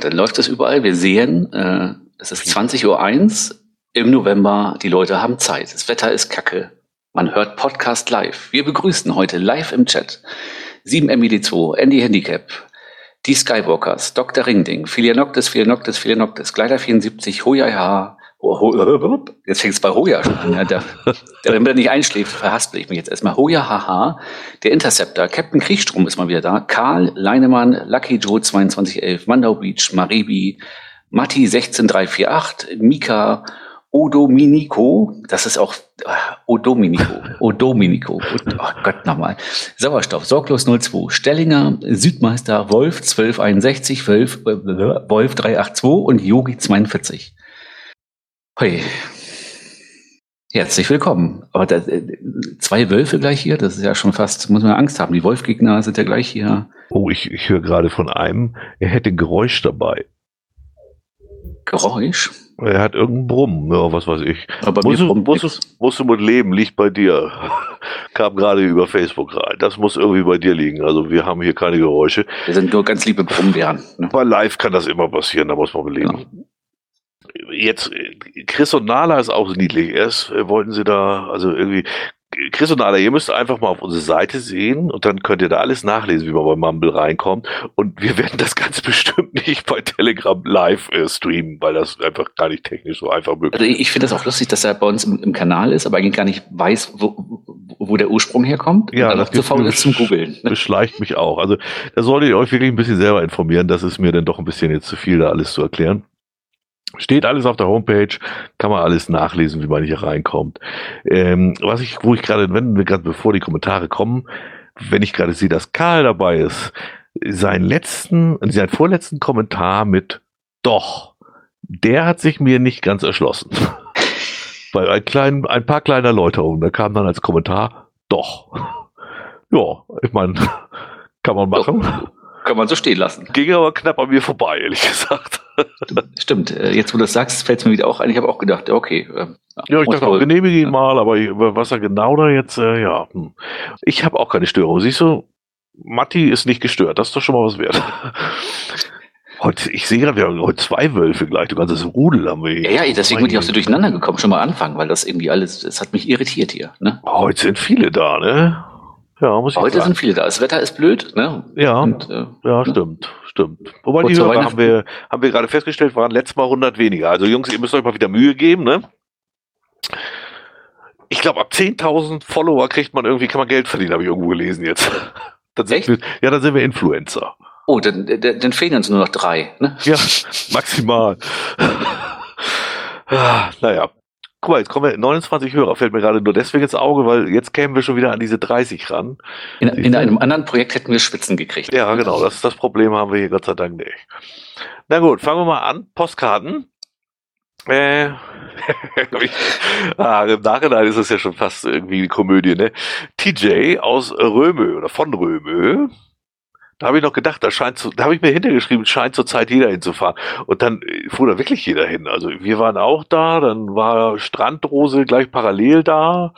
Dann läuft es überall. Wir sehen, äh, es ist 20.01 Uhr im November. Die Leute haben Zeit. Das Wetter ist kacke. Man hört Podcast live. Wir begrüßen heute live im Chat 7MED2, Andy Handicap, die Skywalkers, Dr. Ringding, Philianoctis, Philianoctis, Philianoctis, Gleiter 74, Hoya Jetzt fängt es bei Hoya schon an. Ja, der, der, damit er nicht einschläft, verhaspel ich mich jetzt erstmal. Hoya Haha, der Interceptor, Captain Kriechstrom ist mal wieder da, Karl Leinemann, Lucky Joe 2211, Mandau Beach, Maribi, Matti 16348, Mika, Odominico, das ist auch ah, Odominico, Odominico, oh Gott nochmal. Sauerstoff, Sorglos 02, Stellinger, Südmeister, Wolf 1261, Wolf, äh, Wolf 382 und Yogi 42. Hey. Herzlich willkommen. Aber da, äh, zwei Wölfe gleich hier, das ist ja schon fast, muss man Angst haben. Die Wolfgegner sind ja gleich hier. Oh, ich, ich höre gerade von einem, er hätte Geräusch dabei. Geräusch? Er hat irgendeinen Brummen, ja, was weiß ich. Aber musst, du, musst, musst du mit leben, liegt bei dir. Kam gerade über Facebook rein. Das muss irgendwie bei dir liegen. Also wir haben hier keine Geräusche. Wir sind nur ganz liebe Brummbären. Ne? Bei live kann das immer passieren, da muss man mit leben. Genau jetzt Chris und Nala ist auch niedlich. Erst äh, wollten sie da, also irgendwie, Chris und Nala, ihr müsst einfach mal auf unsere Seite sehen und dann könnt ihr da alles nachlesen, wie man bei Mumble reinkommt. Und wir werden das ganz bestimmt nicht bei Telegram live äh, streamen, weil das einfach gar nicht technisch so einfach möglich ist. Also ich finde das auch lustig, dass er bei uns im, im, Kanal ist, aber eigentlich gar nicht weiß, wo, wo der Ursprung herkommt. Ja, das zu faul ist zum Googeln. Ne? Beschleicht mich auch. Also da solltet ihr euch wirklich ein bisschen selber informieren. Das ist mir dann doch ein bisschen jetzt zu viel, da alles zu erklären. Steht alles auf der Homepage, kann man alles nachlesen, wie man hier reinkommt. Ähm, was ich, wo ich gerade, wenn wir gerade bevor die Kommentare kommen, wenn ich gerade sehe, dass Karl dabei ist, seinen letzten, seinen vorletzten Kommentar mit Doch, der hat sich mir nicht ganz erschlossen. Bei ein, klein, ein paar kleiner Erläuterungen, da kam dann als Kommentar Doch. Ja, ich meine, kann man machen. Doch. Kann man so stehen lassen. Ging aber knapp an mir vorbei, ehrlich gesagt. Stimmt, äh, jetzt wo du das sagst, fällt es mir wieder auch ein. Ich habe auch gedacht, okay. Ähm, ja, ja ich dachte auch, genehmige ihn ja. mal, aber was er genau da jetzt, äh, ja. Hm. Ich habe auch keine Störung. Siehst du, Matti ist nicht gestört. Das ist doch schon mal was wert. Heute, ich sehe gerade, wir haben heute zwei Wölfe gleich. Du kannst das Rudel haben wir hier. Ja, ja, deswegen bin ich auch so durcheinander gekommen. Schon mal anfangen, weil das irgendwie alles, es hat mich irritiert hier. Ne? Heute sind viele da, ne? Ja, muss ich Heute sagen. sind viele da. Das Wetter ist blöd, ne? Ja, Und, äh, ja, ne? stimmt, stimmt. Wobei die Hörer haben wir, haben wir gerade festgestellt, waren letztes Mal 100 weniger. Also Jungs, ihr müsst euch mal wieder Mühe geben, ne? Ich glaube, ab 10.000 Follower kriegt man irgendwie, kann man Geld verdienen, habe ich irgendwo gelesen jetzt. Dann Echt? Wir, ja, dann sind wir Influencer. Oh, dann, dann, dann fehlen uns nur noch drei, ne? Ja, maximal. ah, naja, Guck mal, jetzt kommen wir 29 Hörer, fällt mir gerade nur deswegen ins Auge, weil jetzt kämen wir schon wieder an diese 30 ran. In, in einem anderen Projekt hätten wir Spitzen gekriegt. Ja, genau, das, das Problem haben wir hier Gott sei Dank nicht. Na gut, fangen wir mal an. Postkarten. Äh, ah, Im Nachhinein ist es ja schon fast irgendwie eine Komödie, ne? TJ aus Römö oder von Römö da habe ich noch gedacht, da scheint zu, da habe ich mir hintergeschrieben, scheint zurzeit jeder hinzufahren. Und dann äh, fuhr da wirklich jeder hin. Also wir waren auch da, dann war Strandrose gleich parallel da.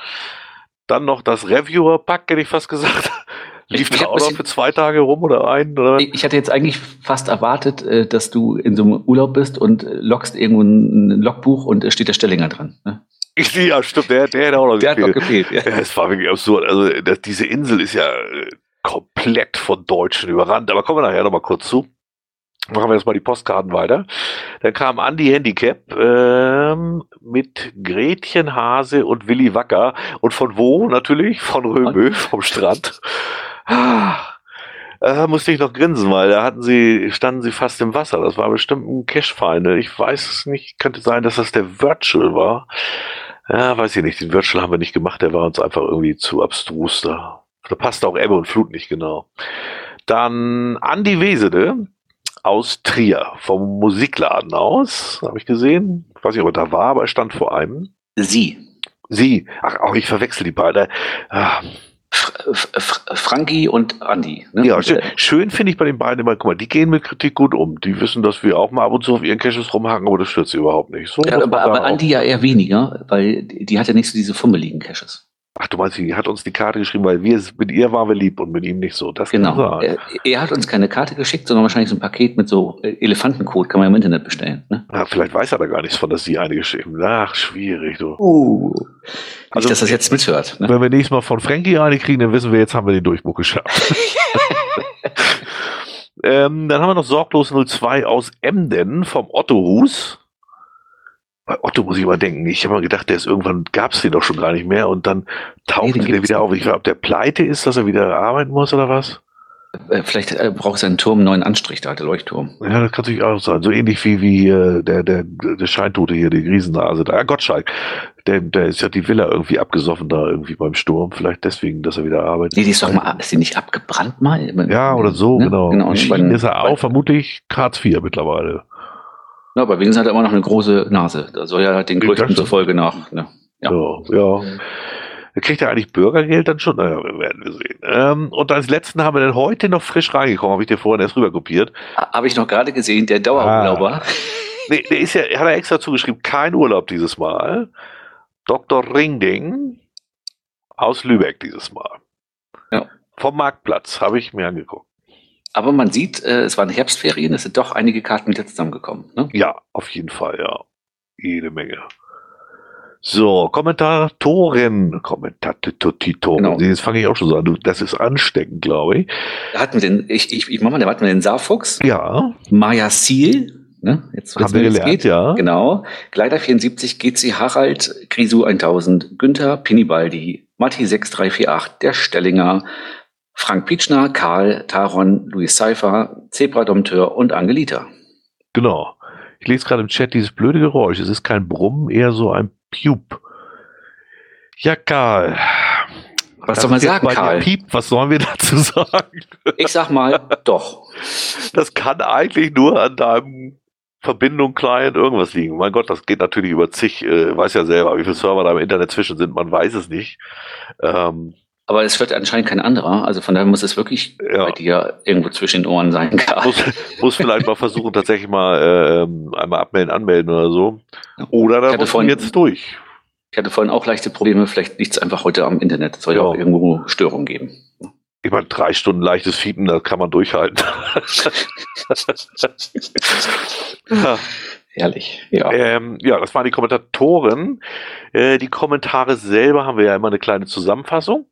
Dann noch das Reviewer-Pack, hätte ich fast gesagt. Lief da auch noch für zwei Tage rum oder ein? Oder? Ich hatte jetzt eigentlich fast erwartet, äh, dass du in so einem Urlaub bist und lockst irgendwo ein Logbuch und steht der Stellinger dran. Ne? Ja, stimmt, der, der hätte auch noch der gefehlt. Hat noch gefehlt ja. Es war wirklich absurd. Also das, diese Insel ist ja äh, komplett von Deutschen überrannt. Aber kommen wir nachher nochmal kurz zu. Machen wir jetzt mal die Postkarten weiter. Dann kam Andy Handicap ähm, mit Gretchen Hase und Willi Wacker. Und von wo natürlich? Von Römö, vom Strand. Ah, da musste ich noch grinsen, weil da hatten sie, standen sie fast im Wasser. Das war bestimmt ein Cash-Feinde. Ich weiß es nicht. Könnte sein, dass das der Virtual war. Ja, weiß ich nicht. Den Virtual haben wir nicht gemacht. Der war uns einfach irgendwie zu abstrus da. Da passt auch Ebbe und Flut nicht genau. Dann Andi Wesede aus Trier, vom Musikladen aus, habe ich gesehen. Ich weiß nicht, ob er da war, aber er stand vor einem. Sie. Sie. Ach, auch ich verwechsel die beiden. Ah. Frankie und Andi. Ne? Ja, schön, schön finde ich bei den beiden immer, guck mal, die gehen mit Kritik gut um. Die wissen, dass wir auch mal ab und zu auf ihren Caches rumhaken, aber das stört sie überhaupt nicht. So ja, aber, aber Andi ja eher weniger, weil die hat ja nicht so diese fummeligen Caches. Ach, du meinst, sie hat uns die Karte geschrieben, weil wir mit ihr waren wir lieb und mit ihm nicht so. Das genau. Er, er, hat uns keine Karte geschickt, sondern wahrscheinlich so ein Paket mit so äh, Elefantencode, kann man im Internet bestellen. Ne? Ja, vielleicht weiß er da gar nichts von, dass sie eine geschrieben hat. Ach, schwierig, du. Uh. Also, nicht, dass das jetzt mithört. Ne? Wenn wir nächstes Mal von Frankie eine kriegen, dann wissen wir, jetzt haben wir den Durchbruch geschafft. ähm, dann haben wir noch Sorglos 02 aus Emden vom Otto Hus Otto muss ich mal denken, ich habe mal gedacht, der ist irgendwann, gab es den doch schon gar nicht mehr und dann taucht nee, der wieder auf. Ich glaube, ob der pleite ist, dass er wieder arbeiten muss oder was? Äh, vielleicht äh, braucht sein Turm einen neuen Anstrich, der alte Leuchtturm. Ja, das kann natürlich auch sein. So ähnlich wie, wie äh, der, der, der Scheintote hier, die Riesennase. Der Gottschalk. Der, der ist ja die Villa irgendwie abgesoffen da irgendwie beim Sturm. Vielleicht deswegen, dass er wieder arbeitet. Nee, die ist doch mal, ist die nicht abgebrannt mal? Ja, oder so, ne? genau. genau. Und ist er auch vermutlich Hartz IV mittlerweile. Ja, aber wenigstens hat er immer noch eine große Nase. Da soll ja den Gerüchten zufolge nach. Ne? Ja. ja, ja. Kriegt er eigentlich Bürgergeld dann schon? Naja, werden wir sehen. Ähm, und als letzten haben wir dann heute noch frisch reingekommen, habe ich dir vorhin erst rüber kopiert. Habe ich noch gerade gesehen, der Dauerurlauber. Ah. Nee, der ist ja, hat er extra zugeschrieben, kein Urlaub dieses Mal. Dr. Ringding aus Lübeck dieses Mal. Ja. Vom Marktplatz, habe ich mir angeguckt. Aber man sieht, äh, es waren Herbstferien, es sind doch einige Karten wieder zusammengekommen. Ne? Ja, auf jeden Fall, ja. Jede Menge. So, Kommentatoren, Kommentatoren. Genau. Jetzt fange ich auch schon so an. Das ist ansteckend, glaube ich. Da hatten wir den, ich, ich, ich mach mal, da hatten wir den Saarfuchs. Ja. Maya Seal. Ne? Jetzt, Haben wir gelernt, geht. ja. Genau. Gleiter 74, GC Harald, Grisu 1000, Günther Pinibaldi, Matti 6348, der Stellinger, Frank Pietschner, Karl, Taron, Luis Seifer, Zebra Dompteur und Angelita. Genau. Ich lese gerade im Chat dieses blöde Geräusch. Es ist kein Brummen, eher so ein Piup. Ja, Karl. Was das soll man sagen, Karl? Piep, was sollen wir dazu sagen? Ich sag mal, doch. Das kann eigentlich nur an deinem Verbindung Client irgendwas liegen. Mein Gott, das geht natürlich über zig, äh, weiß ja selber, wie viele Server da im Internet zwischen sind, man weiß es nicht. Ähm, aber es wird anscheinend kein anderer. Also von daher muss es wirklich ja. bei dir irgendwo zwischen den Ohren sein. Muss, muss vielleicht mal versuchen, tatsächlich mal äh, einmal abmelden, anmelden oder so. Oder da muss vorhin, jetzt durch. Ich hatte vorhin auch leichte Probleme. Vielleicht liegt es einfach heute am Internet. Es soll ja auch irgendwo Störungen geben. Ich meine, drei Stunden leichtes Fiepen, das kann man durchhalten. ja. Herrlich, ja. Ähm, ja, das waren die Kommentatoren. Äh, die Kommentare selber haben wir ja immer eine kleine Zusammenfassung.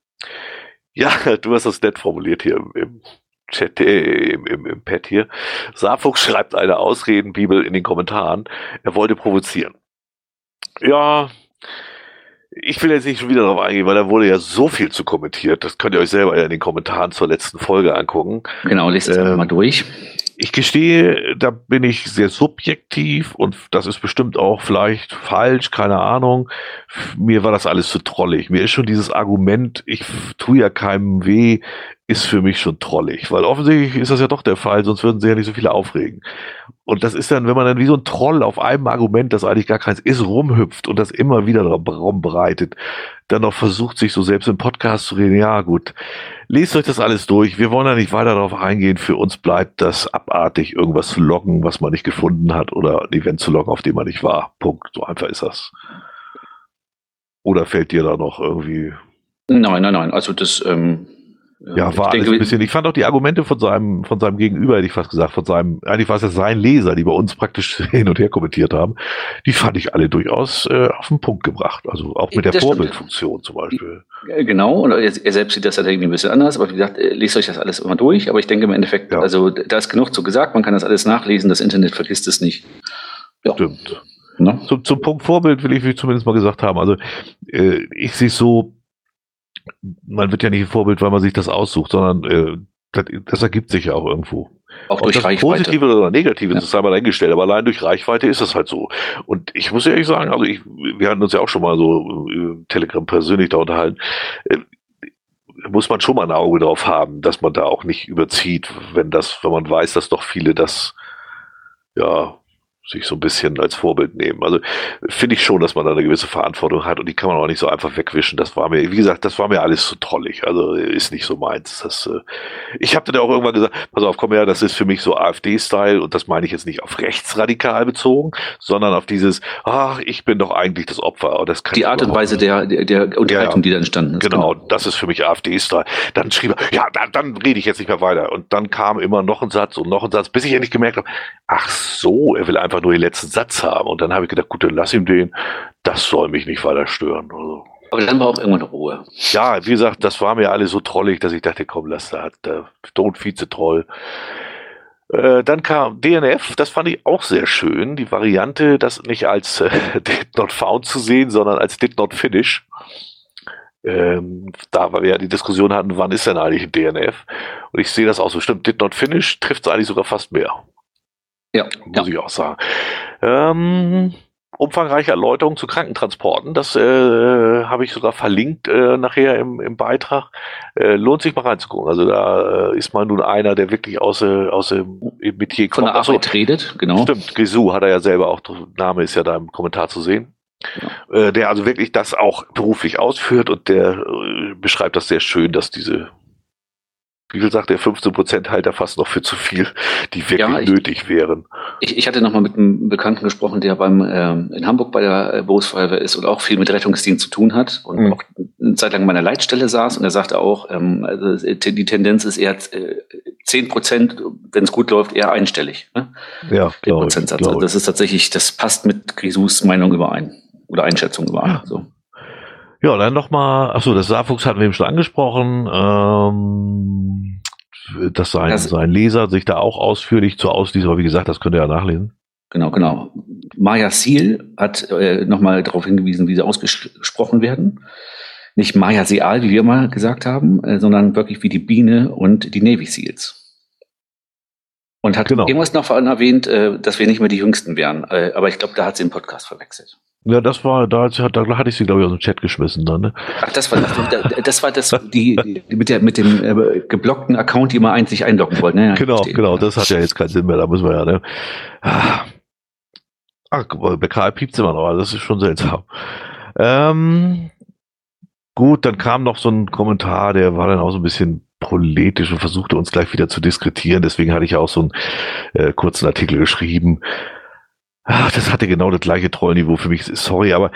Ja, du hast das nett formuliert hier im, im Chat, äh, im, im, im Pad hier. Saarfuchs schreibt eine Ausredenbibel in den Kommentaren. Er wollte provozieren. Ja, ich will jetzt nicht schon wieder darauf eingehen, weil da wurde ja so viel zu kommentiert. Das könnt ihr euch selber in den Kommentaren zur letzten Folge angucken. Genau, lest es ähm, mal durch. Ich gestehe, da bin ich sehr subjektiv und das ist bestimmt auch vielleicht falsch, keine Ahnung. Mir war das alles zu trollig. Mir ist schon dieses Argument, ich tue ja keinem weh, ist für mich schon trollig, weil offensichtlich ist das ja doch der Fall, sonst würden sie ja nicht so viele aufregen. Und das ist dann, wenn man dann wie so ein Troll auf einem Argument, das eigentlich gar keins ist, rumhüpft und das immer wieder rumbreitet, dann noch versucht, sich so selbst im Podcast zu reden, ja gut, lest euch das alles durch, wir wollen da nicht weiter darauf eingehen, für uns bleibt das abartig, irgendwas zu loggen, was man nicht gefunden hat oder ein Event zu loggen, auf dem man nicht war. Punkt, so einfach ist das. Oder fällt dir da noch irgendwie... Nein, nein, nein, also das... Ähm ja, war denke, ein bisschen. Ich fand auch die Argumente von seinem, von seinem Gegenüber, hätte ich fast gesagt, von seinem, eigentlich war es ja sein Leser, die bei uns praktisch hin und her kommentiert haben, die fand ich alle durchaus äh, auf den Punkt gebracht. Also auch mit der das Vorbildfunktion zum Beispiel. Genau, und er, er selbst sieht das halt irgendwie ein bisschen anders, aber wie gesagt, äh, lest euch das alles immer durch. Aber ich denke im Endeffekt, ja. also da ist genug zu gesagt, man kann das alles nachlesen, das Internet vergisst es nicht. Ja. Stimmt. Ne? Zum, zum Punkt Vorbild will ich zumindest mal gesagt haben. Also äh, ich sehe so, man wird ja nicht ein Vorbild, weil man sich das aussucht, sondern äh, das, das, ergibt sich ja auch irgendwo. Auch durch Reichweite. Positive oder Negative, ja. das sei mal eingestellt, aber allein durch Reichweite ist das halt so. Und ich muss ehrlich sagen, also ich, wir hatten uns ja auch schon mal so äh, Telegram persönlich da unterhalten. Äh, muss man schon mal ein Auge drauf haben, dass man da auch nicht überzieht, wenn das, wenn man weiß, dass doch viele das ja sich so ein bisschen als Vorbild nehmen. Also finde ich schon, dass man da eine gewisse Verantwortung hat und die kann man auch nicht so einfach wegwischen. Das war mir, wie gesagt, das war mir alles zu trollig. Also ist nicht so meins. Das, äh, ich habe dann auch irgendwann gesagt, pass auf, komm her, das ist für mich so AfD-Style und das meine ich jetzt nicht auf rechtsradikal bezogen, sondern auf dieses, ach, ich bin doch eigentlich das Opfer. Und das kann die Art und Weise der, der, der Unterhaltung, ja, ja. die da entstanden ist. Genau, genau. das ist für mich AfD-Style. Dann schrieb er, ja, dann, dann rede ich jetzt nicht mehr weiter. Und dann kam immer noch ein Satz und noch ein Satz, bis ich endlich gemerkt habe, ach so, er will einfach nur den letzten Satz haben. Und dann habe ich gedacht, gut, dann lass ihm den. Das soll mich nicht weiter stören. Also. Aber dann war auch irgendwann Ruhe. Ja, wie gesagt, das war mir alles so trollig, dass ich dachte, komm, lass da, der Vize-Troll. Äh, dann kam DNF, das fand ich auch sehr schön. Die Variante, das nicht als äh, Did Not Found zu sehen, sondern als Did Not Finish. Ähm, da wir ja die Diskussion hatten, wann ist denn eigentlich ein DNF? Und ich sehe das auch so. Stimmt, Did Not Finish trifft es eigentlich sogar fast mehr. Ja. Muss ja. ich auch sagen. Ähm, umfangreiche Erläuterung zu Krankentransporten. Das äh, habe ich sogar verlinkt äh, nachher im, im Beitrag. Äh, lohnt sich mal reinzugucken. Also da äh, ist mal nun einer, der wirklich aus, äh, aus dem Metier kommt. Von der Arbeit redet, genau. Stimmt, Grisou hat er ja selber auch, Name ist ja da im Kommentar zu sehen. Ja. Äh, der also wirklich das auch beruflich ausführt und der beschreibt das sehr schön, dass diese wie viel sagt der 15 Prozent halt er fast noch für zu viel, die wirklich ja, ich, nötig wären. Ich, ich hatte nochmal mit einem Bekannten gesprochen, der beim ähm, in Hamburg bei der äh, Berufsfeuerwehr ist und auch viel mit Rettungsdienst zu tun hat und mhm. auch eine Zeit lang an meiner Leitstelle saß und er sagte auch, ähm, also die Tendenz ist eher äh, 10 Prozent, wenn es gut läuft, eher einstellig. Ne? Ja, Den Prozentsatz. Also das ist tatsächlich, das passt mit Grisus Meinung überein oder Einschätzung überein. Ja. So. Ja, dann nochmal, achso, das Saarfuchs hatten wir eben schon angesprochen, ähm, dass sein, das, sein Leser sich da auch ausführlich zu ausliest, aber wie gesagt, das könnt ihr ja nachlesen. Genau, genau. Maya Seal hat äh, nochmal darauf hingewiesen, wie sie ausgesprochen werden. Nicht Maya Seal, wie wir mal gesagt haben, äh, sondern wirklich wie die Biene und die Navy Seals. Und hat genau. irgendwas noch erwähnt, äh, dass wir nicht mehr die Jüngsten wären. Äh, aber ich glaube, da hat sie den Podcast verwechselt. Ja, das war, da, da hatte ich sie, glaube ich, aus dem Chat geschmissen dann, ne? Ach, das war das, das war das, die, die mit der, mit dem äh, geblockten Account, die man eigentlich einloggen wollte, ne? Genau, verstehe. genau, das hat ja jetzt keinen Sinn mehr, da müssen wir ja, ne? Ach, bei Karl piept immer noch, also das ist schon seltsam. Ähm, gut, dann kam noch so ein Kommentar, der war dann auch so ein bisschen politisch und versuchte uns gleich wieder zu diskretieren. Deswegen hatte ich ja auch so einen äh, kurzen Artikel geschrieben. Ach, das hatte genau das gleiche Trollniveau für mich. Sorry, aber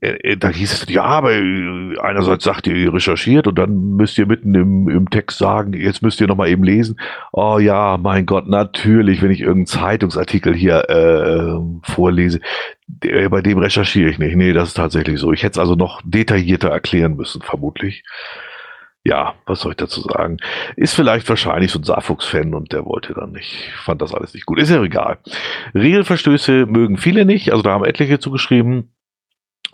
äh, äh, da hieß es, ja, aber äh, einerseits sagt ihr, ihr recherchiert und dann müsst ihr mitten im, im Text sagen, jetzt müsst ihr nochmal eben lesen. Oh ja, mein Gott, natürlich, wenn ich irgendeinen Zeitungsartikel hier äh, vorlese, der, bei dem recherchiere ich nicht. Nee, das ist tatsächlich so. Ich hätte es also noch detaillierter erklären müssen, vermutlich ja, was soll ich dazu sagen? Ist vielleicht wahrscheinlich so ein Saarfuchs-Fan und der wollte dann nicht, fand das alles nicht gut. Ist ja egal. Regelverstöße mögen viele nicht, also da haben etliche zugeschrieben.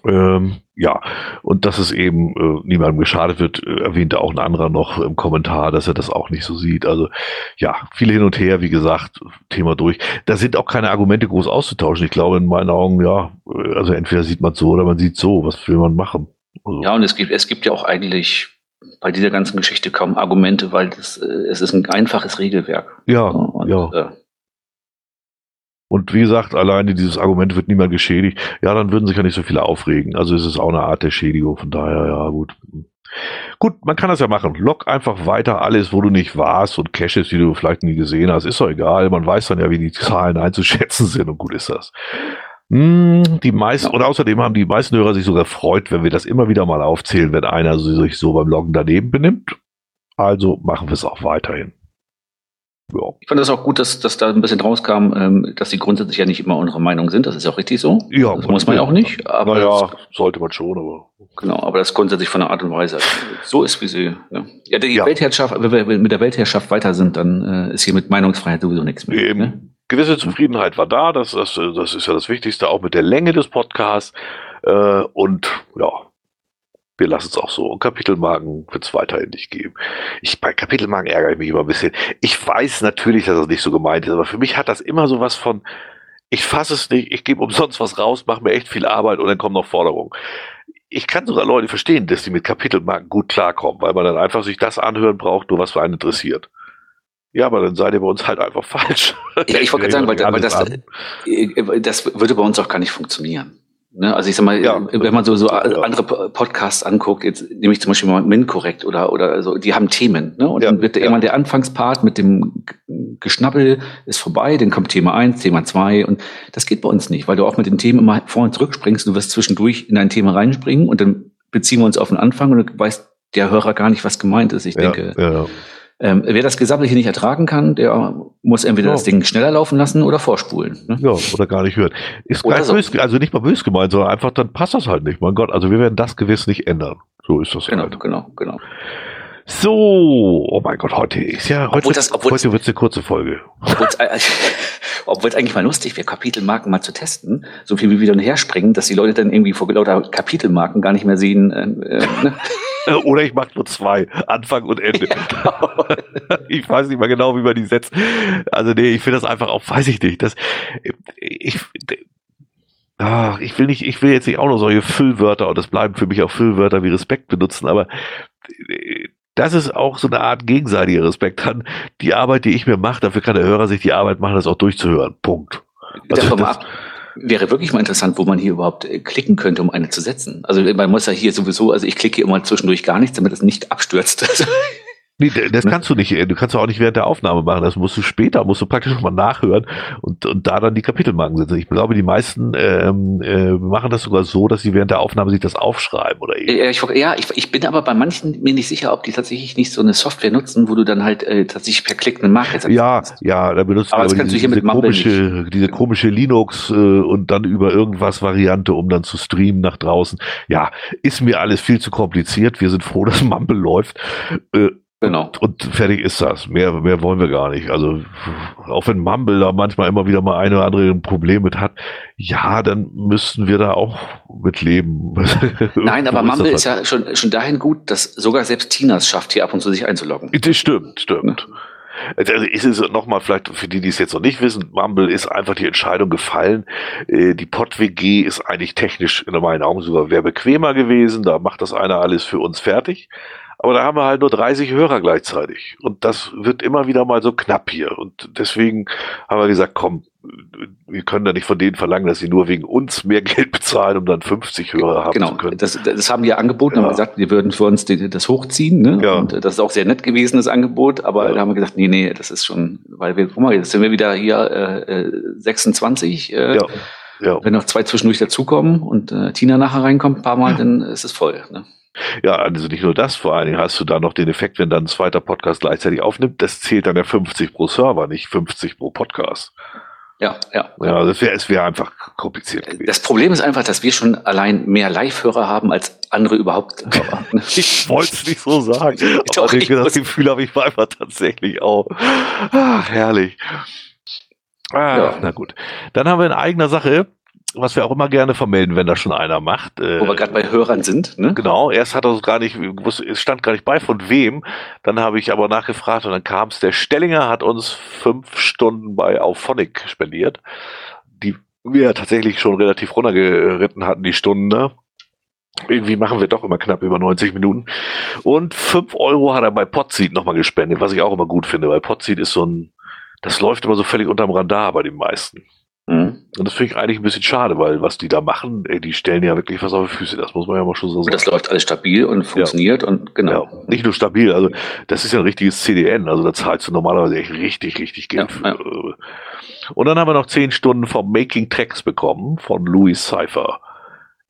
Ähm, ja, und dass es eben äh, niemandem geschadet wird, äh, erwähnte auch ein anderer noch im Kommentar, dass er das auch nicht so sieht. Also ja, viele hin und her, wie gesagt, Thema durch. Da sind auch keine Argumente groß auszutauschen. Ich glaube, in meinen Augen, ja, äh, also entweder sieht man so oder man sieht so. Was will man machen? Also, ja, und es gibt, es gibt ja auch eigentlich bei dieser ganzen Geschichte kaum Argumente, weil das, äh, es ist ein einfaches Regelwerk. Ja, und, ja. Äh, und wie gesagt, alleine dieses Argument wird niemand geschädigt. Ja, dann würden sich ja nicht so viele aufregen. Also es ist auch eine Art der Schädigung. Von daher, ja, gut. Gut, man kann das ja machen. Log einfach weiter alles, wo du nicht warst und Caches, die du vielleicht nie gesehen hast. Ist doch egal. Man weiß dann ja, wie die Zahlen einzuschätzen sind und gut ist das. Hm, die meisten, und außerdem haben die meisten Hörer sich sogar freut, wenn wir das immer wieder mal aufzählen, wenn einer sich so beim Loggen daneben benimmt. Also machen wir es auch weiterhin. Ja. Ich fand das auch gut, dass, dass da ein bisschen rauskam, ähm, dass sie grundsätzlich ja nicht immer unsere Meinung sind. Das ist ja auch richtig so. Ja, das muss man ja auch nicht. Aber naja, sollte man schon, aber. Genau, aber das grundsätzlich von der Art und Weise so ist, wie sie. Ja, ja die ja. Weltherrschaft, wenn wir mit der Weltherrschaft weiter sind, dann äh, ist hier mit Meinungsfreiheit sowieso nichts mehr. Eben. Ne? Gewisse Zufriedenheit war da, das, das, das ist ja das Wichtigste, auch mit der Länge des Podcasts. Äh, und ja, wir lassen es auch so. Und Kapitelmarken wird es weiterhin nicht geben. Ich, bei Kapitelmarken ärgere ich mich immer ein bisschen. Ich weiß natürlich, dass das nicht so gemeint ist, aber für mich hat das immer so was von, ich fasse es nicht, ich gebe umsonst was raus, mache mir echt viel Arbeit und dann kommen noch Forderungen. Ich kann sogar Leute verstehen, dass die mit Kapitelmarken gut klarkommen, weil man dann einfach sich das anhören braucht, nur was für einen interessiert. Ja, aber dann seid ihr bei uns halt einfach falsch. Ja, ich wollte gerade sagen, weil, das, äh, das würde bei uns auch gar nicht funktionieren. Ne? Also ich sag mal, ja. wenn man so, so andere Podcasts anguckt, jetzt nehme ich zum Beispiel mal MinCorrect oder, oder so, die haben Themen. Ne? Und ja. dann wird ja. irgendwann der Anfangspart mit dem Geschnabbel ist vorbei, dann kommt Thema eins, Thema zwei und das geht bei uns nicht, weil du auch mit den Themen immer vor und zurück springst und du wirst zwischendurch in ein Thema reinspringen und dann beziehen wir uns auf den Anfang und du weißt der Hörer gar nicht, was gemeint ist. Ich denke, ja. Ähm, wer das Gesammelte nicht ertragen kann, der muss entweder ja. das Ding schneller laufen lassen oder vorspulen. Ne? Ja, oder gar nicht hören. Ist gar so. böse, also nicht mal böse gemeint, sondern einfach, dann passt das halt nicht. Mein Gott, also wir werden das gewiss nicht ändern. So ist das genau, halt. Genau, genau, So, oh mein Gott, heute ist ja, heute, obwohl das, obwohl heute wird es eine kurze Folge. Obwohl es eigentlich mal lustig wäre, Kapitelmarken mal zu testen, so viel wie wir dann herspringen, dass die Leute dann irgendwie vor lauter Kapitelmarken gar nicht mehr sehen. Äh, äh, ne? Oder ich mache nur zwei, Anfang und Ende. Genau. ich weiß nicht mal genau, wie man die setzt. Also nee, ich finde das einfach auch, weiß ich nicht. Das, ich, ach, ich will nicht, ich will jetzt nicht auch noch solche Füllwörter und das bleiben für mich auch Füllwörter wie Respekt benutzen, aber das ist auch so eine Art gegenseitiger Respekt an die Arbeit, die ich mir mache. Dafür kann der Hörer sich die Arbeit machen, das auch durchzuhören. Punkt. Also das, Wäre wirklich mal interessant, wo man hier überhaupt äh, klicken könnte, um eine zu setzen. Also man muss ja hier sowieso, also ich klicke immer zwischendurch gar nichts, damit es nicht abstürzt. Nee, das ne? kannst du nicht, äh, du kannst auch nicht während der Aufnahme machen, das musst du später, musst du praktisch nochmal nachhören und, und da dann die Kapitelmarken setzen. Ich glaube, die meisten ähm, äh, machen das sogar so, dass sie während der Aufnahme sich das aufschreiben oder äh, ich, ja, ich, ich bin aber bei manchen mir nicht sicher, ob die tatsächlich nicht so eine Software nutzen, wo du dann halt äh, tatsächlich per Klick eine Marke setzt. Ja, ja, da benutzt aber kannst diese, du hier mit komische, diese komische Linux äh, und dann über irgendwas Variante, um dann zu streamen nach draußen. Ja, ist mir alles viel zu kompliziert. Wir sind froh, dass Mumble läuft. Äh, Genau. Und, fertig ist das. Mehr, mehr wollen wir gar nicht. Also, auch wenn Mumble da manchmal immer wieder mal eine oder andere Problem mit hat, ja, dann müssten wir da auch mit leben. Nein, aber Mumble ist, ist ja schon, schon dahin gut, dass sogar selbst Tina es schafft, hier ab und zu sich einzuloggen. Das stimmt, stimmt. Ja. Also ist es nochmal vielleicht für die, die es jetzt noch nicht wissen, Mumble ist einfach die Entscheidung gefallen. Äh, die PodWG ist eigentlich technisch in meinen Augen sogar wäre bequemer gewesen. Da macht das einer alles für uns fertig. Aber da haben wir halt nur 30 Hörer gleichzeitig. Und das wird immer wieder mal so knapp hier. Und deswegen haben wir gesagt, komm, wir können da nicht von denen verlangen, dass sie nur wegen uns mehr Geld bezahlen, um dann 50 Hörer haben genau, zu können. Das, das haben die angeboten, ja. haben gesagt, wir würden für uns die, das hochziehen. Ne? Ja. Und das ist auch sehr nett gewesen, das Angebot. Aber ja. da haben wir gesagt, nee, nee, das ist schon, weil wir, guck mal, jetzt sind wir wieder hier äh, 26. Äh, ja. Ja. Wenn noch zwei zwischendurch dazukommen und äh, Tina nachher reinkommt, ein paar Mal, dann ist es voll. Ne? Ja, also nicht nur das, vor allen Dingen hast du da noch den Effekt, wenn dann ein zweiter Podcast gleichzeitig aufnimmt, das zählt dann ja 50 pro Server, nicht 50 pro Podcast. Ja, ja. Ja, das wäre, es wäre einfach kompliziert gewesen. Das Problem ist einfach, dass wir schon allein mehr Live-Hörer haben als andere überhaupt. ich wollte es nicht so sagen. Doch, ich das Gefühl habe ich einfach tatsächlich auch. Ach, herrlich. Ah, ja. Na gut. Dann haben wir in eigener Sache was wir auch immer gerne vermelden, wenn da schon einer macht. Äh, Wo wir gerade bei Hörern sind, ne? Genau, erst hat er es gar nicht, es stand gar nicht bei, von wem. Dann habe ich aber nachgefragt und dann kam es, der Stellinger hat uns fünf Stunden bei Auphonic spendiert, die wir tatsächlich schon relativ runtergeritten hatten, die Stunden. Ne? Irgendwie machen wir doch immer knapp über 90 Minuten. Und fünf Euro hat er bei Podseed nochmal gespendet, was ich auch immer gut finde, weil Podseed ist so ein, das läuft immer so völlig unterm Radar bei den meisten. Mhm. Und das finde ich eigentlich ein bisschen schade, weil was die da machen, ey, die stellen ja wirklich was auf die Füße. Das muss man ja mal schon so sagen. Das läuft alles stabil und funktioniert ja. und genau. Ja, nicht nur stabil, also das ist ja ein richtiges CDN, also da zahlst du normalerweise echt richtig, richtig Geld ja, für. Und dann haben wir noch zehn Stunden vom Making Tracks bekommen von Louis Cypher.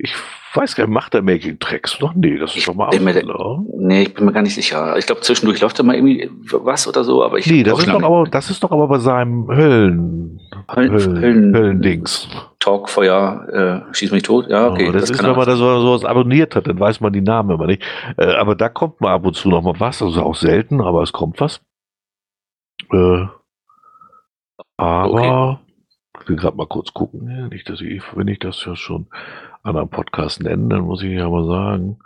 Ich weiß gar nicht, macht der Making Tracks noch? Nee, das ist doch mal aus, Nee, ich bin mir gar nicht sicher. Ich glaube, zwischendurch läuft da mal irgendwie was oder so, aber ich. Nee, das ist, doch aber, das ist doch aber bei seinem Höllen. Höllen, Höllen, Höllendings. Talkfeuer, äh, schieß mich tot. Ja, okay. Oh, das, das ist, wenn man da so, sowas abonniert hat, dann weiß man die Namen immer nicht. Äh, aber da kommt mal ab und zu noch mal was, also auch selten, aber es kommt was. Äh, aber okay. ich will gerade mal kurz gucken, nicht, dass ich, wenn ich das ja schon anderen Podcast nennen, dann muss ich ja mal sagen,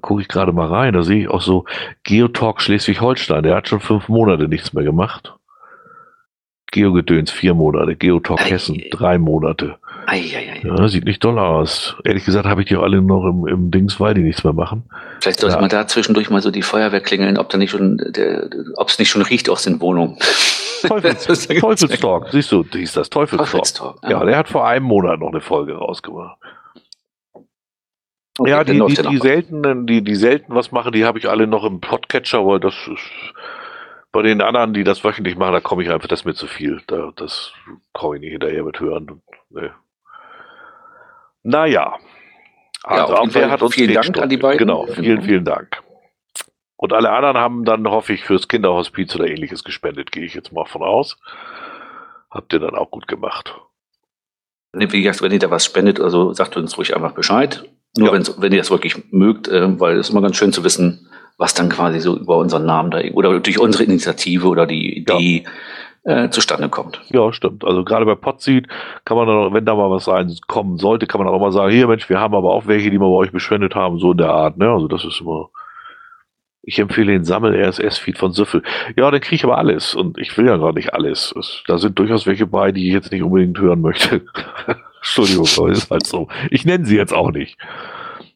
gucke ich gerade mal rein, da sehe ich auch so Geotalk Schleswig-Holstein, der hat schon fünf Monate nichts mehr gemacht. Geogedöns vier Monate, Geotalk Hessen drei Monate. Eieiei. Ja, sieht nicht doll aus. Ehrlich gesagt habe ich die auch alle noch im, im Dings, weil die nichts mehr machen. Vielleicht sollte Ja. man da zwischendurch mal so die Feuerwehr klingeln, ob da nicht schon, ob es nicht schon riecht aus den Wohnungen. Teufels, Teufelstalk, siehst du, hieß das Teufelstalk. Teufelstalk. Ja, der hat vor einem Monat noch eine Folge rausgebracht. Okay, ja, die, die, die seltenen, die, die selten was machen, die habe ich alle noch im Podcatcher, aber das ist bei den anderen, die das wöchentlich machen, da komme ich einfach, das ist mir zu viel. Da, das komme ich nicht hinterher mit hören. Nee. Naja. Ja, auf jeden auch der hat uns vielen Dank Stoff- an die beiden. Genau, vielen, vielen Dank. Und alle anderen haben dann, hoffe ich, fürs Kinderhospiz oder ähnliches gespendet, gehe ich jetzt mal von aus. Habt ihr dann auch gut gemacht. Wie gesagt, wenn ihr da was spendet oder so, sagt uns ruhig einfach Bescheid. Nur Ja. wenn ihr das wirklich mögt, äh, weil es ist immer ganz schön zu wissen, was dann quasi so über unseren Namen da oder durch unsere Initiative oder die Idee äh, zustande kommt. Ja, stimmt. Also gerade bei Potseed kann man dann, auch, wenn da mal was sein kommen sollte, kann man auch mal sagen, hier Mensch, wir haben aber auch welche, die wir bei euch bespendet haben, so in der Art. Ne? Also das ist immer. Ich empfehle den Sammel-RSS-Feed von Süffel. Ja, dann kriege ich aber alles. Und ich will ja gar nicht alles. Es, da sind durchaus welche bei, die ich jetzt nicht unbedingt hören möchte. Entschuldigung, aber ist halt so. Ich nenne sie jetzt auch nicht.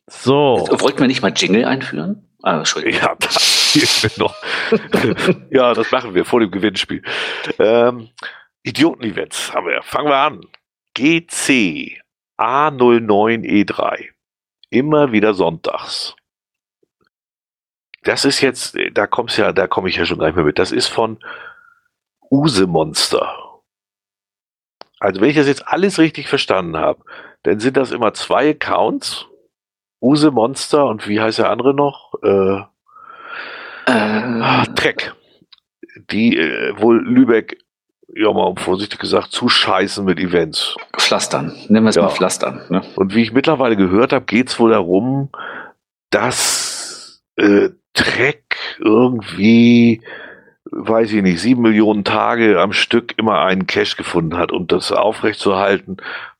So. Wollten wir nicht mal Jingle einführen? Ah, Entschuldigung. Ja, das noch. ja, das machen wir vor dem Gewinnspiel. Ähm, Idioten-Events haben wir. Fangen wir an. GC A09E3. Immer wieder sonntags. Das ist jetzt, da kommt's ja, da komme ich ja schon gleich mehr mit. Das ist von Use Monster. Also wenn ich das jetzt alles richtig verstanden habe, dann sind das immer zwei Accounts. Use Monster und wie heißt der andere noch? Äh, Äh, Trek. Die äh, wohl Lübeck, ja mal vorsichtig gesagt, zuscheißen mit Events. Pflastern. Nennen wir es Ja. mal Pflastern. Ne? Und wie ich mittlerweile gehört habe, geht es wohl darum, dass äh, Trek irgendwie, weiß ich nicht, sieben Millionen Tage am Stück immer einen Cache gefunden hat. Um das aufrechtzuerhalten,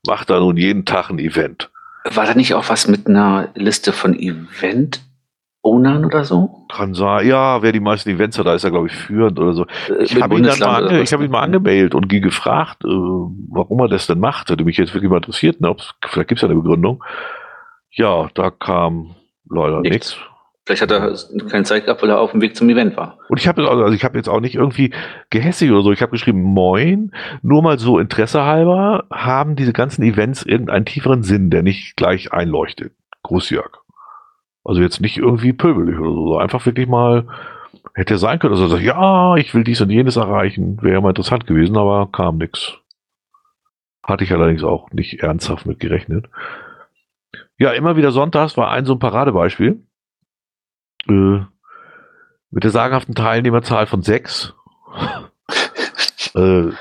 macht er nun jeden Tag ein Event. War da nicht auch was mit einer Liste von Event-Ownern oder so? Kann sein, ja, wer die meisten Events hat, da ist er, glaube ich, führend oder so. Äh, Ich habe ihn, mal ich hab ihn mal angemeldet und gefragt, äh, warum er das denn macht. Hätte mich jetzt wirklich mal interessiert. Ne? Ob's, vielleicht gibt es ja eine Begründung. Ja, da kam leider Nichts. nichts. Vielleicht hat er keine Zeit gehabt, weil er auf dem Weg zum Event war. Und ich habe also ich habe jetzt auch nicht irgendwie gehässig oder so. Ich habe geschrieben, moin, nur mal so Interesse halber, haben diese ganzen Events irgendeinen tieferen Sinn, der nicht gleich einleuchtet. Großjörg. Also jetzt nicht irgendwie pöbelig oder so. Einfach wirklich mal, hätte sein können, sagt, ja, ich will dies und jenes erreichen. Wäre ja mal interessant gewesen, aber kam nix. Hatte ich allerdings auch nicht ernsthaft mit gerechnet. Ja, immer wieder sonntags war ein so ein Paradebeispiel. Äh, mit der sagenhaften Teilnehmerzahl von sechs. äh,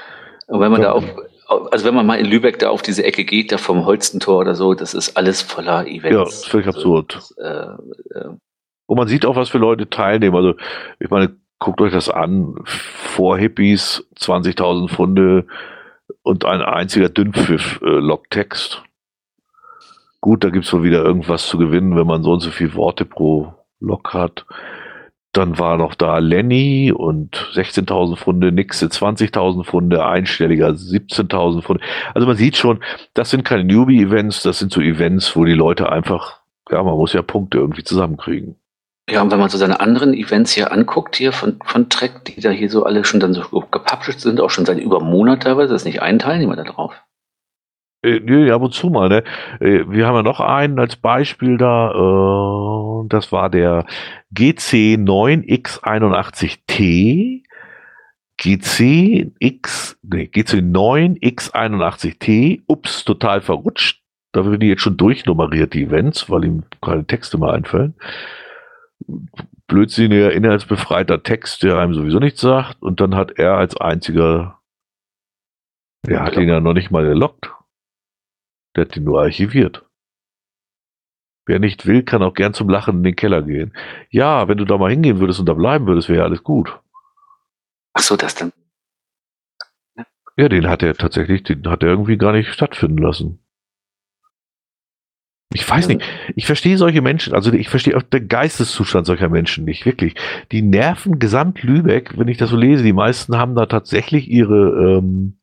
wenn man da auf, also wenn man mal in Lübeck da auf diese Ecke geht, da vom Holstentor oder so, das ist alles voller Events. Ja, ist völlig absurd. Das, äh, äh, und man sieht auch, was für Leute teilnehmen. Also, ich meine, guckt euch das an. Vor Hippies 20.000 Funde und ein einziger Dünnpfiff äh, Logtext. Gut, da gibt's wohl wieder irgendwas zu gewinnen, wenn man so und so viele Worte pro Log hat. Dann war noch da Lenny und 16.000 Funde, Nixe 20.000 Funde, Einstelliger 17.000 Funde. Also man sieht schon, das sind keine Newbie-Events, das sind so Events, wo die Leute einfach, ja, man muss ja Punkte irgendwie zusammenkriegen. ja, und wenn man so seine anderen Events hier anguckt, hier von, von Trek, die da hier so alle schon dann so gepublished sind, auch schon seit über einem Monat teilweise, ist nicht ein Teilnehmer da drauf. Äh, ab und zu mal, ne? Äh, Wir haben ja noch einen als Beispiel da, äh, das war der GC9X81T. GCX, nee, GC9X81T, ups, total verrutscht. Da werden die jetzt schon durchnummeriert, die Events, weil ihm keine Texte mehr einfallen. Blödsinniger, inhaltsbefreiter Text, der einem sowieso nichts sagt. Und dann hat er als einziger, der hat ihn ja noch nicht mal gelockt. Der hat ihn nur archiviert. Wer nicht will, kann auch gern zum Lachen in den Keller gehen. Ja, wenn du da mal hingehen würdest und da bleiben würdest, wäre ja alles gut. Ach so, das dann. Ja, den hat er tatsächlich, den hat er irgendwie gar nicht stattfinden lassen. Ich weiß nicht, ich verstehe solche Menschen, also ich verstehe auch den Geisteszustand solcher Menschen nicht, wirklich. Die nerven gesamt Lübeck, wenn ich das so lese, die meisten haben da tatsächlich ihre, ähm,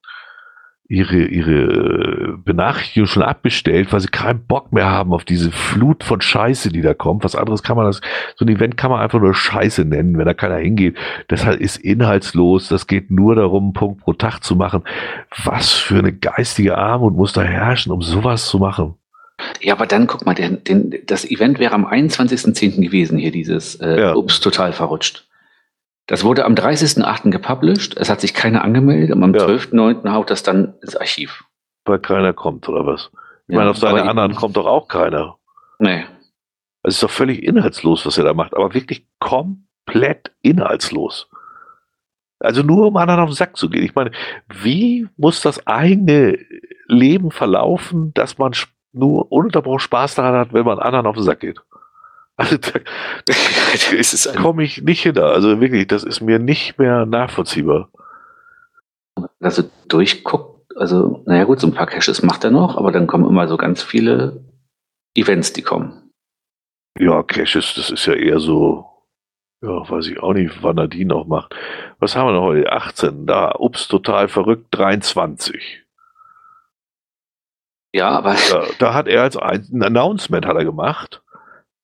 ihre, ihre Benachrichtigung schon abbestellt, weil sie keinen Bock mehr haben auf diese Flut von Scheiße, die da kommt. Was anderes kann man das, so ein Event kann man einfach nur Scheiße nennen, wenn da keiner hingeht. Das halt ist inhaltslos. Das geht nur darum, einen Punkt pro Tag zu machen. Was für eine geistige Armut muss da herrschen, um sowas zu machen? Ja, aber dann guck mal, den, den, das Event wäre am 21.10. gewesen, hier dieses äh, ja. Ups, total verrutscht. Das wurde am 30.08. gepublished, es hat sich keiner angemeldet und am ja. 12.09. haut das dann ins Archiv. Weil keiner kommt, oder was? Ich ja, meine, auf seine anderen kommt doch auch keiner. Nee. Es ist doch völlig inhaltslos, was er da macht, aber wirklich komplett inhaltslos. Also nur um anderen auf den Sack zu gehen. Ich meine, wie muss das eigene Leben verlaufen, dass man nur ununterbrochen Spaß daran hat, wenn man anderen auf den Sack geht? Also da, komme ich nicht hin. Also wirklich, das ist mir nicht mehr nachvollziehbar. Also durchguckt, also naja gut, so ein paar Caches macht er noch, aber dann kommen immer so ganz viele Events, die kommen. Ja, Caches, das ist ja eher so, ja, weiß ich auch nicht, wann er die noch macht. Was haben wir noch heute? 18, da, ups, total verrückt, 23. Ja, aber. Da, da hat er als ein Announcement hat er gemacht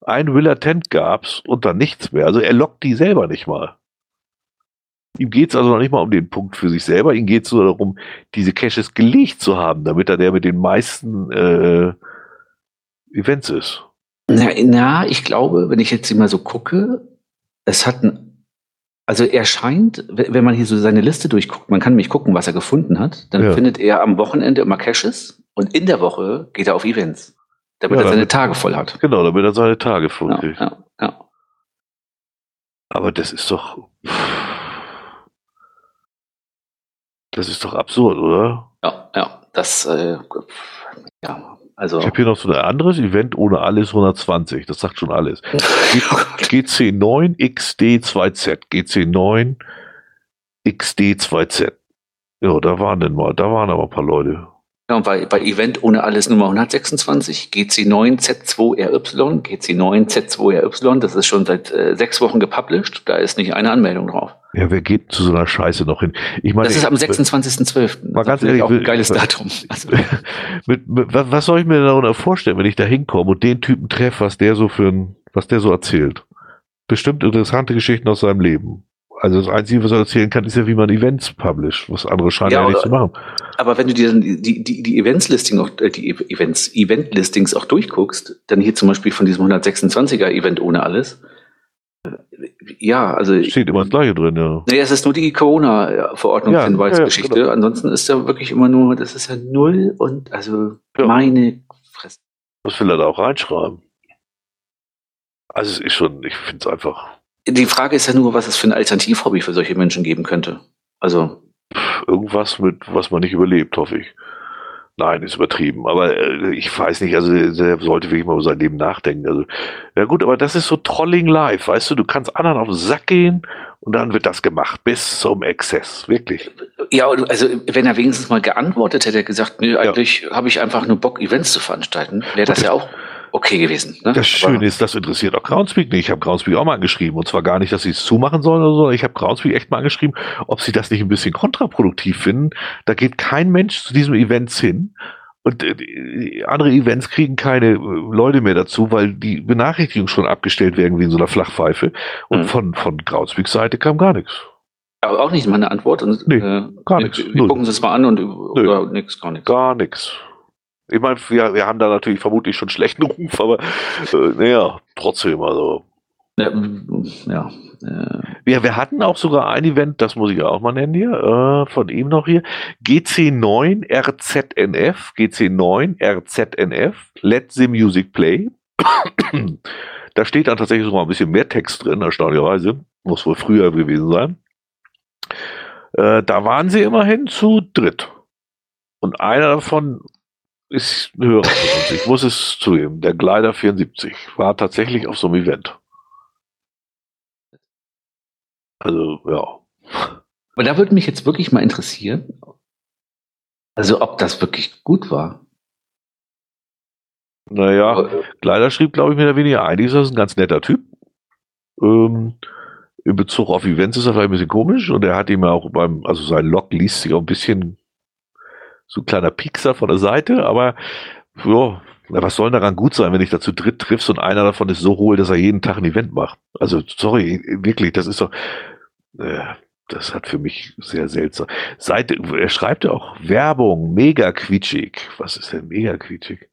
ein Will Attent gab's und dann nichts mehr. Also er lockt die selber nicht mal. Ihm geht's also noch nicht mal um den Punkt für sich selber, ihm geht's nur darum, diese Caches gelegt zu haben, damit er der mit den meisten äh, Events ist. Na, na, ich glaube, wenn ich jetzt mal so gucke, es hat ein, also er scheint, wenn man hier so seine Liste durchguckt, man kann nämlich gucken, was er gefunden hat, dann ja. findet er am Wochenende immer Caches und in der Woche geht er auf Events. Damit ja, er seine Tage voll hat. Genau, damit er seine Tage voll ja, kriegt. Ja, ja. Aber das ist doch. Das ist doch absurd, oder? Ja, ja. Das, äh, ja, also. Ich habe hier noch so ein anderes Event ohne alles 120. Das sagt schon alles. GC9 XD2Z. GC9 XD2Z. Ja, da waren denn mal, da waren aber ein paar Leute. Ja, und bei, bei Event ohne alles Nummer 126, GC9Z2RY, GC9Z2RY, das ist schon seit äh, sechs Wochen gepublished, da ist nicht eine Anmeldung drauf. Ja, wer geht zu so einer Scheiße noch hin? Ich meine, das ist am 26.12. Mal ganz ehrlich, auch ein geiles Datum. Also. Mit, mit, was soll ich mir darunter vorstellen, wenn ich da hinkomme und den Typen treffe, was der so für ein, was der so erzählt? Bestimmt interessante Geschichten aus seinem Leben. Also das Einzige, was er erzählen kann, ist ja, wie man Events publisht. Was andere scheinen ja, ja nicht zu machen. Aber wenn du dir dann die, die, die Events-Listing auch, äh, die Events, Event-Listings auch durchguckst, dann hier zum Beispiel von diesem 126er Event ohne alles, äh, ja, also. Steht immer das Gleiche drin, ja. Nee, es ist nur die Corona-Verordnungshinweisgeschichte. Ja, ja, Ansonsten ist ja wirklich immer nur, das ist ja null und also meine Fresse. Was will er da auch reinschreiben? Also es ist schon, ich finde es einfach die Frage ist ja nur, was es für ein Alternativhobby für solche Menschen geben könnte. Also. Irgendwas mit, was man nicht überlebt, hoffe ich. Nein, ist übertrieben. Aber äh, ich weiß nicht, also der sollte wirklich mal über sein Leben nachdenken. Also, ja gut, aber das ist so Trolling live, weißt du, du kannst anderen auf den Sack gehen und dann wird das gemacht, bis zum Exzess, wirklich. Ja, also wenn er wenigstens mal geantwortet hätte, gesagt, nö, eigentlich ja. habe ich einfach nur Bock, Events zu veranstalten, wäre das ja auch okay gewesen. Ne? Das Schöne ist, das interessiert auch Groundspeak nicht. Ich habe Groundspeak auch mal angeschrieben. Und zwar gar nicht, dass sie es zumachen sollen oder so. Ich habe Groundspeak echt mal angeschrieben, ob sie das nicht ein bisschen kontraproduktiv finden. Da geht kein Mensch zu diesem Events hin. Und äh, andere Events kriegen keine äh, Leute mehr dazu, weil die Benachrichtigungen schon abgestellt werden wie in so einer Flachpfeife. Und mhm. von, von Groundspeak Seite kam gar nichts. Aber auch nicht meine Antwort. Und, nee, äh, gar nichts. Wir, gucken Sie es mal an und oder nix, gar nichts. Gar nichts. Ich meine, wir, wir haben da natürlich vermutlich schon schlechten Ruf, aber äh, naja, trotzdem, also. Ja, ja. Äh. Wir, wir hatten auch sogar ein Event, das muss ich auch mal nennen hier, äh, von ihm noch hier. GC9 RZNF, GC9 RZNF, Let the Music Play. da steht dann tatsächlich sogar ein bisschen mehr Text drin, erstaunlicherweise. Muss wohl früher gewesen sein. Äh, da waren sie immerhin zu dritt. Und einer davon ist ein Hörer von uns. Ich muss es zugeben. Der Glider 74 war tatsächlich auf so einem Event. Also, ja. Aber da würde mich jetzt wirklich mal interessieren, also ob das wirklich gut war. Naja, Glider schrieb, glaube ich, mehr oder weniger ein. Dieser ist ein ganz netter Typ. Ähm, in Bezug auf Events ist er vielleicht ein bisschen komisch und er hat ihm ja auch beim, also sein Log liest sich auch ein bisschen so ein kleiner Piekser von der Seite, aber ja, was soll daran gut sein, wenn ich da zu dritt triffst und einer davon ist so hohl, dass er jeden Tag ein Event macht? Also, sorry, wirklich, das ist doch, äh, das hat für mich sehr seltsam. Seit, er schreibt ja auch Werbung, mega quietschig. Was ist denn mega quietschig?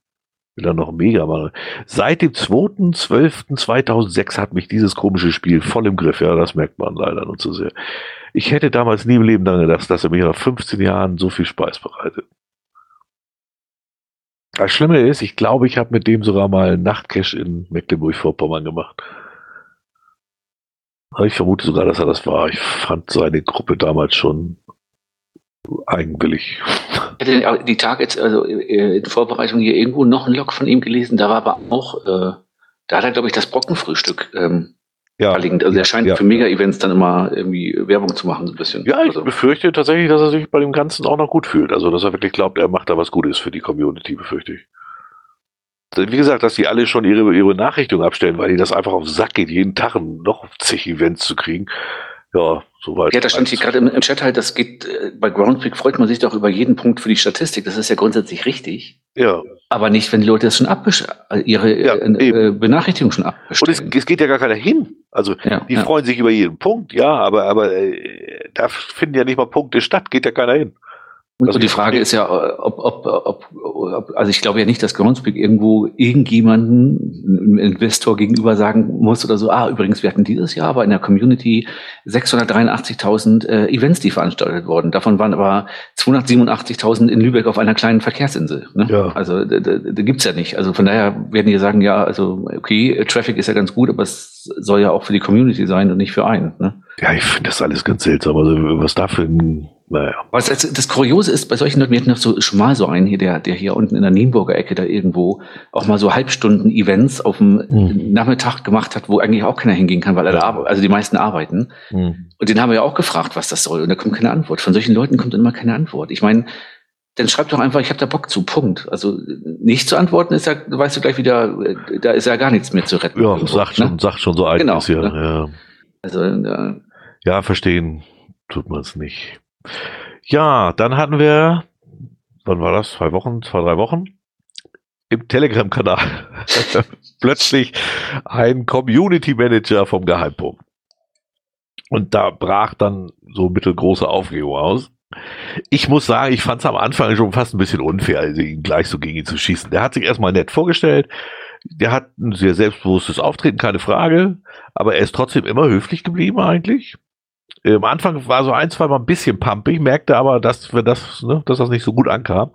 Will er noch mega machen. Seit dem 2.12.2006 hat mich dieses komische Spiel voll im Griff. Ja, das merkt man leider nur zu sehr. Ich hätte damals nie im Leben daran gedacht, dass er mir nach 15 Jahren so viel Spaß bereitet. Das Schlimme ist, ich glaube, ich habe mit dem sogar mal Nachtcash in Mecklenburg-Vorpommern gemacht. Ich vermute sogar, dass er das war. Ich fand seine Gruppe damals schon eigenwillig. Ich hätte die Tage jetzt, also äh, in Vorbereitung hier irgendwo noch ein Log von ihm gelesen, da war aber auch, äh, da hat er, glaube ich, das Brockenfrühstück ähm, ja. verlinkt. Also er scheint ja. für Mega-Events dann immer irgendwie Werbung zu machen, so ein bisschen. Ja, ich also. befürchte tatsächlich, dass er sich bei dem Ganzen auch noch gut fühlt. Also, dass er wirklich glaubt, er macht da was Gutes für die Community, befürchte ich. Wie gesagt, dass die alle schon ihre, ihre Nachrichtung abstellen, weil ihnen das einfach auf den Sack geht, jeden Tag noch zig Events zu kriegen. Ja, soweit. Ja, da stand hier gerade im, im, Chat halt, das geht, äh, bei Groundspeak freut man sich doch über jeden Punkt für die Statistik. Das ist ja grundsätzlich richtig. Ja. Aber nicht, wenn die Leute das schon abbestellen, äh, ihre ja, äh, Benachrichtigung schon abbestellen. Und es, es, geht ja gar keiner hin. Also, ja, die ja. freuen sich über jeden Punkt, ja, aber, aber äh, da finden ja nicht mal Punkte statt, geht ja keiner hin. Also die Frage ist ja, ob, ob, ob, ob, also ich glaube ja nicht, dass Groundspeak irgendwo irgendjemanden, einem Investor gegenüber sagen muss oder so, ah, übrigens, wir hatten dieses Jahr aber in der Community 683.000 äh, Events, die veranstaltet wurden. Davon waren aber 287.000 in Lübeck auf einer kleinen Verkehrsinsel. Ne? Ja. Also da, da, da gibt's ja nicht. Also von daher werden die sagen, ja, also okay, Traffic ist ja ganz gut, aber es soll ja auch für die Community sein und nicht für einen. Ne? Ja, ich finde das alles ganz seltsam. Also was da für ein naja. Was das, das Kuriose ist, bei solchen Leuten, wir hatten noch so schon mal so einen hier, der, der hier unten in der Nienburger Ecke da irgendwo auch mal so Halbstunden-Events auf dem mhm. Nachmittag gemacht hat, wo eigentlich auch keiner hingehen kann, weil alle ja. also die meisten arbeiten. Mhm. Und den haben wir ja auch gefragt, was das soll. Und da kommt keine Antwort. Von solchen Leuten kommt immer keine Antwort. Ich meine, dann schreib doch einfach, ich habe da Bock zu, Punkt. Also nicht zu antworten ist ja, weißt du gleich wieder, da ist ja gar nichts mehr zu retten. Ja, sagt ne? schon, sagt schon so eigentlich. Genau, ja. Ne? ja. Also, ja. ja, verstehen tut man es nicht. Ja, dann hatten wir, wann war das? Zwei Wochen, zwei, drei Wochen? Im Telegram-Kanal plötzlich ein Community Manager vom Geheimpunkt. Und da brach dann so mittelgroße Aufregung aus. Ich muss sagen, ich fand es am Anfang schon fast ein bisschen unfair, also ihn gleich so gegen ihn zu schießen. Der hat sich erstmal nett vorgestellt. Der hat ein sehr selbstbewusstes Auftreten, keine Frage. Aber er ist trotzdem immer höflich geblieben eigentlich. Äh, am Anfang war so ein, zwei Mal ein bisschen pumpig, merkte aber, dass wir das, ne, dass das nicht so gut ankam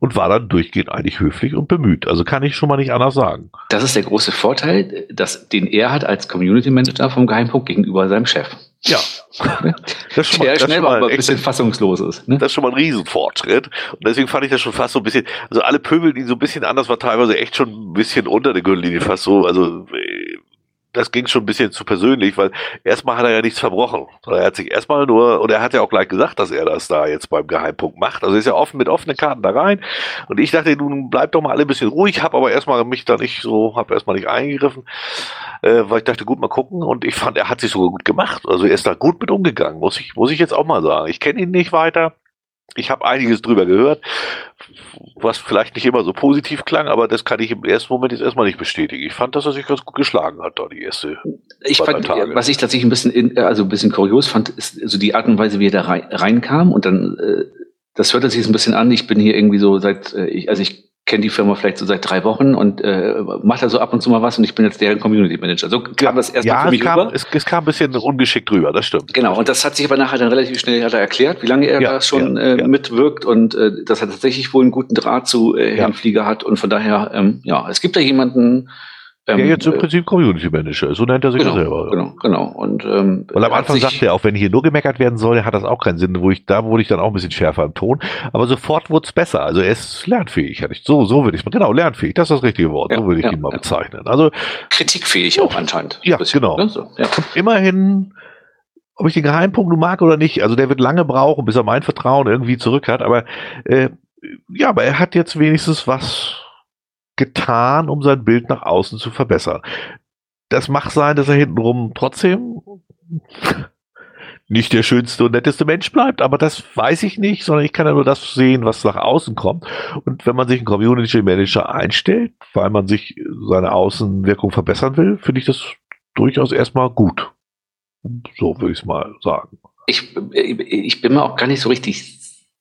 und war dann durchgehend eigentlich höflich und bemüht. Also kann ich schon mal nicht anders sagen. Das ist der große Vorteil, dass, den er hat als Community Manager vom Geheimpunkt gegenüber seinem Chef. Ja. Das schon mal, der das schnell mal ein bisschen fassungslos ist. Ne? Das ist schon mal ein Riesenfortschritt. Und deswegen fand ich das schon fast so ein bisschen, also alle Pöbel, die so ein bisschen anders war, teilweise echt schon ein bisschen unter der Gürtellinie, fast so, also das ging schon ein bisschen zu persönlich, weil erstmal hat er ja nichts verbrochen. Er hat sich erstmal nur, und er hat ja auch gleich gesagt, dass er das da jetzt beim Geheimpunkt macht. Also ist ja offen mit offenen Karten da rein. Und ich dachte, nun bleibt doch mal alle ein bisschen ruhig, habe aber erstmal mich da nicht so, habe erstmal nicht eingegriffen, äh, weil ich dachte, gut, mal gucken. Und ich fand, er hat sich sogar gut gemacht. Also er ist da gut mit umgegangen, muss ich, muss ich jetzt auch mal sagen. Ich kenne ihn nicht weiter. Ich habe einiges drüber gehört, was vielleicht nicht immer so positiv klang, aber das kann ich im ersten Moment jetzt erstmal nicht bestätigen. Ich fand, dass er sich ganz gut geschlagen hat da die erste. Ich fand, was ich tatsächlich ein bisschen, in, also ein bisschen kurios fand, ist so die Art und Weise, wie er da rein, reinkam und dann, äh, das hört sich so ein bisschen an. Ich bin hier irgendwie so seit, äh, ich, also ich kenne die Firma vielleicht so seit drei Wochen und äh, macht da so ab und zu mal was und ich bin jetzt deren Community Manager. So kam das erst ja, für mich es kam, Es, es, kam ein bisschen ungeschickt rüber, das stimmt. Genau, und das hat sich aber nachher dann relativ schnell hat er erklärt, wie lange er ja, da schon ja, äh, mitwirkt und äh, dass er tatsächlich wohl einen guten Draht zu äh, Herrn Flieger hat und von daher, ähm, ja, es gibt da jemanden, ähm, der jetzt im äh, Prinzip Community Manager, so nennt er sich genau, selber. Genau, genau. Und, ähm, Weil am Anfang sagte er, auch wenn hier nur gemeckert werden soll, hat das auch keinen Sinn, wo ich, da wurde ich dann auch ein bisschen schärfer im Ton. Aber sofort wurde es besser. Also er ist lernfähig. So, so würde ich mal, genau, lernfähig, das ist das richtige Wort. Ja, so würde ich ja, ihn mal ja. bezeichnen. Also. Kritikfähig auch anscheinend. Ja, bisschen, genau. Ne? So, immerhin, ob ich den Geheimpunkt nun mag oder nicht, also der wird lange brauchen, bis er mein Vertrauen irgendwie zurück hat, aber, äh, ja, aber er hat jetzt wenigstens was getan, um sein Bild nach außen zu verbessern. Das mag sein, dass er hintenrum trotzdem nicht der schönste und netteste Mensch bleibt, aber das weiß ich nicht, sondern ich kann ja nur das sehen, was nach außen kommt. Und wenn man sich einen Community Manager einstellt, weil man sich seine Außenwirkung verbessern will, finde ich das durchaus erstmal gut. So würde ich es mal sagen. Ich, ich bin mir auch gar nicht so richtig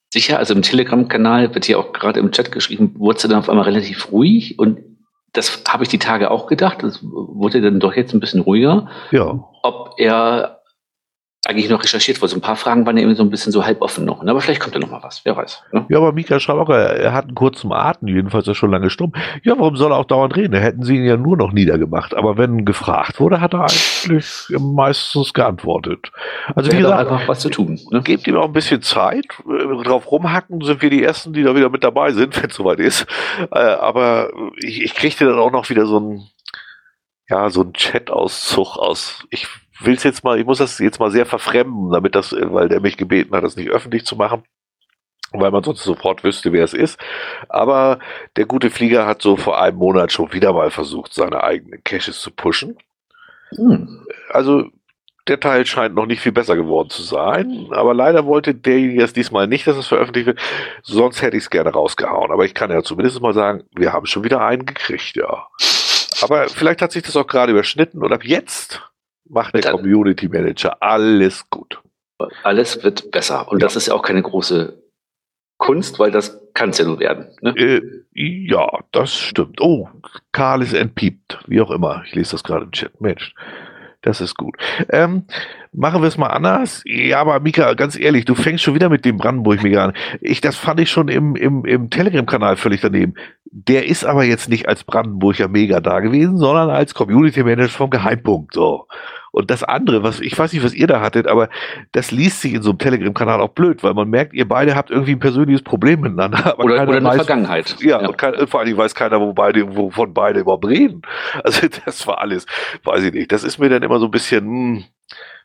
sicher. Also im Telegram-Kanal wird hier auch gerade im Chat geschrieben, wurde es dann auf einmal relativ ruhig und das habe ich die Tage auch gedacht. Das wurde dann doch jetzt ein bisschen ruhiger. Ja. Ob er eigentlich noch recherchiert wurde. So ein paar Fragen waren ja irgendwie so ein bisschen so halb offen noch. Ne? Aber vielleicht kommt ja noch mal was. Wer weiß. Ne? Ja, aber Mika schreibt auch, er hat einen kurzen Atem. Jedenfalls ist er schon lange stumm. Ja, warum soll er auch dauernd reden? Da hätten sie ihn ja nur noch niedergemacht. Aber wenn gefragt wurde, hat er eigentlich meistens geantwortet. Also, wie gesagt, einfach was zu tun. Ne? Gebt ihm auch ein bisschen Zeit. Drauf rumhacken sind wir die Ersten, die da wieder mit dabei sind, wenn es soweit ist. Äh, aber ich, ich kriegte dann auch noch wieder so ein, ja, so ein Chat-Auszug aus. Ich will es jetzt mal, ich muss das jetzt mal sehr verfremden, damit das, weil der mich gebeten hat, das nicht öffentlich zu machen weil man sonst sofort wüsste, wer es ist. Aber der gute Flieger hat so vor einem Monat schon wieder mal versucht, seine eigenen Caches zu pushen. Hm. Also der Teil scheint noch nicht viel besser geworden zu sein, aber leider wollte derjenige es diesmal nicht, dass es veröffentlicht wird. Sonst hätte ich es gerne rausgehauen. Aber ich kann ja zumindest mal sagen, wir haben schon wieder einen gekriegt, ja. Aber vielleicht hat sich das auch gerade überschnitten und ab jetzt macht der Community Manager alles gut. Alles wird besser. Und ja. das ist ja auch keine große Kunst, weil das kann es ja nur werden. Ne? Äh, ja, das stimmt. Oh, Karl ist entpiept. Wie auch immer. Ich lese das gerade im Chat. Mensch, das ist gut. Ähm, machen wir es mal anders. Ja, aber Mika, ganz ehrlich, du fängst schon wieder mit dem Brandenburg-Mega an. Ich, das fand ich schon im, im, im Telegram-Kanal völlig daneben. Der ist aber jetzt nicht als Brandenburger Mega da gewesen, sondern als Community Manager vom Geheimpunkt. So. Und das andere, was ich weiß nicht, was ihr da hattet, aber das liest sich in so einem Telegram-Kanal auch blöd, weil man merkt, ihr beide habt irgendwie ein persönliches Problem miteinander. Oder, oder eine weiß, Vergangenheit. Ja, ja. Und kein, vor allem weiß keiner, wo beide, wovon beide überhaupt reden. Also das war alles, weiß ich nicht. Das ist mir dann immer so ein bisschen, hm,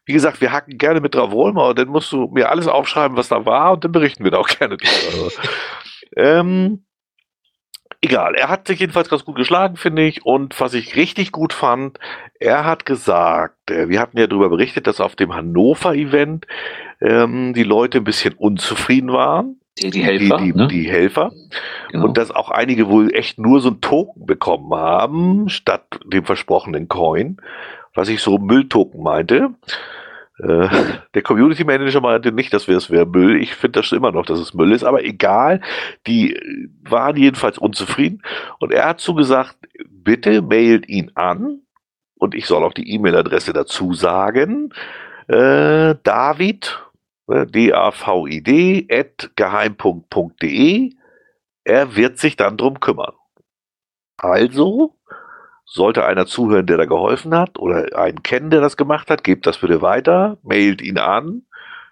wie gesagt, wir hacken gerne mit rum, aber dann musst du mir alles aufschreiben, was da war, und dann berichten wir da auch gerne drüber. ähm, egal, er hat sich jedenfalls ganz gut geschlagen, finde ich. Und was ich richtig gut fand, er hat gesagt, äh, wir hatten ja darüber berichtet, dass auf dem Hannover-Event ähm, die Leute ein bisschen unzufrieden waren. Die, die Helfer. Die, die, ne? die Helfer. Genau. Und dass auch einige wohl echt nur so ein Token bekommen haben, statt dem versprochenen Coin, was ich so Mülltoken meinte. Äh, der Community Manager meinte nicht, dass wir es wäre Müll. Ich finde das immer noch, dass es Müll ist, aber egal. Die waren jedenfalls unzufrieden und er hat zugesagt, bitte mailt ihn an und ich soll auch die E-Mail-Adresse dazu sagen. Äh, David, äh, D-A-V-I-D, at geheim.de. Er wird sich dann drum kümmern. Also, sollte einer zuhören, der da geholfen hat oder einen kennen, der das gemacht hat, gebt das bitte weiter, mailt ihn an,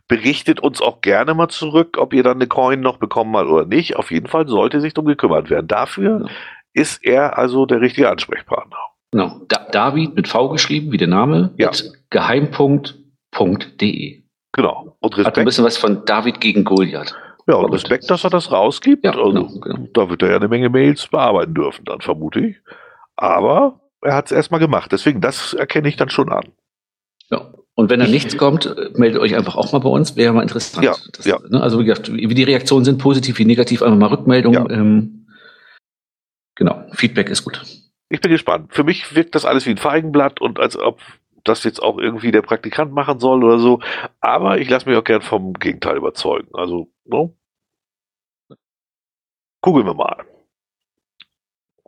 berichtet uns auch gerne mal zurück, ob ihr dann eine Coin noch bekommen habt oder nicht. Auf jeden Fall sollte sich darum gekümmert werden. Dafür ist er also der richtige Ansprechpartner. Genau. Da David mit V geschrieben, wie der Name, ja. geheimpunkt.de. Genau. Und Respekt. Hat ein bisschen was von David gegen Goliath. Ja, und Respekt, dass er das rausgibt. Ja, also, genau, genau. Da wird er ja eine Menge Mails bearbeiten dürfen, dann vermute ich. Aber er hat es erstmal gemacht. Deswegen, das erkenne ich dann schon an. Ja. Und wenn da nichts kommt, äh, meldet euch einfach auch mal bei uns. Wäre mal interessant. Ja, das, ja. Ne? Also wie, gesagt, wie die Reaktionen sind, positiv wie negativ, einfach mal Rückmeldung. Ja. Ähm, genau, Feedback ist gut. Ich bin gespannt. Für mich wirkt das alles wie ein Feigenblatt und als ob das jetzt auch irgendwie der Praktikant machen soll oder so. Aber ich lasse mich auch gern vom Gegenteil überzeugen. Also, no? gucken wir mal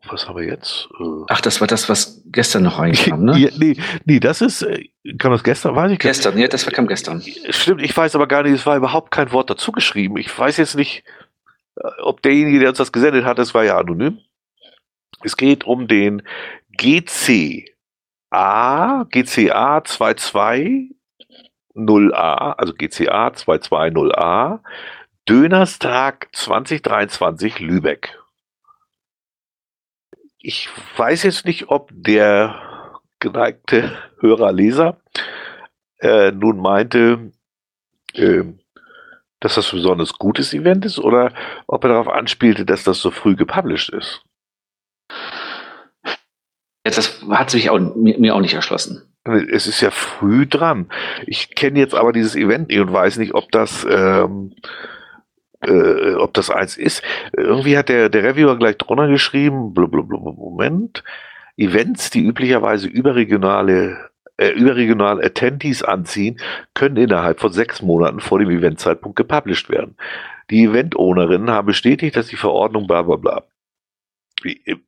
was haben wir jetzt? Äh, Ach, das war das, was gestern noch reinkam, ne? ja, nee, nee, das ist, äh, kam das gestern, weiß ich gar Gestern, ja, das kam gestern. Stimmt, ich weiß aber gar nicht, es war überhaupt kein Wort dazu geschrieben. Ich weiß jetzt nicht, äh, ob derjenige, der uns das gesendet hat, das war ja anonym. Es geht um den GCA, GCA 220A, also GCA 220A, Dönerstag 2023 Lübeck ich weiß jetzt nicht, ob der geneigte Hörer, Leser äh, nun meinte, äh, dass das ein besonders gutes Event ist oder ob er darauf anspielte, dass das so früh gepublished ist. Ja, das hat sich auch, mir, mir, auch nicht erschlossen. Es ist ja früh dran. Ich kenne jetzt aber dieses Event nicht und weiß nicht, ob das, ähm, äh, ob das eins ist. Irgendwie hat der, der Reviewer gleich drunter geschrieben, blablabla, Moment, Events, die üblicherweise überregionale äh, überregionale Attendees anziehen, können innerhalb von sechs Monaten vor dem Eventzeitpunkt gepublished werden. Die Event-Ownerinnen haben bestätigt, dass die Verordnung bla bla bla.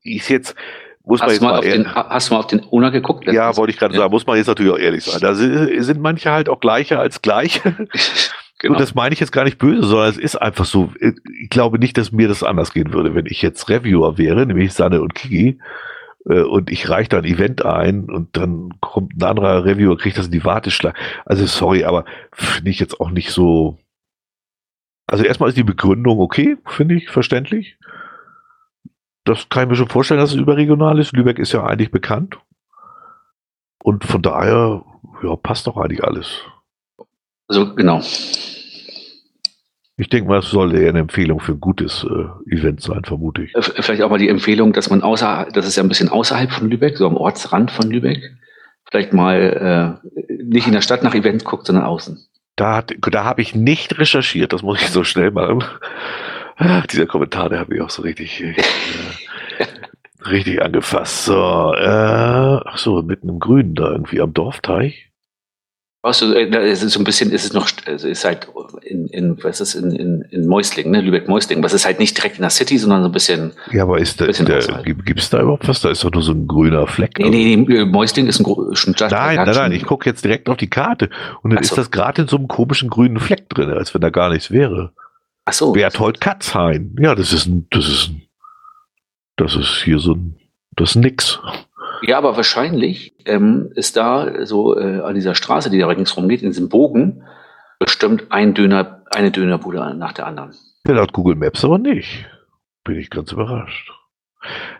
Ist jetzt, muss hast, man jetzt mal, mal den, hast du mal auf den Owner geguckt? Ja, wollte ich gerade ja. sagen, muss man jetzt natürlich auch ehrlich sein. Da sind manche halt auch gleicher als gleiche. Genau. Und das meine ich jetzt gar nicht böse, sondern es ist einfach so. Ich glaube nicht, dass mir das anders gehen würde, wenn ich jetzt Reviewer wäre, nämlich Sanne und Kiki, äh, und ich reiche da ein Event ein und dann kommt ein anderer Reviewer, kriegt das in die Warteschlange. Also sorry, aber finde ich jetzt auch nicht so. Also erstmal ist die Begründung okay, finde ich, verständlich. Das kann ich mir schon vorstellen, dass es überregional ist. Lübeck ist ja eigentlich bekannt. Und von daher, ja, passt doch eigentlich alles. Also genau. Ich denke mal, es sollte eher eine Empfehlung für ein gutes äh, Event sein, vermute ich. Äh, vielleicht auch mal die Empfehlung, dass man außer, das ist ja ein bisschen außerhalb von Lübeck, so am Ortsrand von Lübeck, vielleicht mal äh, nicht in der Stadt nach Events guckt, sondern außen. Da, da habe ich nicht recherchiert, das muss ich so schnell machen. Ach, dieser Kommentar, der hat mich auch so richtig, äh, richtig angefasst. So, äh, ach so, mitten im Grünen da irgendwie am Dorfteich. Also, es ist so ein bisschen, ist es noch, ist halt in, in was ist in, in, in Mäusling, ne, Lübeck-Mäusling. Was ist halt nicht direkt in der City, sondern so ein bisschen. Ja, aber ist da, da gibt es da überhaupt was? Da ist doch nur so ein grüner Fleck. Nee, nee, nee, Mäusling ist ein, schon Nein, nein, nein, ich gucke jetzt direkt auf die Karte und dann so. ist das gerade in so einem komischen grünen Fleck drin, als wenn da gar nichts wäre. Ach so. Berthold Katzhain. Ja, das ist ein, das ist ein, das ist hier so ein, das ist nix. Ja, aber wahrscheinlich ähm, ist da so äh, an dieser Straße, die da ringsrum geht, in diesem Bogen, bestimmt ein Döner, eine Dönerbude nach der anderen. Ja, laut Google Maps aber nicht. Bin ich ganz überrascht.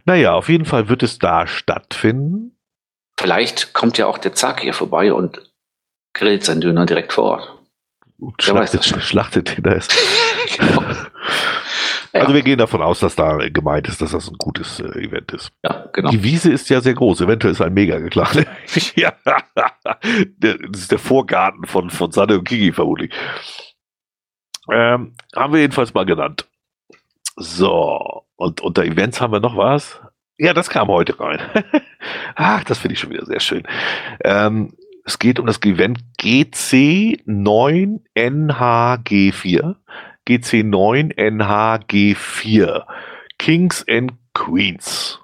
Naja, auf jeden Fall wird es da stattfinden. Vielleicht kommt ja auch der Zack hier vorbei und grillt seinen Döner direkt vor Ort. Und schlachtet, schlachtet den da ist. genau. Also wir gehen davon aus, dass da gemeint ist, dass das ein gutes äh, Event ist. Ja, genau. Die Wiese ist ja sehr groß. Eventuell ist ein mega geklagt. ja. Das ist der Vorgarten von, von Sanne und Kiki vermutlich. Ähm, haben wir jedenfalls mal genannt. So, und unter Events haben wir noch was? Ja, das kam heute rein. Ach, das finde ich schon wieder sehr schön. Ähm, es geht um das Event GC9NHG4. GC9NHG4. Kings and Queens.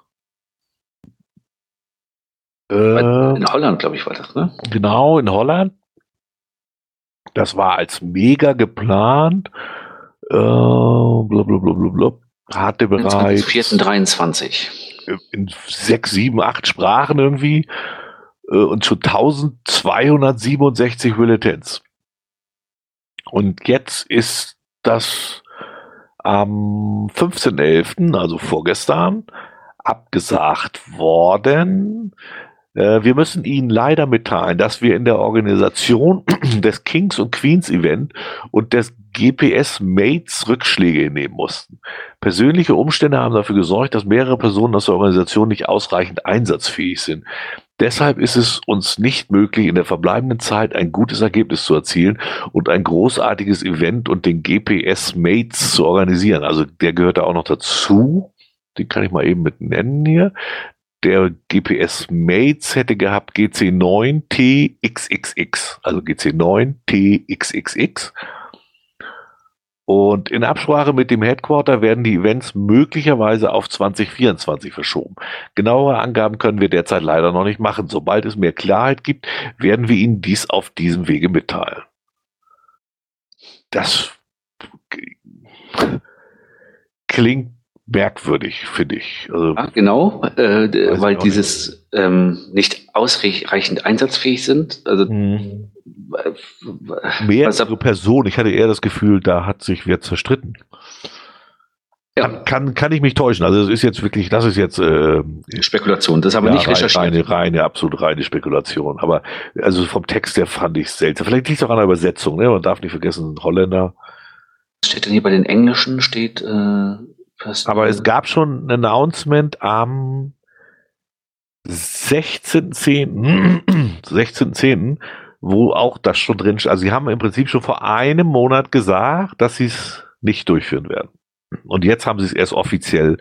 Äh, in Holland, glaube ich, war das, ne? Genau, in Holland. Das war als mega geplant. Äh, blablabla. Hatte bereits. 4.23. In sechs, sieben, acht Sprachen irgendwie. Äh, und schon 1267 Bulletins. Und jetzt ist das am 15.11., also vorgestern, abgesagt worden. Äh, wir müssen Ihnen leider mitteilen, dass wir in der Organisation des Kings und Queens Event und des GPS Mates Rückschläge nehmen mussten. Persönliche Umstände haben dafür gesorgt, dass mehrere Personen aus der Organisation nicht ausreichend einsatzfähig sind. Deshalb ist es uns nicht möglich, in der verbleibenden Zeit ein gutes Ergebnis zu erzielen und ein großartiges Event und den GPS Mates zu organisieren. Also der gehört da auch noch dazu. Den kann ich mal eben mit nennen hier. Der GPS Mates hätte gehabt GC9TXXX, also GC9TXXX. Und in Absprache mit dem Headquarter werden die Events möglicherweise auf 2024 verschoben. Genauere Angaben können wir derzeit leider noch nicht machen. Sobald es mehr Klarheit gibt, werden wir Ihnen dies auf diesem Wege mitteilen. Das klingt merkwürdig, finde ich. Also, ja, genau, äh, weil dieses ähm, nicht ausreichend einsatzfähig sind. Also hm. mehrere Personen. Ich hatte eher das Gefühl, da hat sich wer zerstritten. Ja. Kann, kann, kann ich mich täuschen. Also es ist jetzt wirklich, das ist jetzt äh, Spekulation. Das haben wir ja, nicht recherchiert. Reine, reine, absolut reine Spekulation. Aber also vom Text her fand ich es seltsam. Vielleicht liegt es auch an der Übersetzung. Ne? Man darf nicht vergessen, Holländer. Was steht denn hier bei den Englischen? Steht äh, aber es gab schon ein Announcement am 16.10. 16.10., wo auch das schon drin steht. Also sie haben im Prinzip schon vor einem Monat gesagt, dass sie es nicht durchführen werden. Und jetzt haben sie es erst offiziell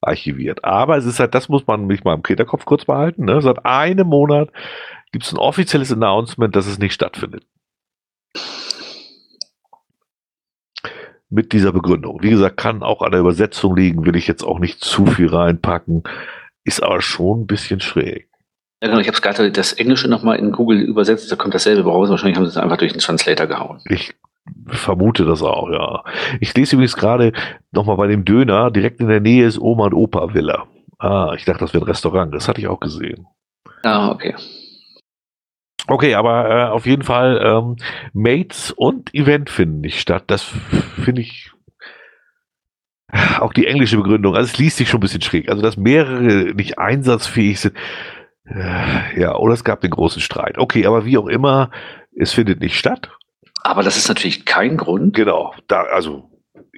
archiviert. Aber es ist halt, das muss man mich mal im Kinderkopf kurz behalten. Ne? Seit einem Monat gibt es ein offizielles Announcement, dass es nicht stattfindet. Mit dieser Begründung. Wie gesagt, kann auch an der Übersetzung liegen, will ich jetzt auch nicht zu viel reinpacken. Ist aber schon ein bisschen schräg. Ja, genau, ich habe es gerade das Englische nochmal in Google übersetzt, da kommt dasselbe raus. Wahrscheinlich haben sie es einfach durch den Translator gehauen. Ich vermute das auch, ja. Ich lese übrigens gerade nochmal bei dem Döner, direkt in der Nähe ist Oma und Opa Villa. Ah, ich dachte, das wäre ein Restaurant. Das hatte ich auch gesehen. Ah, okay. Okay, aber äh, auf jeden Fall ähm, Mates und Event finden nicht statt. Das finde ich auch die englische Begründung. Also es liest sich schon ein bisschen schräg. Also dass mehrere nicht einsatzfähig sind. Äh, ja, oder es gab den großen Streit. Okay, aber wie auch immer, es findet nicht statt. Aber das ist natürlich kein Grund. Genau, da, also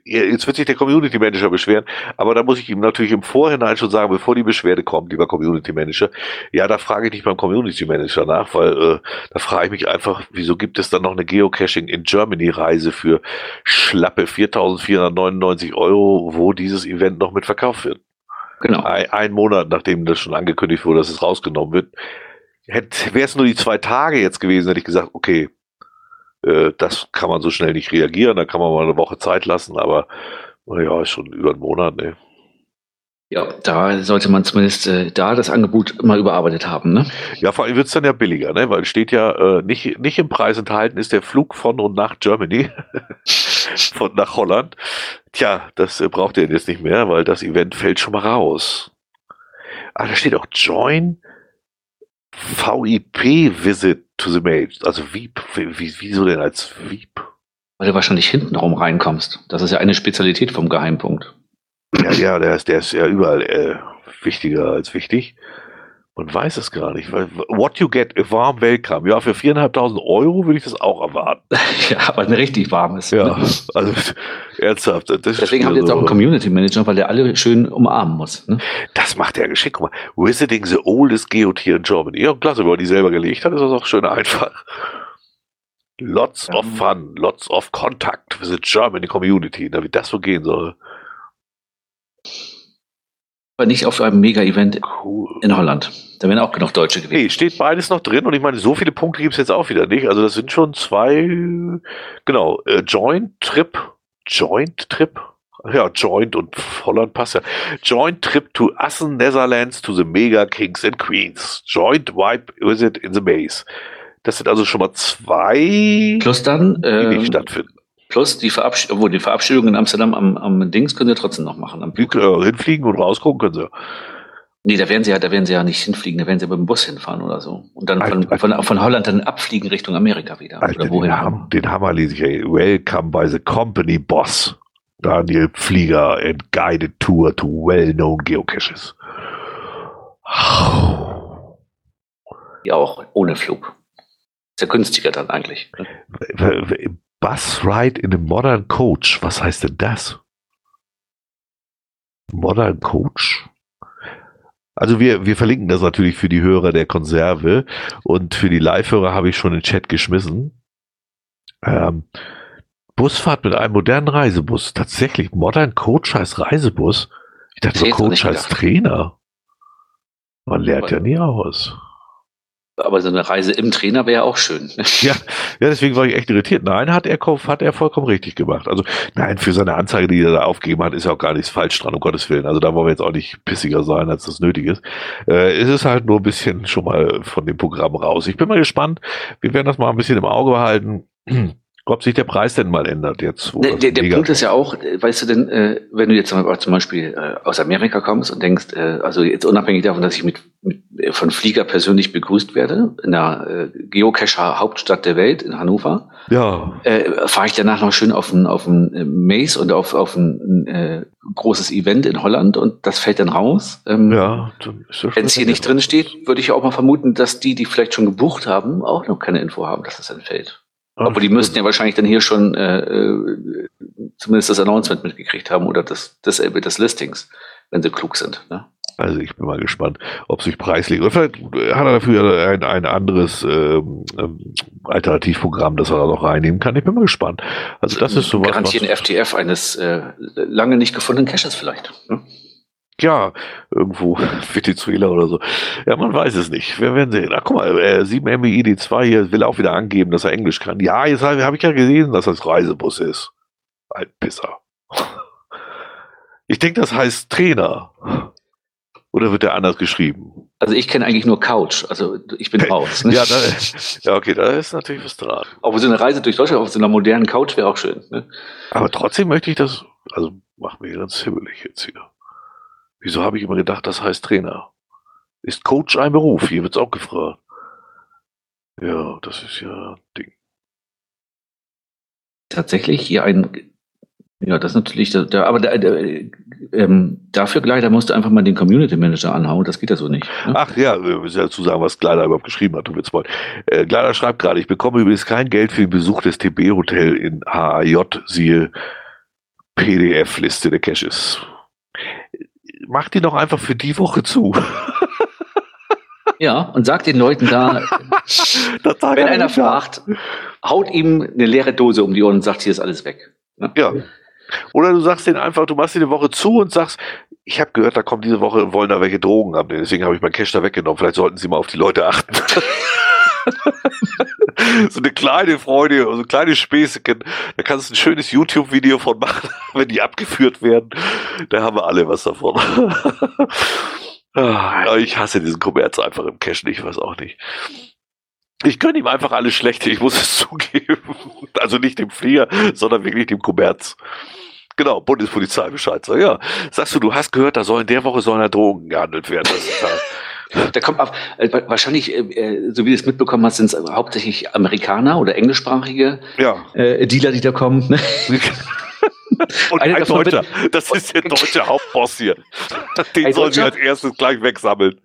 jetzt wird sich der Community Manager beschweren, aber da muss ich ihm natürlich im Vorhinein schon sagen, bevor die Beschwerde kommt, lieber Community Manager, ja, da frage ich nicht beim Community Manager nach, weil äh, da frage ich mich einfach, wieso gibt es dann noch eine Geocaching in Germany Reise für schlappe 4.499 Euro, wo dieses Event noch mit verkauft wird? Genau. Ein, ein Monat, nachdem das schon angekündigt wurde, dass es rausgenommen wird. Wäre es nur die zwei Tage jetzt gewesen, hätte ich gesagt, okay, äh, das kann man so schnell nicht reagieren, da kann man mal eine Woche Zeit lassen, aber naja, ist schon über einen Monat, ne? Ja, da sollte man zumindest äh, da das Angebot mal überarbeitet haben, ne? Ja, vor allem wird es dann ja billiger, ne? Weil steht ja äh, nicht, nicht im Preis enthalten ist der Flug von und nach Germany, von nach Holland. Tja, das äh, braucht ihr jetzt nicht mehr, weil das Event fällt schon mal raus. Ah, da steht auch Join VIP Visit to the Mail. Also Veep, wie, wieso denn als Veep? Weil du wahrscheinlich hintenrum reinkommst. Das ist ja eine Spezialität vom Geheimpunkt. Ja, ja, der ist, der ist ja überall äh, wichtiger als wichtig. Man weiß es gar nicht. What you get, a warm welcome. Ja, für 4.500 Euro würde ich das auch erwarten. ja, aber ein richtig warmes. Ja, also ernsthaft. Deswegen haben wir jetzt auch einen Community Manager, weil der alle schön umarmen muss. Ne? Das macht er geschickt. Guck mal, visiting the oldest Geotier in Germany. Ja, klasse, wenn man die selber gelegt hat, ist das auch schön einfach. Lots of fun, lots of contact with the German community. Na, wie das so gehen soll aber nicht auf einem Mega-Event cool. in Holland. Da wären auch genug Deutsche gewesen. Nee, steht beides noch drin und ich meine, so viele Punkte gibt es jetzt auch wieder nicht. Also das sind schon zwei, genau, äh, Joint Trip, Joint Trip, ja, Joint und Holland passt ja. Joint Trip to Assen, Netherlands to the Mega Kings and Queens. Joint Wipe Visit in the Base. Das sind also schon mal zwei, Plus dann, die äh, nicht stattfinden. Plus die Verabschiedung, die Verabschiedung in Amsterdam am, am Dings können sie trotzdem noch machen. Am äh, hinfliegen und rausgucken können sie. Nee, da werden sie ja, da werden sie ja nicht hinfliegen, da werden sie mit dem Bus hinfahren oder so. Und dann von, Alter, von, von, Holland dann abfliegen Richtung Amerika wieder. Alter, oder wohin? Den, Ham, den Hammer lese ich, ey. Welcome by the company boss. Daniel Flieger and guided tour to well-known geocaches. Ja, auch ohne Flug. Ist ja günstiger dann eigentlich. Bus Ride in a Modern Coach. Was heißt denn das? Modern Coach? Also wir, wir verlinken das natürlich für die Hörer der Konserve und für die Live-Hörer habe ich schon in den Chat geschmissen. Ähm, Busfahrt mit einem modernen Reisebus. Tatsächlich, Modern Coach heißt Reisebus. Ich dachte, Coach heißt Trainer. Man lernt ja nie aus. Aber so eine Reise im Trainer wäre auch schön. Ja, ja, deswegen war ich echt irritiert. Nein, hat er, hat er vollkommen richtig gemacht. Also, nein, für seine Anzeige, die er da aufgegeben hat, ist ja auch gar nichts falsch dran, um Gottes Willen. Also, da wollen wir jetzt auch nicht pissiger sein, als das nötig ist. Äh, es ist halt nur ein bisschen schon mal von dem Programm raus. Ich bin mal gespannt. Wir werden das mal ein bisschen im Auge behalten ob sich der Preis denn mal ändert jetzt. Der, der, der Punkt ist ja auch, weißt du denn, äh, wenn du jetzt zum Beispiel äh, aus Amerika kommst und denkst, äh, also jetzt unabhängig davon, dass ich mit, mit von Flieger persönlich begrüßt werde, in der äh, Geocacher Hauptstadt der Welt, in Hannover, ja. äh, fahre ich danach noch schön auf ein, auf ein äh, Maze und auf, auf ein äh, großes Event in Holland und das fällt dann raus. Ähm, ja, wenn es hier nicht drin steht, würde ich auch mal vermuten, dass die, die vielleicht schon gebucht haben, auch noch keine Info haben, dass das entfällt. Aber die müssten ja wahrscheinlich dann hier schon äh, äh, zumindest das Announcement mitgekriegt haben oder das, dasselbe des Listings, wenn sie klug sind. Ne? Also ich bin mal gespannt, ob sich preislich oder vielleicht hat er dafür ein, ein anderes ähm, ähm, Alternativprogramm, das er da noch reinnehmen kann. Ich bin mal gespannt. Also das ist so was. Garantieren FTF eines äh, lange nicht gefundenen Caches vielleicht. Ne? Ja, irgendwo Venezuela oder so. Ja, man weiß es nicht. Wir werden sehen. Ach, guck mal, äh, 7MBID2 hier will auch wieder angeben, dass er Englisch kann. Ja, jetzt habe hab ich ja gesehen, dass das Reisebus ist. Ein Pisser. Ich denke, das heißt Trainer. Oder wird der anders geschrieben? Also ich kenne eigentlich nur Couch, also ich bin raus. Ne? ja, da, ja, okay, da ist natürlich was dran. Aber so eine Reise durch Deutschland auf so einer modernen Couch wäre auch schön. Ne? Aber trotzdem möchte ich das, also mach mir ganz himmelig jetzt hier. Wieso habe ich immer gedacht, das heißt Trainer? Ist Coach ein Beruf? Hier wird es auch gefragt. Ja, das ist ja ein Ding. Tatsächlich hier ein ja, das ist natürlich, da, aber da, da, ähm, dafür Gleider musst du einfach mal den Community Manager anhauen, das geht ja so nicht. Ne? Ach ja, wir müssen ja dazu sagen, was Gleider überhaupt geschrieben hat, du willst mal. Äh, Gleider schreibt gerade, ich bekomme übrigens kein Geld für den Besuch des TB Hotel in HAJ, siehe PDF-Liste der Caches. Mach die doch einfach für die Woche zu. Ja, und sag den Leuten da, wenn einer fragt, haut ihm eine leere Dose um die Ohren und sagt, hier ist alles weg. Ne? Ja. Oder du sagst denen einfach, du machst dir eine Woche zu und sagst, ich habe gehört, da kommt diese Woche und wollen da welche Drogen haben. Deswegen habe ich mein Cash da weggenommen. Vielleicht sollten sie mal auf die Leute achten. so eine kleine Freude, so eine kleine Späße. Da kannst du ein schönes YouTube-Video von machen, wenn die abgeführt werden. Da haben wir alle was davon. Ah, ich hasse diesen Kommerz einfach im Cash nicht, ich weiß auch nicht. Ich gönne ihm einfach alles Schlechte, ich muss es zugeben. Also nicht dem Flieger, sondern wirklich dem Kommerz. Genau, Bundespolizei Bescheid. So, ja, sagst du, du hast gehört, da soll in der Woche sollen da Drogen gehandelt werden. Das ist da, da kommt auf, äh, wahrscheinlich, äh, äh, so wie du es mitbekommen hast, sind es hauptsächlich Amerikaner oder englischsprachige ja. Dealer, die da kommen. Und ein Deutscher. Das ist der deutsche Hauptboss hier. Den sollen sie als erstes gleich wegsammeln.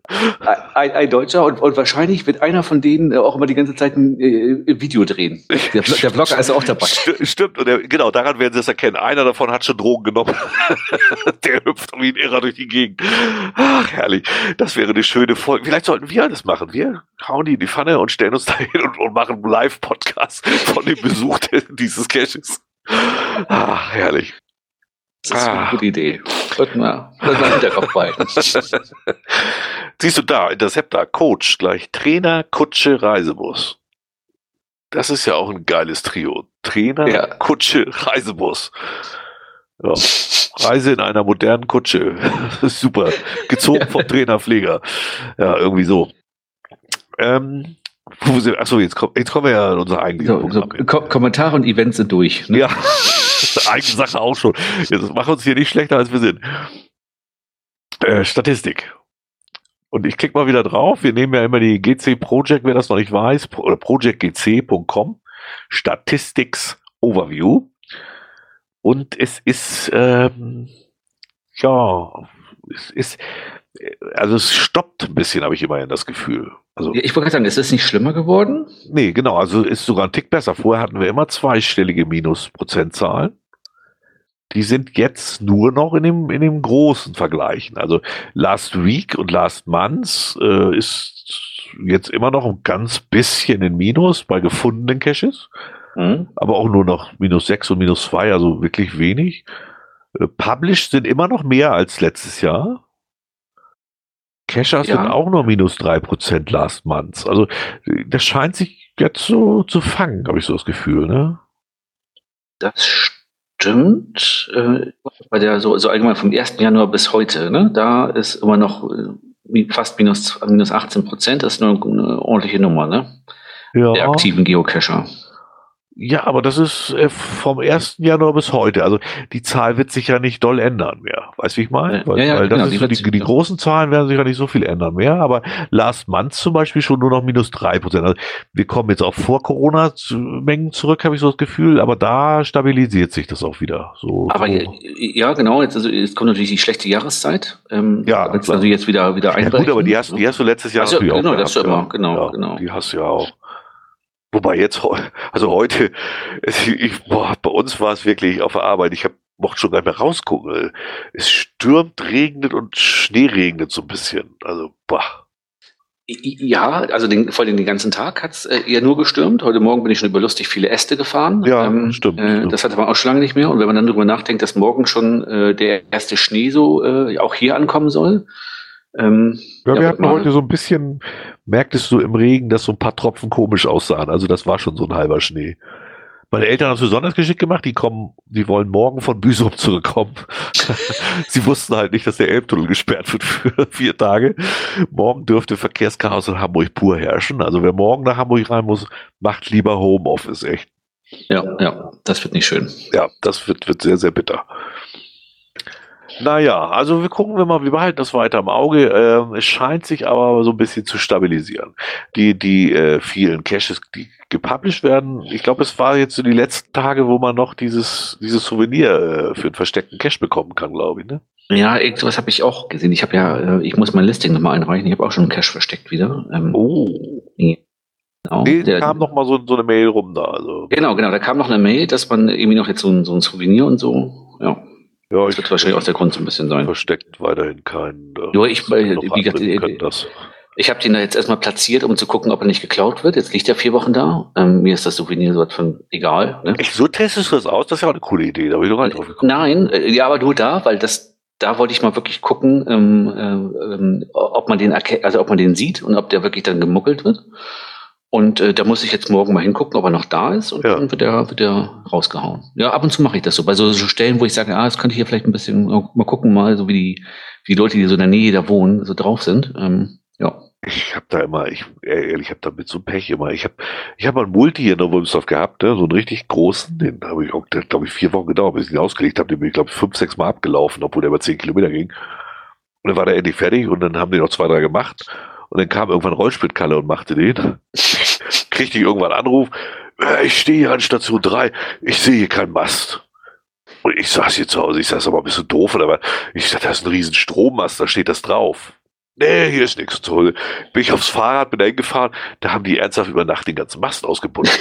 Ein, ein Deutscher und, und, wahrscheinlich wird einer von denen auch immer die ganze Zeit ein äh, Video drehen. Der, der Blogger ist auch dabei. Stimmt, und der, genau, daran werden sie es erkennen. Einer davon hat schon Drogen genommen. der hüpft wie ein Irrer durch die Gegend. Ach, herrlich. Das wäre eine schöne Folge. Vielleicht sollten wir das machen. Wir hauen die in die Pfanne und stellen uns da hin und, und machen einen Live-Podcast von dem Besuch dieses Caches. Ah, herrlich. Das ist ah. eine gute Idee. Sollten wir, sollten wir Hinterkopf behalten. Siehst du da, Interceptor, Coach gleich Trainer, Kutsche, Reisebus. Das ist ja auch ein geiles Trio. Trainer, ja. Kutsche, Reisebus. Ja. Reise in einer modernen Kutsche. Super. Gezogen vom Trainerpfleger. Ja, irgendwie so. Ähm, Achso, jetzt, komm, jetzt kommen wir ja in unser eigenes so, so, Ko Kommentare und Events sind durch. Ne? Ja, eigene Sache auch schon. Jetzt machen wir uns hier nicht schlechter, als wir sind. Äh, Statistik. Und ich klicke mal wieder drauf. Wir nehmen ja immer die GC Project, wer das noch nicht weiß, oder projectgc.com. Statistics Overview. Und es ist, ähm, ja, es ist, also es stoppt ein bisschen, habe ich immerhin das Gefühl. Also, ich wollte gerade sagen, ist es nicht schlimmer geworden? Nee, genau, also ist sogar ein Tick besser. Vorher hatten wir immer zweistellige Minusprozentzahlen. Die sind jetzt nur noch in dem, in dem großen Vergleichen. Also Last Week und Last Month äh, ist jetzt immer noch ein ganz bisschen in Minus bei gefundenen Caches. Mhm. Aber auch nur noch minus 6 und minus 2, also wirklich wenig. Äh, published sind immer noch mehr als letztes Jahr. Kescher ja. sind auch nur minus drei Prozent last month. Also das scheint sich jetzt so zu fangen, habe ich so das Gefühl, ne? Das stimmt. Äh, bei der so, so allgemein vom 1. Januar bis heute, ne? Da ist immer noch äh, fast minus, minus 18 Prozent. Das ist nur eine ordentliche Nummer, ne? Ja. Der aktiven Geocacher. Ja, aber das ist äh, vom 1. Januar bis heute. Also die Zahl wird sich ja nicht doll ändern mehr. Weißt du, wie ich meine? Weil, ja, ja, weil das genau, ist, die, die, die großen Zahlen werden sich ja nicht so viel ändern mehr. Aber Last Month zum Beispiel schon nur noch minus drei Prozent. Also wir kommen jetzt auch vor Corona-Mengen zurück, habe ich so das Gefühl. Aber da stabilisiert sich das auch wieder. So, aber so. ja, genau. Jetzt, also, jetzt kommt natürlich die schlechte Jahreszeit. Ähm, ja, also jetzt wieder wieder einbrechen. Ja, gut, aber die hast, die hast du letztes Jahr also, natürlich genau, auch. Genau, das immer. Genau, ja, genau. Die hast du ja auch. Wobei jetzt, also heute, ich, boah, bei uns war es wirklich auf der Arbeit. Ich habe mochte schon gar nicht mehr rausgucken. Es stürmt, regnet und Schnee regnet so ein bisschen. Also, boah. Ja, also den, vor allem den ganzen Tag hat es äh, eher nur gestürmt. Heute Morgen bin ich schon über lustig viele Äste gefahren. Ja, ähm, stimmt, äh, stimmt. Das hatte man auch schon lange nicht mehr. Und wenn man dann darüber nachdenkt, dass morgen schon äh, der erste Schnee so äh, auch hier ankommen soll. Ähm, ja, wir ja, hatten heute so ein bisschen, merktest du im Regen, dass so ein paar Tropfen komisch aussahen. Also das war schon so ein halber Schnee. Meine Eltern haben es besonders geschickt gemacht. Die kommen, die wollen morgen von Büsum zurückkommen. Sie wussten halt nicht, dass der Elbtunnel gesperrt wird für vier Tage. Morgen dürfte Verkehrschaos in Hamburg pur herrschen. Also wer morgen nach Hamburg rein muss, macht lieber Homeoffice, echt. Ja, ja, das wird nicht schön. Ja, das wird, wird sehr, sehr bitter. Naja, also wir gucken wir mal, wir behalten das weiter im Auge. Ähm, es scheint sich aber so ein bisschen zu stabilisieren. Die, die äh, vielen Caches, die gepublished werden, ich glaube, es war jetzt so die letzten Tage, wo man noch dieses, dieses Souvenir äh, für einen versteckten Cache bekommen kann, glaube ich, ne? Ja, irgendwas habe ich auch gesehen. Ich habe ja, äh, ich muss mein Listing nochmal einreichen. Ich habe auch schon einen Cache versteckt wieder. Ähm, oh. Genau, nee, der, kam noch mal so, so eine Mail rum da. Also. Genau, genau. Da kam noch eine Mail, dass man irgendwie noch jetzt so ein, so ein Souvenir und so. Ja. Ja, das wird wahrscheinlich auch der Grund so ein bisschen sein. Versteckt weiterhin keinen. Äh, ja, ich, äh, wie gesagt, äh, das. ich habe den da jetzt erstmal platziert, um zu gucken, ob er nicht geklaut wird. Jetzt liegt er vier Wochen da. Ähm, mir ist das Souvenir so von egal. Ne? Echt, so testest du das aus? Das ist ja auch eine coole Idee. Da habe ich doch gar nicht drauf gekommen. Nein, äh, ja, aber nur da, weil das, da wollte ich mal wirklich gucken, ähm, ähm, ob man den also ob man den sieht und ob der wirklich dann gemuckelt wird. Und äh, da muss ich jetzt morgen mal hingucken, ob er noch da ist und ja. dann wird er, wird er rausgehauen. Ja, ab und zu mache ich das so. Bei so, so Stellen, wo ich sage, ah, das könnte ich hier vielleicht ein bisschen mal gucken, mal so wie die, wie die Leute, die so in der Nähe da wohnen, so drauf sind. Ähm, ja. Ich habe da immer, ich ehrlich, ich habe da mit so Pech immer. Ich habe, ich habe einen Multi hier in der Wulmsdorf gehabt, ne, so einen richtig großen, den habe ich auch, glaube ich, vier Wochen gedauert, bis ich ihn ausgelegt habe. Den bin ich, glaube ich, fünf, sechs Mal abgelaufen, obwohl der über zehn Kilometer ging. Und dann war der endlich fertig und dann haben die noch zwei, drei gemacht. Und dann kam irgendwann Rollspitkalle und machte den. Kriegte ich irgendwann einen Anruf. Äh, ich stehe hier an Station 3. Ich sehe hier keinen Mast. Und ich saß hier zu Hause. Ich saß aber ein bisschen doof. Aber ich sagte, das ist ein riesen Strommast. Da steht das drauf. Nee, hier ist nichts zu holen. Bin ich aufs Fahrrad, bin da hingefahren. Da haben die ernsthaft über Nacht den ganzen Mast ausgebunden.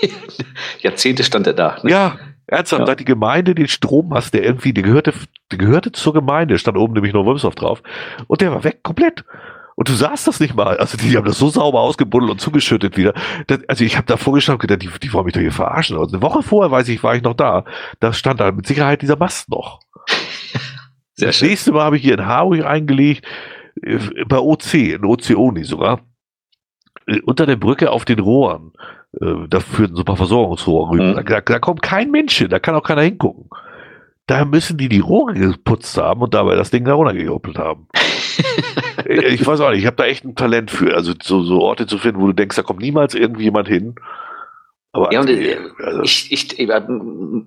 Jahrzehnte stand er da. Ne? Ja, ernsthaft. Ja. Da hat die Gemeinde den Strommast, der irgendwie, der gehörte, der gehörte zur Gemeinde, stand oben nämlich noch Wimsdorf drauf. Und der war weg, komplett. Und du sahst das nicht mal. Also die haben das so sauber ausgebuddelt und zugeschüttet wieder. Das, also ich habe da vorgestanden gedacht, die, die wollen mich doch hier verarschen. Also eine Woche vorher, weiß ich, war ich noch da. Da stand da mit Sicherheit dieser Mast noch. Sehr das schön. nächste Mal habe ich hier in Harburg eingelegt, äh, bei OC, in OC-Oni sogar. Äh, unter der Brücke auf den Rohren. Äh, da führten so ein paar Versorgungsrohre rüber. Mhm. Da, da kommt kein Mensch hin, da kann auch keiner hingucken. Da müssen die die Rohre geputzt haben und dabei das Ding da runtergehoppelt haben. ich weiß auch nicht, ich habe da echt ein Talent für, also so, so Orte zu finden, wo du denkst, da kommt niemals irgendwie jemand hin. Aber ja, äh, also, ich, ich, äh,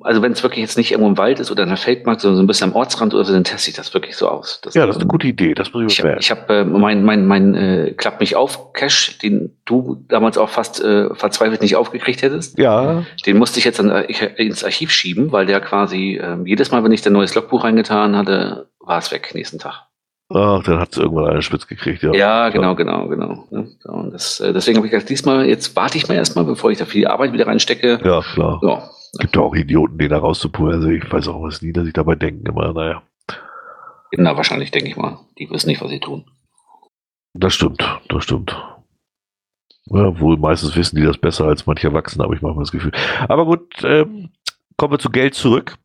also wenn es wirklich jetzt nicht irgendwo im Wald ist oder in der Feldmarkt, sondern so ein bisschen am Ortsrand oder so, dann teste ich das wirklich so aus. Das, ja, das ist eine gute Idee, das muss ich Ich habe ich hab, äh, mein, mein, mein äh, Klapp mich auf Cash, den du damals auch fast äh, verzweifelt nicht aufgekriegt hättest. Ja. Den musste ich jetzt an, ich, ins Archiv schieben, weil der quasi äh, jedes Mal, wenn ich ein neues Logbuch reingetan hatte, war es weg nächsten Tag. Ach, dann hat es irgendwann einen Spitz gekriegt, ja. Ja, genau, genau, genau. Und das, äh, deswegen habe ich gesagt, diesmal, jetzt warte ich mal erstmal, bevor ich da viel Arbeit wieder reinstecke. Ja, klar. Ja. Gibt ja auch Idioten, die da rauszupulen. Also ich weiß auch was nie, dass ich dabei denken immer, naja. Na, wahrscheinlich, denke ich mal. Die wissen nicht, was sie tun. Das stimmt, das stimmt. Ja, wohl meistens wissen die das besser als manche Erwachsene, habe ich manchmal das Gefühl. Aber gut, ähm, kommen wir zu Geld zurück.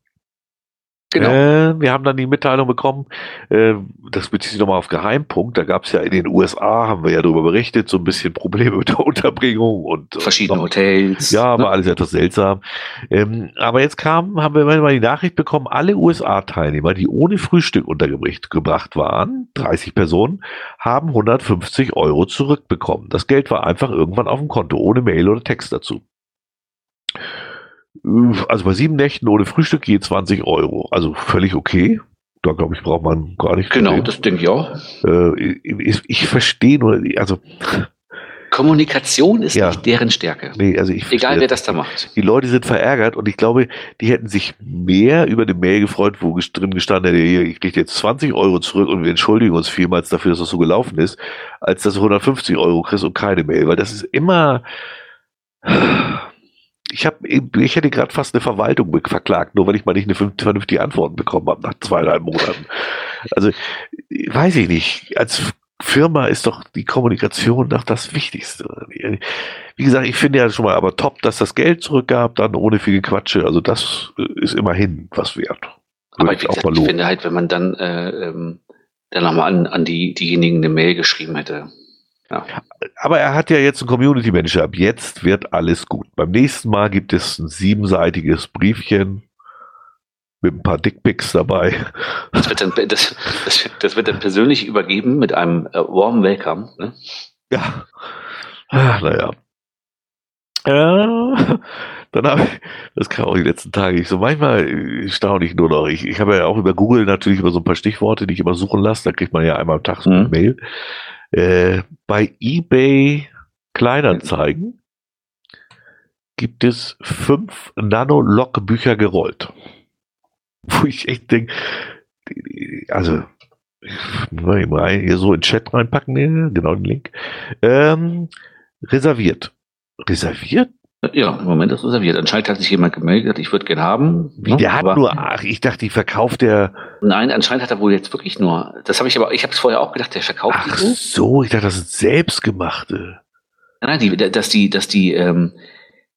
Genau. Äh, wir haben dann die Mitteilung bekommen, äh, das bezieht sich nochmal auf Geheimpunkt, da gab es ja in den USA, haben wir ja darüber berichtet, so ein bisschen Probleme mit der Unterbringung und verschiedene noch, Hotels. Ja, ne? war alles etwas seltsam. Ähm, aber jetzt kam, haben wir mal die Nachricht bekommen, alle USA-Teilnehmer, die ohne Frühstück untergebracht waren, 30 Personen, haben 150 Euro zurückbekommen. Das Geld war einfach irgendwann auf dem Konto, ohne Mail oder Text dazu. Also bei sieben Nächten ohne Frühstück je 20 Euro. Also völlig okay. Da glaube ich, braucht man gar nicht. Genau, reden. das denke ich auch. Äh, ich, ich verstehe nur, also. Kommunikation ist ja. nicht deren Stärke. Nee, also ich Egal wer das da macht. Die Leute sind verärgert und ich glaube, die hätten sich mehr über eine Mail gefreut, wo drin gestanden hätte, ich kriege jetzt 20 Euro zurück und wir entschuldigen uns vielmals dafür, dass das so gelaufen ist, als dass du 150 Euro kriegst und keine Mail, weil das ist immer ich habe, ich hätte gerade fast eine Verwaltung verklagt, nur weil ich mal nicht eine vernünftige Antwort bekommen habe nach zwei, drei Monaten. Also, weiß ich nicht. Als Firma ist doch die Kommunikation doch das Wichtigste. Wie gesagt, ich finde ja schon mal aber top, dass das Geld zurückgab, dann ohne viel Quatsche. Also das ist immerhin was wert. Aber ich, gesagt, ich finde halt, wenn man dann, äh, ähm, dann nochmal an, an die, diejenigen eine Mail geschrieben hätte. Ja. Aber er hat ja jetzt einen Community Manager. Ab jetzt wird alles gut. Beim nächsten Mal gibt es ein siebenseitiges Briefchen mit ein paar Dickpics dabei. Das wird dann, das, das, das wird dann persönlich übergeben mit einem äh, Warm Welcome. Ne? Ja. Ah, naja. Äh, dann habe ich, das kam auch die letzten Tage, ich so manchmal staune ich nur noch. Ich, ich habe ja auch über Google natürlich über so ein paar Stichworte, die ich immer suchen lasse. Da kriegt man ja einmal am Tag so eine mhm. Mail. Äh, bei eBay Kleinanzeigen gibt es fünf Nano-Log-Bücher gerollt. Wo ich echt denke, also, mal hier so in den Chat reinpacken, genau den Link. Ähm, reserviert. Reserviert? Ja, im Moment ist reserviert. Anscheinend hat sich jemand gemeldet, ich würde gerne haben. Wie, der hat nur, ach, ich dachte, die verkauft der. Nein, anscheinend hat er wohl jetzt wirklich nur. Das habe ich aber, ich habe es vorher auch gedacht, der verkauft ach die so. so, ich dachte, das sind selbstgemachte. Nein, die, dass die, dass die, ähm,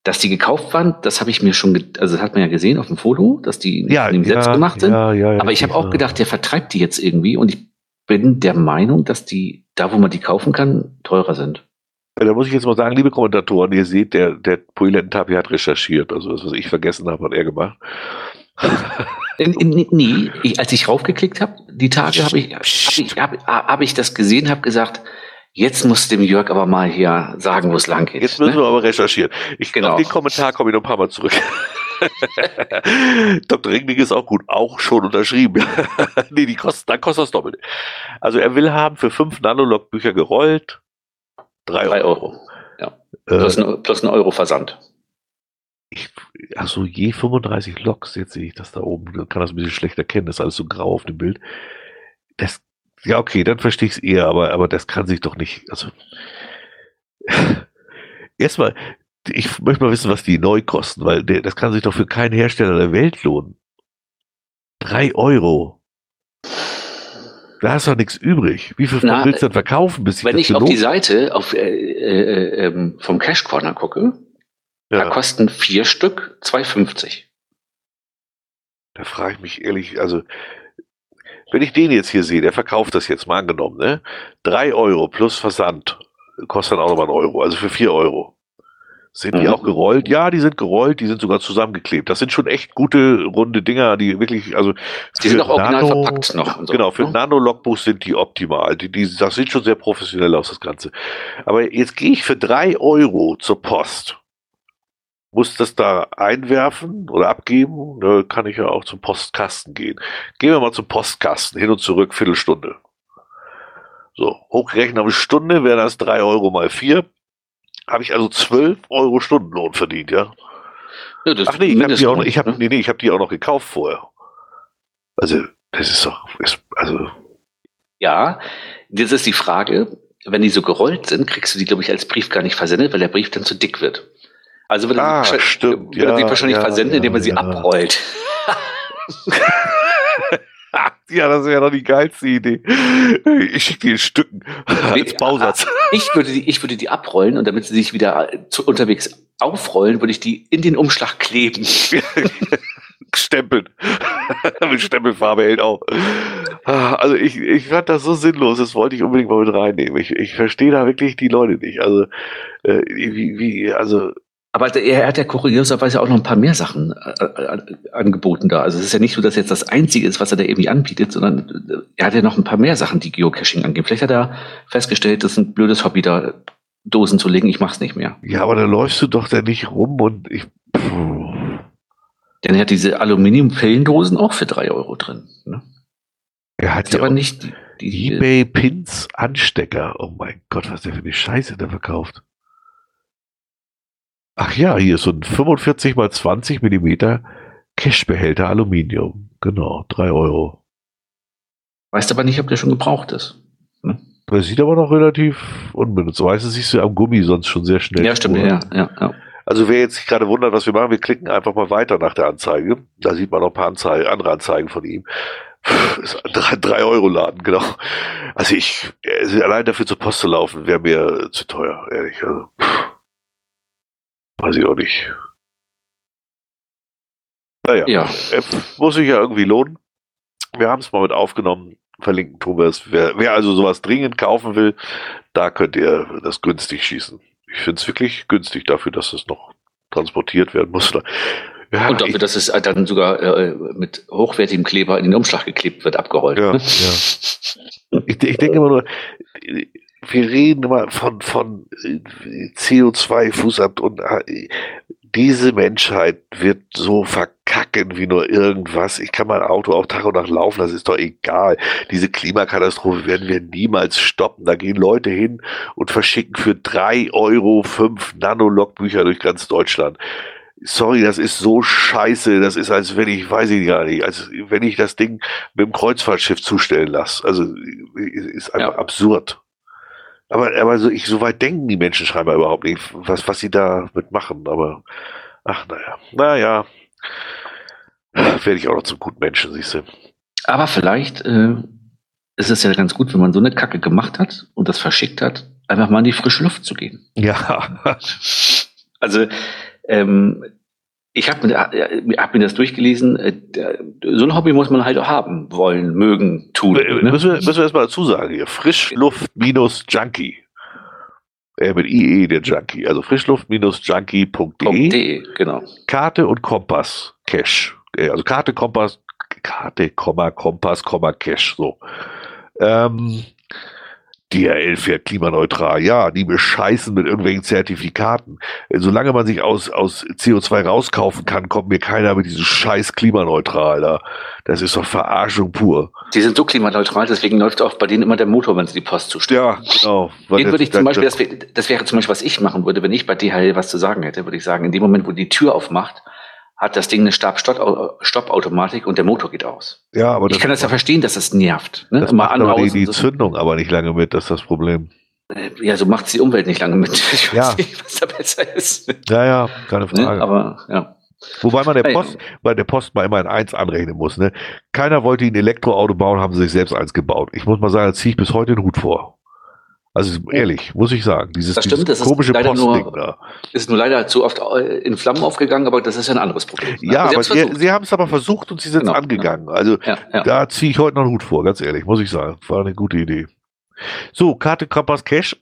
dass die gekauft waren, das habe ich mir schon, also das hat man ja gesehen auf dem Foto, dass die ja, ja, selbst gemacht sind. Ja, ja, ja, aber ich habe auch gedacht, der vertreibt die jetzt irgendwie und ich bin der Meinung, dass die, da wo man die kaufen kann, teurer sind. Da muss ich jetzt mal sagen, liebe Kommentatoren, ihr seht, der, der Poilentapia hat recherchiert. Also das, was ich vergessen habe, hat er gemacht. nee, ich, als ich raufgeklickt habe, die Tage habe ich, hab ich, hab, hab ich das gesehen, habe gesagt, jetzt muss dem Jörg aber mal hier sagen, wo es lang geht. Jetzt müssen ne? wir aber recherchieren. Ich genau. den Kommentar komme ich noch ein paar Mal zurück. Dr. Ringling ist auch gut, auch schon unterschrieben. nee, die kosten, dann kostet das doppelt. Also er will haben für fünf Nanolog-Bücher gerollt, Drei, Drei Euro. Euro. Ja. Plus, äh, ein, plus ein Euro Versand. Ich, achso, je 35 Loks, jetzt sehe ich das da oben, Man kann das ein bisschen schlecht erkennen, das ist alles so grau auf dem Bild. Das, ja, okay, dann verstehe ich es eher, aber, aber das kann sich doch nicht, also, erstmal, ich möchte mal wissen, was die neu kosten, weil das kann sich doch für keinen Hersteller der Welt lohnen. Drei Euro. Da hast du doch nichts übrig. Wie viel Na, willst du denn verkaufen? Bis wenn ich auf die Seite auf, äh, äh, äh, vom Cash Corner gucke, ja. da kosten vier Stück 2,50. Da frage ich mich ehrlich, also wenn ich den jetzt hier sehe, der verkauft das jetzt mal angenommen, ne? Drei Euro plus Versand kostet dann auch nochmal einen Euro, also für vier Euro. Sind mhm. die auch gerollt? Ja, die sind gerollt, die sind sogar zusammengeklebt. Das sind schon echt gute, runde Dinger, die wirklich, also. Die sind auch original Nano, verpackt noch. So, genau, für ne? Nano-Logbuch sind die optimal. Die, die, das sieht schon sehr professionell aus, das Ganze. Aber jetzt gehe ich für drei Euro zur Post. Muss das da einwerfen oder abgeben? Da kann ich ja auch zum Postkasten gehen. Gehen wir mal zum Postkasten, hin und zurück, Viertelstunde. So, hochgerechnet eine Stunde wären das drei Euro mal vier habe ich also 12 Euro Stundenlohn verdient, ja. ja Ach nee, ich habe die, auch noch, ich hab, ne? nee, nee, ich hab die auch noch gekauft vorher. Also, das ist doch, ist, also. Ja, jetzt ist die Frage, wenn die so gerollt sind, kriegst du die, glaube ich, als Brief gar nicht versendet, weil der Brief dann zu dick wird. Also wird ah, er stimmt, ja, sie wahrscheinlich ja, versenden, ja, indem man sie abrollt. Ja, das wäre doch die geilste Idee. Ich schicke die in Stücken als Bausatz. Ich würde, die, ich würde die abrollen und damit sie sich wieder zu, unterwegs aufrollen, würde ich die in den Umschlag kleben. Stempeln. mit Stempelfarbe hält auch. Also ich, ich fand das so sinnlos, das wollte ich unbedingt mal mit reinnehmen. Ich, ich verstehe da wirklich die Leute nicht. Also, äh, wie, wie, also aber er hat ja kurioserweise auch noch ein paar mehr Sachen äh, äh, angeboten da. Also es ist ja nicht so, dass jetzt das Einzige ist, was er da irgendwie anbietet, sondern äh, er hat ja noch ein paar mehr Sachen, die Geocaching angehen. Vielleicht hat er festgestellt, das ist ein blödes Hobby, da Dosen zu legen. Ich mach's nicht mehr. Ja, aber da läufst du doch da nicht rum und ich. Puh. Denn er hat diese Aluminium-Pillendosen auch für drei Euro drin. Ne? Er hat ja aber nicht die, die eBay Pins Anstecker. Oh mein Gott, was der für eine Scheiße da verkauft. Ach ja, hier ist so ein 45 mal 20 Millimeter Cashbehälter Aluminium. Genau, 3 Euro. Weißt aber nicht, ob der schon gebraucht ist. Hm? Der sieht aber noch relativ unbenutzt. Weißt du, siehst du am Gummi sonst schon sehr schnell. Ja, stimmt, ja, ja, ja. Also wer jetzt sich gerade wundert, was wir machen, wir klicken einfach mal weiter nach der Anzeige. Da sieht man noch ein paar Anzeigen, andere Anzeigen von ihm. Puh, ist ein 3-Euro-Laden, genau. Also ich, also allein dafür zur Post zu laufen, wäre mir zu teuer, ehrlich. Also, pff, weiß ich auch nicht. Naja, Ja. äh, muss sich ja irgendwie lohnen. Wir haben es mal mit aufgenommen, verlinken tun wir es. Wer, wer also sowas dringend kaufen will, da könnt ihr das günstig schießen. Ich finde es wirklich günstig dafür, dass es noch transportiert werden muss. Ja, Und dafür, dass es dann sogar äh, mit hochwertigem Kleber in den Umschlag geklebt wird, abgerollt. Ja, ne? ja. Ich, ich denke immer nur, wir reden immer von, von CO2-Fußabdruck und äh, diese Menschheit wird so verkacken wie nur irgendwas. Ich kann mein Auto auch Tag und Nacht laufen, das ist doch egal. Diese Klimakatastrophe werden wir niemals stoppen. Da gehen Leute hin und verschicken für drei Euro fünf Nanolog-Bücher durch ganz Deutschland. Sorry, das ist so scheiße. Das ist, als wenn ich, weiß ich gar nicht, als wenn ich das Ding mit dem Kreuzfahrtschiff zustellen lasse. Also, ist einfach Ja. absurd. Aber, aber so, ich, so weit denken die Menschen scheinbar überhaupt nicht, was, was sie damit machen. Aber, ach, naja, naja. Werde ich auch noch zum guten Menschen, siehst du. Aber vielleicht äh, ist es ja ganz gut, wenn man so eine Kacke gemacht hat und das verschickt hat, einfach mal in die frische Luft zu gehen. Ja. Also, ähm, ich habe mir, äh, hab mir das durchgelesen. Äh, so ein Hobby muss man halt auch haben, wollen, mögen, tun. Äh, Ne? Müssen wir, müssen wir erstmal dazu sagen hier. Frischluft minus Junkie. Äh, mit IE der Junkie. Also frischluft-junkie.de. .de, genau. Karte und Kompass Cash. Also Karte, Kompass, Karte, Komma, Kompass, Komma, Cash. So. Ähm, DHL fährt klimaneutral. Ja, die bescheißen mit irgendwelchen Zertifikaten. Solange man sich aus, aus CO2 rauskaufen kann, kommt mir keiner mit diesem scheiß klimaneutral da. Das ist doch Verarschung pur. Die sind so klimaneutral, deswegen läuft auch bei denen immer der Motor, wenn sie die Post zustellen. Ja, genau. Den würde ich zum Beispiel, das, wär- das wäre zum Beispiel, was ich machen würde, wenn ich bei DHL was zu sagen hätte, würde ich sagen, in dem Moment, wo die Tür aufmacht, hat das Ding eine Stab-Stopp-Automatik und der Motor geht aus. ja, aber Ich kann das ja verstehen, dass das nervt. Ne? das macht aber die, die so. Zündung aber nicht lange mit, das ist das Problem. Äh, Ja, so macht die Umwelt nicht lange mit. Ich weiß Ja. nicht, was da besser ist. Ja, ja, keine Ne? Frage. Aber ja. Wobei man der. Post, bei der Post mal immer in eins anrechnen muss. Ne? Keiner wollte ein Elektroauto bauen, haben sie sich selbst eins gebaut. Ich muss mal sagen, da ziehe ich bis heute den Hut vor. Also ehrlich, muss ich sagen, dieses, Das stimmt, dieses das ist komische leider nur- da. Ist nur leider zu oft äh, in Flammen aufgegangen, aber das ist ja ein anderes Problem. ne? Ja, Sie aber sie, sie haben es aber versucht und sie sind Genau, angegangen. Also ja, ja. da ziehe ich heute noch einen Hut vor, ganz ehrlich, muss ich sagen. War eine gute Idee. So, Karte, Kompass, Cash.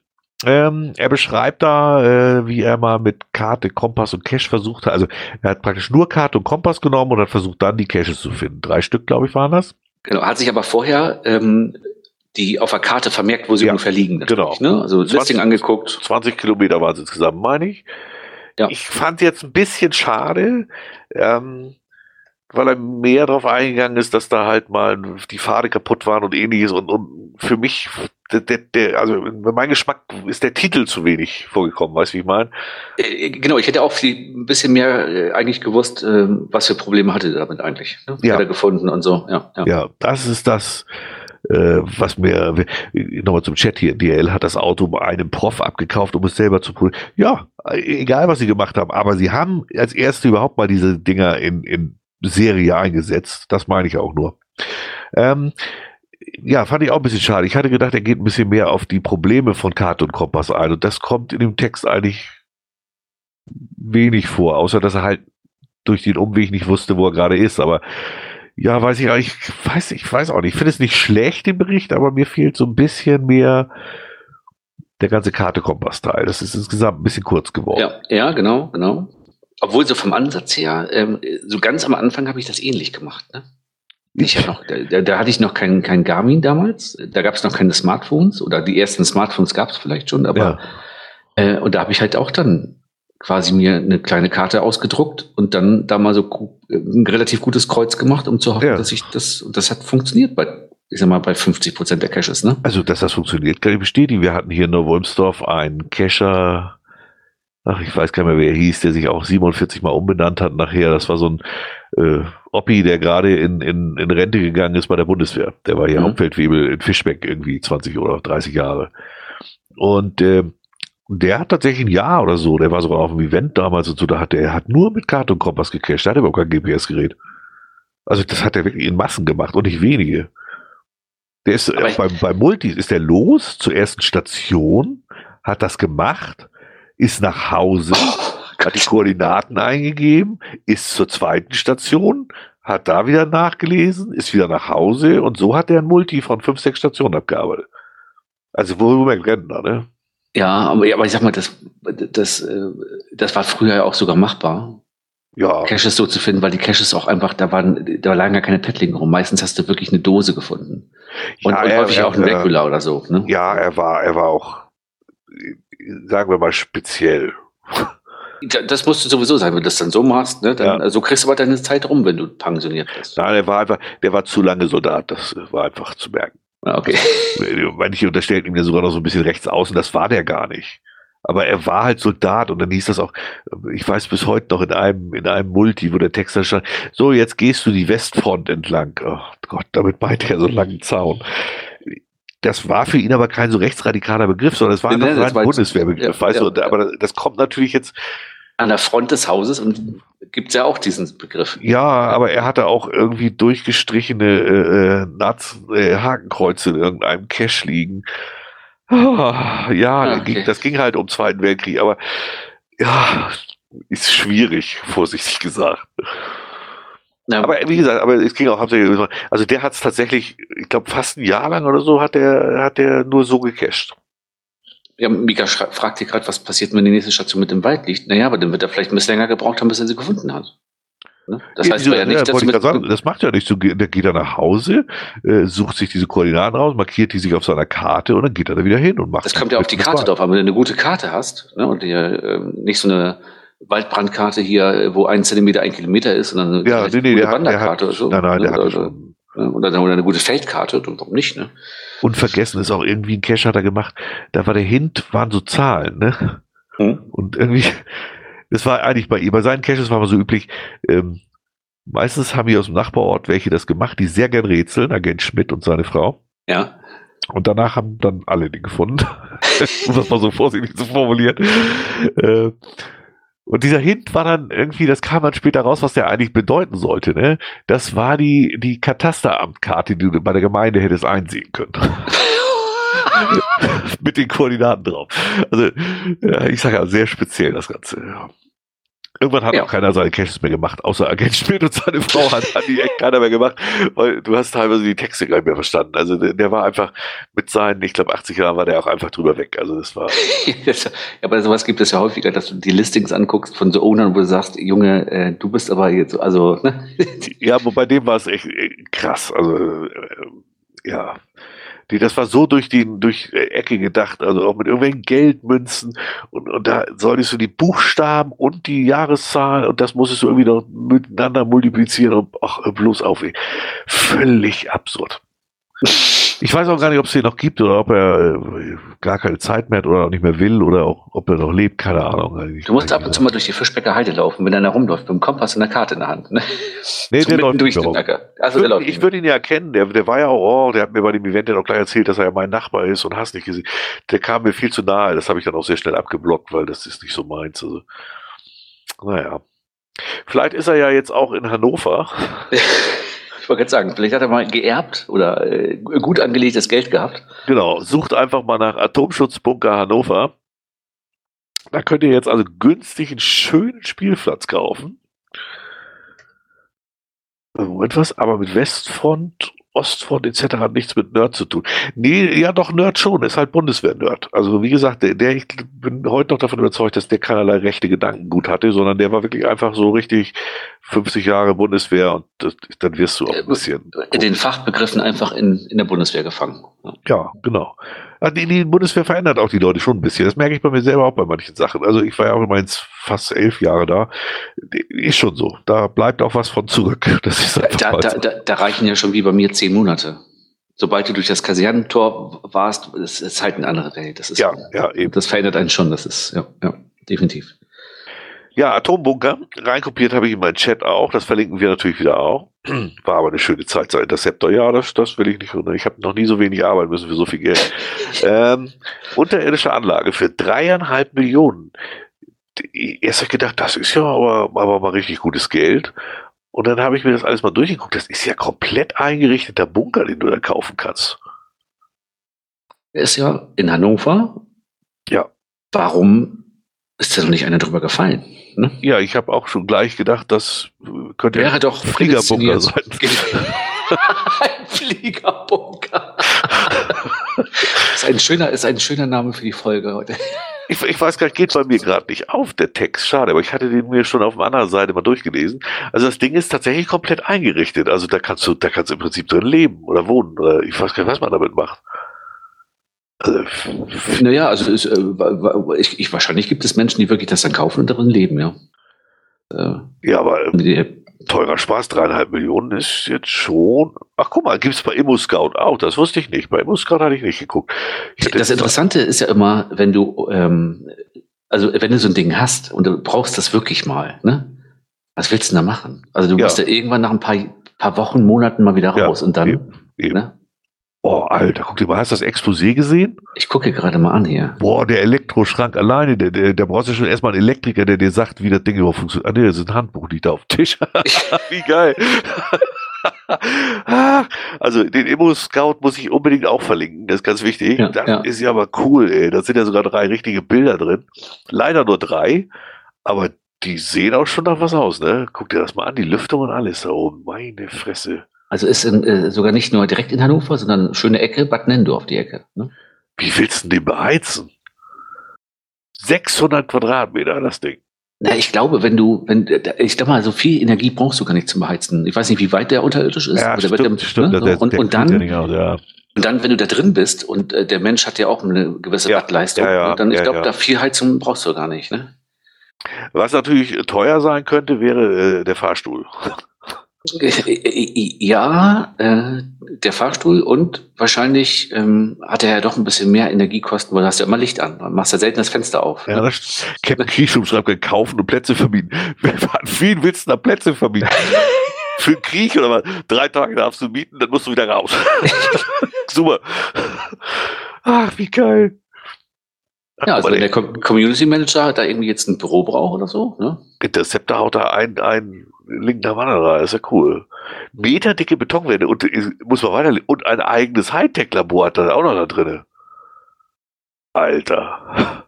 Ähm, er beschreibt da, äh, wie er mal mit Karte, Kompass und Cash versucht hat. Also er hat praktisch nur Karte und Kompass genommen und hat versucht, dann die Caches zu finden. Drei Stück, glaube ich, waren das. Genau, hat sich aber vorher ähm, die auf der Karte vermerkt, wo sie Ja, ungefähr liegen. natürlich, Ne? Also 20 Listing angeguckt. 20 Kilometer waren es insgesamt, meine ich. Ja. Ich fand jetzt ein bisschen schade, ähm, weil er mehr darauf eingegangen ist, dass da halt mal die Pfade kaputt waren und ähnliches. Und, und für mich, der, der, also mein Geschmack ist der Titel zu wenig vorgekommen, weißt du, wie ich meine? Äh, genau, ich hätte auch viel, ein bisschen mehr äh, eigentlich gewusst, äh, was für Probleme hatte er damit eigentlich. Ne? Ja. Hat er gefunden und so. Ja, ja. Ja, das ist das, äh, was mir, nochmal zum Chat hier, DL hat das Auto einem Prof abgekauft, um es selber zu prüfen. Ja, egal was sie gemacht haben, aber sie haben als erste überhaupt mal diese Dinger in, in Serie eingesetzt. Das meine ich auch nur. Ähm, ja, fand ich auch ein bisschen schade. Ich hatte gedacht, er geht ein bisschen mehr auf die Probleme von Karte und Kompass ein. Und das kommt in dem Text eigentlich wenig vor, außer dass er halt durch den Umweg nicht wusste, wo er gerade ist. Aber ja, weiß ich, auch- ich weiß, ich weiß auch nicht. Ich finde es nicht schlecht, den Bericht, aber mir fehlt so ein bisschen mehr der ganze Karte-Kompass-Teil. Das ist insgesamt ein bisschen kurz geworden. Ja, ja, genau, genau. Obwohl so vom Ansatz her, ähm, so ganz am Anfang habe ich das ähnlich gemacht. Ne? Ich hab noch, da, da hatte ich noch kein, kein Garmin damals. Da gab es noch keine Smartphones oder die ersten Smartphones gab es vielleicht schon, aber Ja. äh, und da habe ich halt auch dann quasi mir eine kleine Karte ausgedruckt und dann da mal so ein relativ gutes Kreuz gemacht, um zu hoffen, Ja. dass ich das, und das hat funktioniert bei, ich sag mal, bei 50 Prozent der Caches, ne? Also, dass das funktioniert, kann ich bestätigen. Wir hatten hier in Neuwolmsdorf einen Cacher, ach, ich weiß gar nicht mehr, wer er hieß, der sich auch 47 Mal umbenannt hat nachher. Das war so ein äh, Oppi, der gerade in, in, in Rente gegangen ist bei der Bundeswehr. Der war hier Mhm. Hauptfeldwebel in Fischbeck irgendwie 20 oder 30 Jahre. Und äh, Und der hat tatsächlich ein Jahr oder so, der war sogar auf dem Event damals und so, da hat der hat nur mit Karte und Kompass gecached, der hat überhaupt kein GPS-Gerät. Also das hat er wirklich in Massen gemacht und nicht wenige. Der ist äh, beim, beim Multis ist der los zur ersten Station, hat das gemacht, ist nach Hause, oh, hat die Koordinaten eingegeben, ist zur zweiten Station, hat da wieder nachgelesen, ist wieder nach Hause und so hat er ein Multi von fünf, sechs Stationen abgearbeitet. Also wo wir Rentner, ne? Ja, aber, aber ich sag mal, das, das, äh, das war früher ja auch sogar machbar. Ja. Caches so zu finden, weil die Caches auch einfach, da waren, da lagen ja keine Paddlinge rum. Meistens hast du wirklich eine Dose gefunden. Und, ja, und er, häufig er, auch ein Regular oder so. Ne? Ja, er war, er war auch, sagen wir mal, speziell. Das musst du sowieso sein, wenn du das dann so machst, ne? Dann, ja. So also kriegst du aber deine Zeit rum, wenn du pensioniert bist. Nein, er war einfach, der war zu lange Soldat, das war einfach zu merken. Ah, okay. Manche unterstellten ihm ja sogar noch so ein bisschen rechts außen, das war der gar nicht. Aber er war halt Soldat und dann hieß das auch, ich weiß bis heute noch in einem, in einem Multi, wo der Texter stand, so, jetzt gehst du die Westfront entlang. Oh Gott, damit meinte er so einen langen Zaun. Das war für ihn aber kein so rechtsradikaler Begriff, sondern es war einfach nee, ein Bundeswehrbegriff, ja, weißt ja, du, aber das kommt natürlich jetzt, an der Front des Hauses und gibt es ja auch diesen Begriff. Ja, aber er hatte auch irgendwie durchgestrichene äh, äh Naz äh, Hakenkreuze in irgendeinem Cache liegen. Oh, ja, ah, okay. das ging halt um Zweiten Weltkrieg, aber ja, ist schwierig, vorsichtig gesagt. Ja. Aber wie gesagt, aber es ging auch hauptsächlich, also der hat es tatsächlich, ich glaube fast ein Jahr lang oder so hat der hat der nur so gecached. Ja, Mika fragt hier gerade, was passiert, wenn die nächste Station mit dem Wald liegt. Naja, aber dann wird er vielleicht ein bisschen länger gebraucht haben, bis er sie gefunden hat. Ne? Das ja, heißt ja nicht, ja, dass du sagen, das macht ja nicht so. Der geht dann nach Hause, äh, sucht sich diese Koordinaten raus, markiert die sich auf seiner Karte und dann geht er da wieder hin und macht. Das kommt ja auf die Karte drauf an. Wenn du eine gute Karte hast ne, und dir äh, nicht so eine Waldbrandkarte hier, wo ein Zentimeter ein Kilometer ist, sondern eine ja, nee, nee, gute der Wanderkarte hat, der hat, oder so. Nein, nein, ne? der hat oder, oder, oder eine gute Feldkarte, warum nicht, ne? Unvergessen ist auch irgendwie ein Cache hat er gemacht. Da war der Hint, waren so Zahlen, ne? Hm? Und irgendwie, das war eigentlich bei ihm, bei seinen Caches war immer so üblich, ähm, meistens haben wir aus dem Nachbarort welche das gemacht, die sehr gern rätseln, Agent Schmidt und seine Frau. Ja. Und danach haben dann alle den gefunden. um das mal so vorsichtig zu formulieren. Äh, und dieser Hint war dann irgendwie, das kam dann später raus, was der eigentlich bedeuten sollte. Ne? Das war die, die Katasteramtkarte, die du bei der Gemeinde hättest einsehen können. Mit den Koordinaten drauf. Also, ja, ich sage ja, sehr speziell das Ganze. Ja. Irgendwann hat ja. auch keiner seine Caches mehr gemacht, außer Agent Schmidt und seine Frau hat, hat die echt keiner mehr gemacht, weil du hast teilweise die Texte gar nicht mehr verstanden. Also der, der war einfach mit seinen, ich glaube 80 Jahren war der auch einfach drüber weg. Also das war. ja, aber sowas gibt es ja häufiger, dass du die Listings anguckst von so Ownern, wo du sagst, Junge, äh, du bist aber jetzt, also. Ne? ja, bei dem war es echt krass. Also äh, ja die, das war so durch die durch Ecke gedacht, also auch mit irgendwelchen Geldmünzen und, und da solltest du die Buchstaben und die Jahreszahl und das musstest du irgendwie noch miteinander multiplizieren und ach, bloß auf. Völlig absurd. Ich weiß auch gar nicht, ob es den noch gibt oder ob er äh, gar keine Zeit mehr hat oder auch nicht mehr will oder auch, ob er noch lebt, keine Ahnung. Ich du musst ab und zu mal durch die Fischbecker Heide laufen, wenn einer rumläuft, mit dem Kompass und der Karte in der Hand. Ne? Nee, der läuft durch den Also der läuft ich würde ihn ja erkennen, der, der war ja auch, oh, der hat mir bei dem Event ja auch gleich erzählt, dass er ja mein Nachbar ist und hast nicht gesehen. Der kam mir viel zu nahe, das habe ich dann auch sehr schnell abgeblockt, weil das ist nicht so meins. Also, naja. Vielleicht ist er ja jetzt auch in Hannover. Ich wollte gerade sagen, vielleicht hat er mal geerbt oder äh, gut angelegtes Geld gehabt. Genau, sucht einfach mal nach Atomschutzbunker Hannover. Da könnt ihr jetzt also günstig einen schönen Spielplatz kaufen. Etwas, aber mit Westfront Ostfront etc. hat nichts mit Nerd zu tun. Nee, ja doch, Nerd schon, ist halt Bundeswehr-Nerd. Also wie gesagt, der, der, ich bin heute noch davon überzeugt, dass der keinerlei rechte Gedanken gut hatte, sondern der war wirklich einfach so richtig 50 Jahre Bundeswehr und das, dann wirst du auch ein bisschen. In den Fachbegriffen einfach in, in der Bundeswehr gefangen. Ja, genau. Die, die Bundeswehr verändert auch die Leute schon ein bisschen. Das merke ich bei mir selber auch bei manchen Sachen. Also ich war ja auch immerhin fast elf Jahre da. Ist schon so. Da bleibt auch was von zurück. Das ist da, da, da, da reichen ja schon wie bei mir zehn Monate sobald du durch das Kasernentor warst, ist es halt eine andere Welt. Das ist, ja, ja, eben. Das verändert einen schon. Das ist, ja, ja, definitiv. Ja, Atombunker. Reinkopiert habe ich in meinen Chat auch. Das verlinken wir natürlich wieder auch. War aber eine schöne Zeit seit Interceptor. Ja, das, das will ich nicht. Ich habe noch nie so wenig arbeiten müssen für so viel Geld. ähm, unterirdische Anlage für dreieinhalb Millionen. Erst habe ich gedacht, das ist ja aber, aber mal richtig gutes Geld. Und dann habe ich mir das alles mal durchgeguckt. Das ist ja komplett eingerichteter Bunker, den du da kaufen kannst. Er ist ja in Hannover. Ja. Warum ist da noch nicht einer drüber gefallen? Ne? Ja, ich habe auch schon gleich gedacht, das könnte Wäre doch Fliegerbunker sein. ein Fliegerbunker. ist, ein schöner, ist ein schöner Name für die Folge heute. Ich, ich weiß gar nicht, geht bei mir gerade nicht auf, der Text. Schade, aber ich hatte den mir schon auf der anderen Seite mal durchgelesen. Also das Ding ist tatsächlich komplett eingerichtet. Also da kannst du, da kannst du im Prinzip drin leben oder wohnen. Oder ich weiß gar nicht, was man damit macht. Also, naja, also ist, äh, ich, ich, wahrscheinlich gibt es Menschen, die wirklich das dann kaufen und darin leben, ja. Äh, ja, aber die, teurer Spaß, dreieinhalb Millionen ist jetzt schon. Ach guck mal, gibt es bei ImmoScout auch, das wusste ich nicht. Bei ImmoScout hatte ich nicht geguckt. das Interessante ist ja immer, wenn du, ähm, also wenn du so ein Ding hast und du brauchst das wirklich mal, ne? Was willst du denn da machen? Also du ja. bist ja irgendwann nach ein paar, paar Wochen, Monaten mal wieder raus ja, und dann, eben, eben. Ne? Oh, Alter, guck dir mal, hast du das Exposé gesehen? Ich gucke gerade mal an hier. Boah, der Elektroschrank alleine, der, der, der brauchst du schon erstmal einen Elektriker, der dir sagt, wie das Ding überhaupt funktioniert. Ah, nee, das ist ein Handbuch, liegt da auf dem Tisch. wie geil. also den Immo-Scout muss ich unbedingt auch verlinken, das ist ganz wichtig. Ja, das ja. ist ja aber cool, ey. Da sind ja sogar drei richtige Bilder drin. Leider nur drei, aber die sehen auch schon nach was aus, ne? Guck dir das mal an, die Lüftung und alles da oben. Meine Fresse. Also ist in, äh, sogar nicht nur direkt in Hannover, sondern schöne Ecke, Bad Nendorf die Ecke. Ne? Wie willst du den beheizen? 600 Quadratmeter, das Ding. Na, ich glaube, wenn du, wenn, ich glaube mal, so viel Energie brauchst du gar nicht zum Beheizen. Ich weiß nicht, wie weit der unterirdisch ist. Ja, stimmt, der, stimmt, ne? der, und, der und dann, aus, ja. und dann, wenn du da drin bist und äh, der Mensch hat ja auch eine gewisse ja, Wattleistung, ja, dann, ich glaube, da viel Heizung brauchst du gar nicht, ne? Was natürlich teuer sein könnte, wäre äh, der Fahrstuhl. Ja, äh, der Fahrstuhl und wahrscheinlich ähm, hat er ja doch ein bisschen mehr Energiekosten, weil du hast ja immer Licht an. Du machst ja selten das Fenster auf. Ja, ne? Captain Kriechschum schreibt, kaufen und Plätze vermieten. An vielen willst du da Plätze vermieten? Für einen Krieg oder was? Drei Tage darfst du mieten, dann musst du wieder raus. Super. Ach, wie geil. Ja, also wenn der Community Manager da irgendwie jetzt ein Büro braucht oder so, ne? Interceptor haut da ein, ein linkender Wanderer, ist ja cool. Meterdicke Betonwände und muss man weiter und ein eigenes Hightech-Labor hat er auch noch da drin. Alter.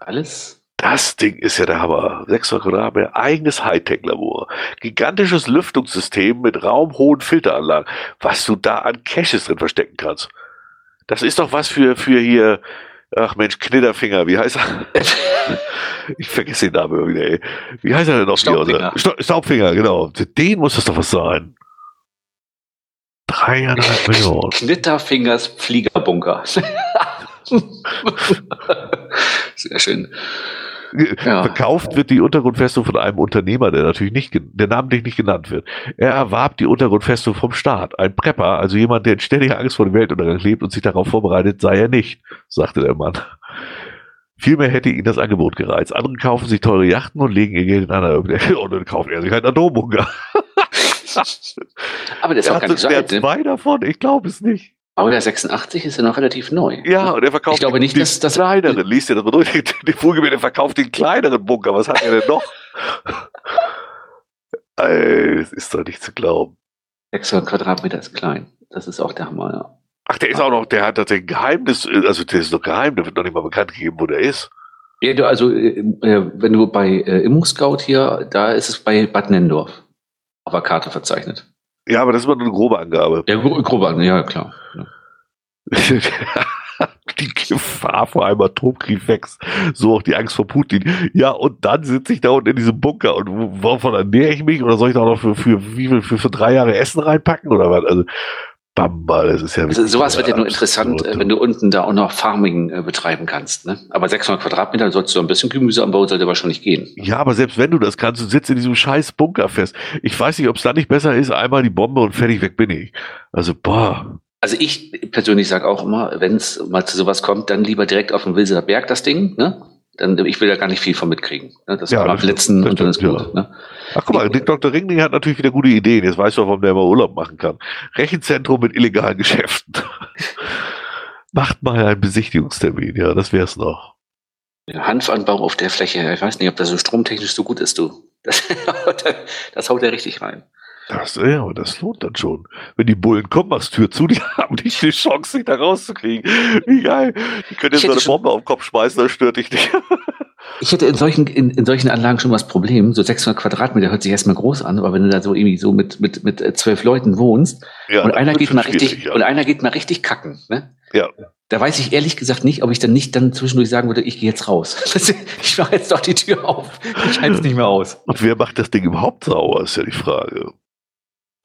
Alles? Das Ding ist ja der Hammer. 600 Quadratmeter, eigenes Hightech-Labor. Gigantisches Lüftungssystem mit raumhohen Filteranlagen. Was du da an Caches drin verstecken kannst. Das ist doch was für, für hier, ach Mensch, Knitterfinger, wie heißt er? ich vergesse den Namen wieder, ey. Wie heißt er denn noch? Staubfinger. Sta Staubfinger, genau. Für den muss das doch was sein. Dreieinhalb Millionen. Knitterfingers Fliegerbunker. Sehr schön. Ja. Verkauft wird die Untergrundfestung von einem Unternehmer, der natürlich nicht, der namentlich nicht genannt wird. Er erwarb die Untergrundfestung vom Staat. Ein Prepper, also jemand, der in ständiger Angst vor dem Weltuntergang lebt und sich darauf vorbereitet, sei er nicht, sagte der Mann. Vielmehr hätte ihn das Angebot gereizt. Andere kaufen sich teure Yachten und legen ihr Geld in einer und dann kauft er sich einen Atombunker. Aber der ist auch gar nicht so alt, ne? zwei davon? Ich glaube es nicht. Aber der 86 ist ja noch relativ neu. Ja, und er verkauft ich glaube nicht, den, dass, dass kleineren. Liest ihr das mal durch? Vogel, der verkauft den kleineren Bunker. Was hat er denn noch? Ey, das ist doch nicht zu glauben. 600 Quadratmeter ist klein. Das ist auch der Hammer, ja. Ach, der ist auch noch, der hat das Geheimnis, also der ist noch geheim, der wird noch nicht mal bekannt gegeben, wo der ist. Ja, du, also, äh, äh, wenn du bei äh, Immoscout hier, da ist es bei Bad Nendorf auf der Karte verzeichnet. Ja, aber das ist immer nur eine grobe Angabe. Ja, gro grobe Angabe, ja, klar. Ja. die Gefahr vor einem Atomkrieg wächst. So auch die Angst vor Putin. Ja, und dann sitze ich da unten in diesem Bunker und wovon ernähre ich mich? Oder soll ich da auch noch für, für, wie viel, für, für drei Jahre Essen reinpacken? Oder was? Also, Bamba, das ist ja also Sowas wird ja nur interessant, äh, wenn du unten da auch noch Farming äh, betreiben kannst. Ne? Aber 600 Quadratmeter sollst du ein bisschen Gemüse anbauen, sollte wahrscheinlich gehen. Ja, aber selbst wenn du das kannst, du sitzt in diesem scheiß Bunker fest. Ich weiß nicht, ob es da nicht besser ist, einmal die Bombe und fertig weg bin ich. Also, boah. Also ich persönlich sage auch immer, wenn es mal zu sowas kommt, dann lieber direkt auf dem Wilsener Berg das Ding, ne? Dann ich will da gar nicht viel von mitkriegen. Ne? Das Ja, kann man das stimmt, blitzen und dann ist gut. Ne? Ach guck mal, Dick Dr. Ringling hat natürlich wieder gute Ideen. Jetzt weißt du warum der immer Urlaub machen kann. Rechenzentrum mit illegalen Geschäften. Macht mal einen Besichtigungstermin, ja, das wär's noch. Ja, Hanfanbau auf der Fläche, ich weiß nicht, ob das so stromtechnisch so gut ist, du. Das, das haut er richtig rein. Das, ja, aber das lohnt dann schon. Wenn die Bullen kommen, machst Tür zu, die haben nicht die Chance, sich da rauszukriegen. Wie geil. Die können Ich jetzt so eine Bombe auf den Kopf schmeißen, das stört dich nicht. Ich hätte in solchen, in, in solchen Anlagen schon mal das Problem, so 600 Quadratmeter hört sich erstmal groß an, aber wenn du da so irgendwie so mit, mit, mit äh, zwölf Leuten wohnst Ja, und einer geht mal richtig, ja. und einer geht mal richtig kacken, ne? Ja. Da weiß ich ehrlich gesagt nicht, ob ich dann nicht dann zwischendurch sagen würde, ich gehe jetzt raus. ich mache jetzt doch die Tür auf. Ich halte es nicht mehr aus. Und wer macht das Ding überhaupt sauer, ist ja die Frage.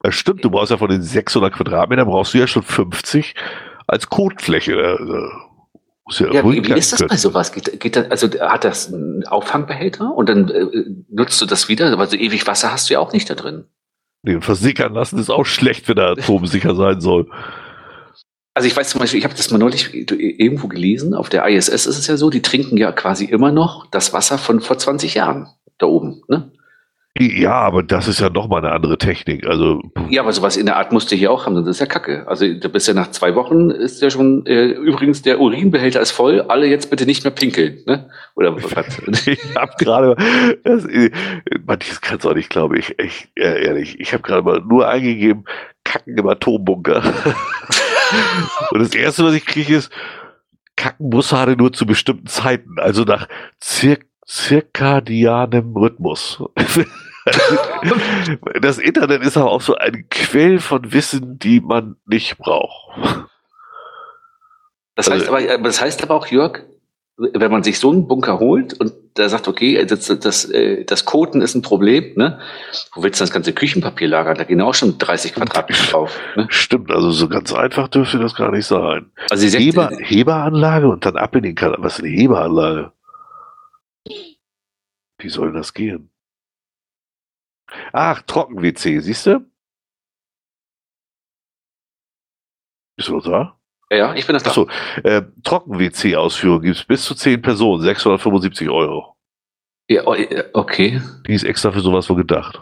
Das stimmt, du brauchst ja von den 600 Quadratmetern, brauchst du ja schon 50 als Kotfläche. Muss ja, Ja, wie, wie ist das können. bei sowas? Geht, geht das, also hat das einen Auffangbehälter und dann äh, nutzt du das wieder? Aber so ewig Wasser hast du ja auch nicht da drin. Nee, versickern lassen ist auch schlecht, wenn er atomsicher sein soll. Also ich weiß zum Beispiel, ich habe das mal neulich irgendwo gelesen, auf der ISS ist es ja so, die trinken ja quasi immer noch das Wasser von vor 20 Jahren da oben. Ne? Ja, aber das ist ja nochmal eine andere Technik. Also, Ja, aber sowas in der Art musst du hier auch haben, das ist ja kacke. Also du bist ja nach zwei Wochen, ist ja schon, äh, übrigens der Urinbehälter ist voll, alle jetzt bitte nicht mehr pinkeln. Ne? Oder was? ich habe gerade, das, äh, manches kann's auch nicht, glaube ich, echt, äh, ehrlich. Ich habe gerade mal nur eingegeben, Kacken im Atombunker. Und das erste, was ich kriege, ist Kackenbussarde nur zu bestimmten Zeiten, also nach zir zirkadianem Rhythmus. das Internet ist aber auch so ein Quell von Wissen, die man nicht braucht. Das heißt, Also- aber, das heißt aber auch, Jörg, wenn man sich so einen Bunker holt und da sagt, okay, das, das, äh, das Koten ist ein Problem, ne? Wo willst du das ganze Küchenpapier lagern? Da gehen auch schon 30 Quadratmeter drauf. Ne? Stimmt, also so ganz einfach dürfte das gar nicht sein. Also Heber, Heberanlage und dann ab in den Kanal. Was ist eine Heberanlage? Wie soll das gehen? Ach, Trocken-WC, siehst du? Bist du noch da? ja, ich bin das da. Achso, äh, Trocken-WC-Ausführung gibt es bis zu 10 Personen, 675 Euro. Ja, oh, äh, okay, Die ist extra für sowas wohl gedacht.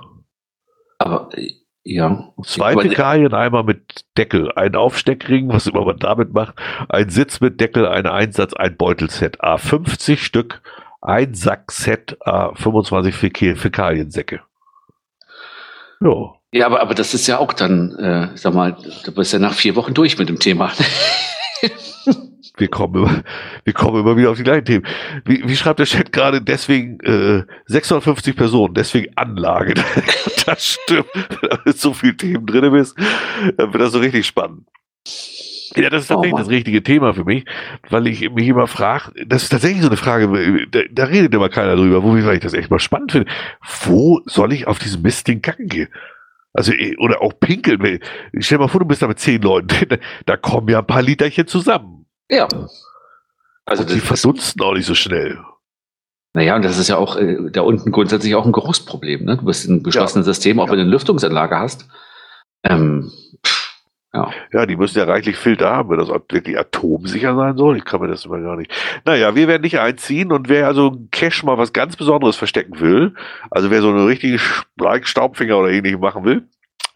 aber äh, ja. Zwei Aber- Fäkalieneimer mit Deckel, ein Aufsteckring, was immer man damit macht, ein Sitz mit Deckel, ein Einsatz, ein Beutelset, A50 Stück, ein Sackset, A25 Fäke- Fäkaliensäcke. Ja, Ja, aber, aber das ist ja auch dann, äh, sag mal, du bist ja nach vier Wochen durch mit dem Thema. wir kommen immer, wir kommen immer wieder auf die gleichen Themen. Wie, wie schreibt der Chat gerade? Deswegen äh, 650 Personen, deswegen Anlage. das stimmt. Da ist so viel Themen drin bist, dann wird das so richtig spannend. Ja, das ist Oh tatsächlich Mann. das richtige Thema für mich, weil ich mich immer frage, das ist tatsächlich so eine Frage, da, da redet immer keiner drüber, wo ich, weil ich das echt mal spannend finde. Wo soll ich auf diesem Mistding kacken gehen? Also, eh, oder auch pinkeln. Weil- Stell dir mal vor, du bist da mit zehn Leuten, da, kommen ja ein paar Literchen zusammen. ja. Also Und die verdunsten auch nicht so schnell. naja, und das ist ja auch äh, da unten grundsätzlich auch ein Geruchsproblem. Ne? Du bist in einem geschlossenen System, auch Ja. wenn du eine Lüftungsanlage hast. Ähm, ja. Ja, die müssen ja reichlich Filter haben, wenn das wirklich atomsicher sein soll. Ich kann mir das immer gar nicht. Naja, wir werden nicht einziehen und wer also einen Cache mal was ganz Besonderes verstecken will, also wer so eine richtige Sch- Staubfinger oder ähnliches machen will,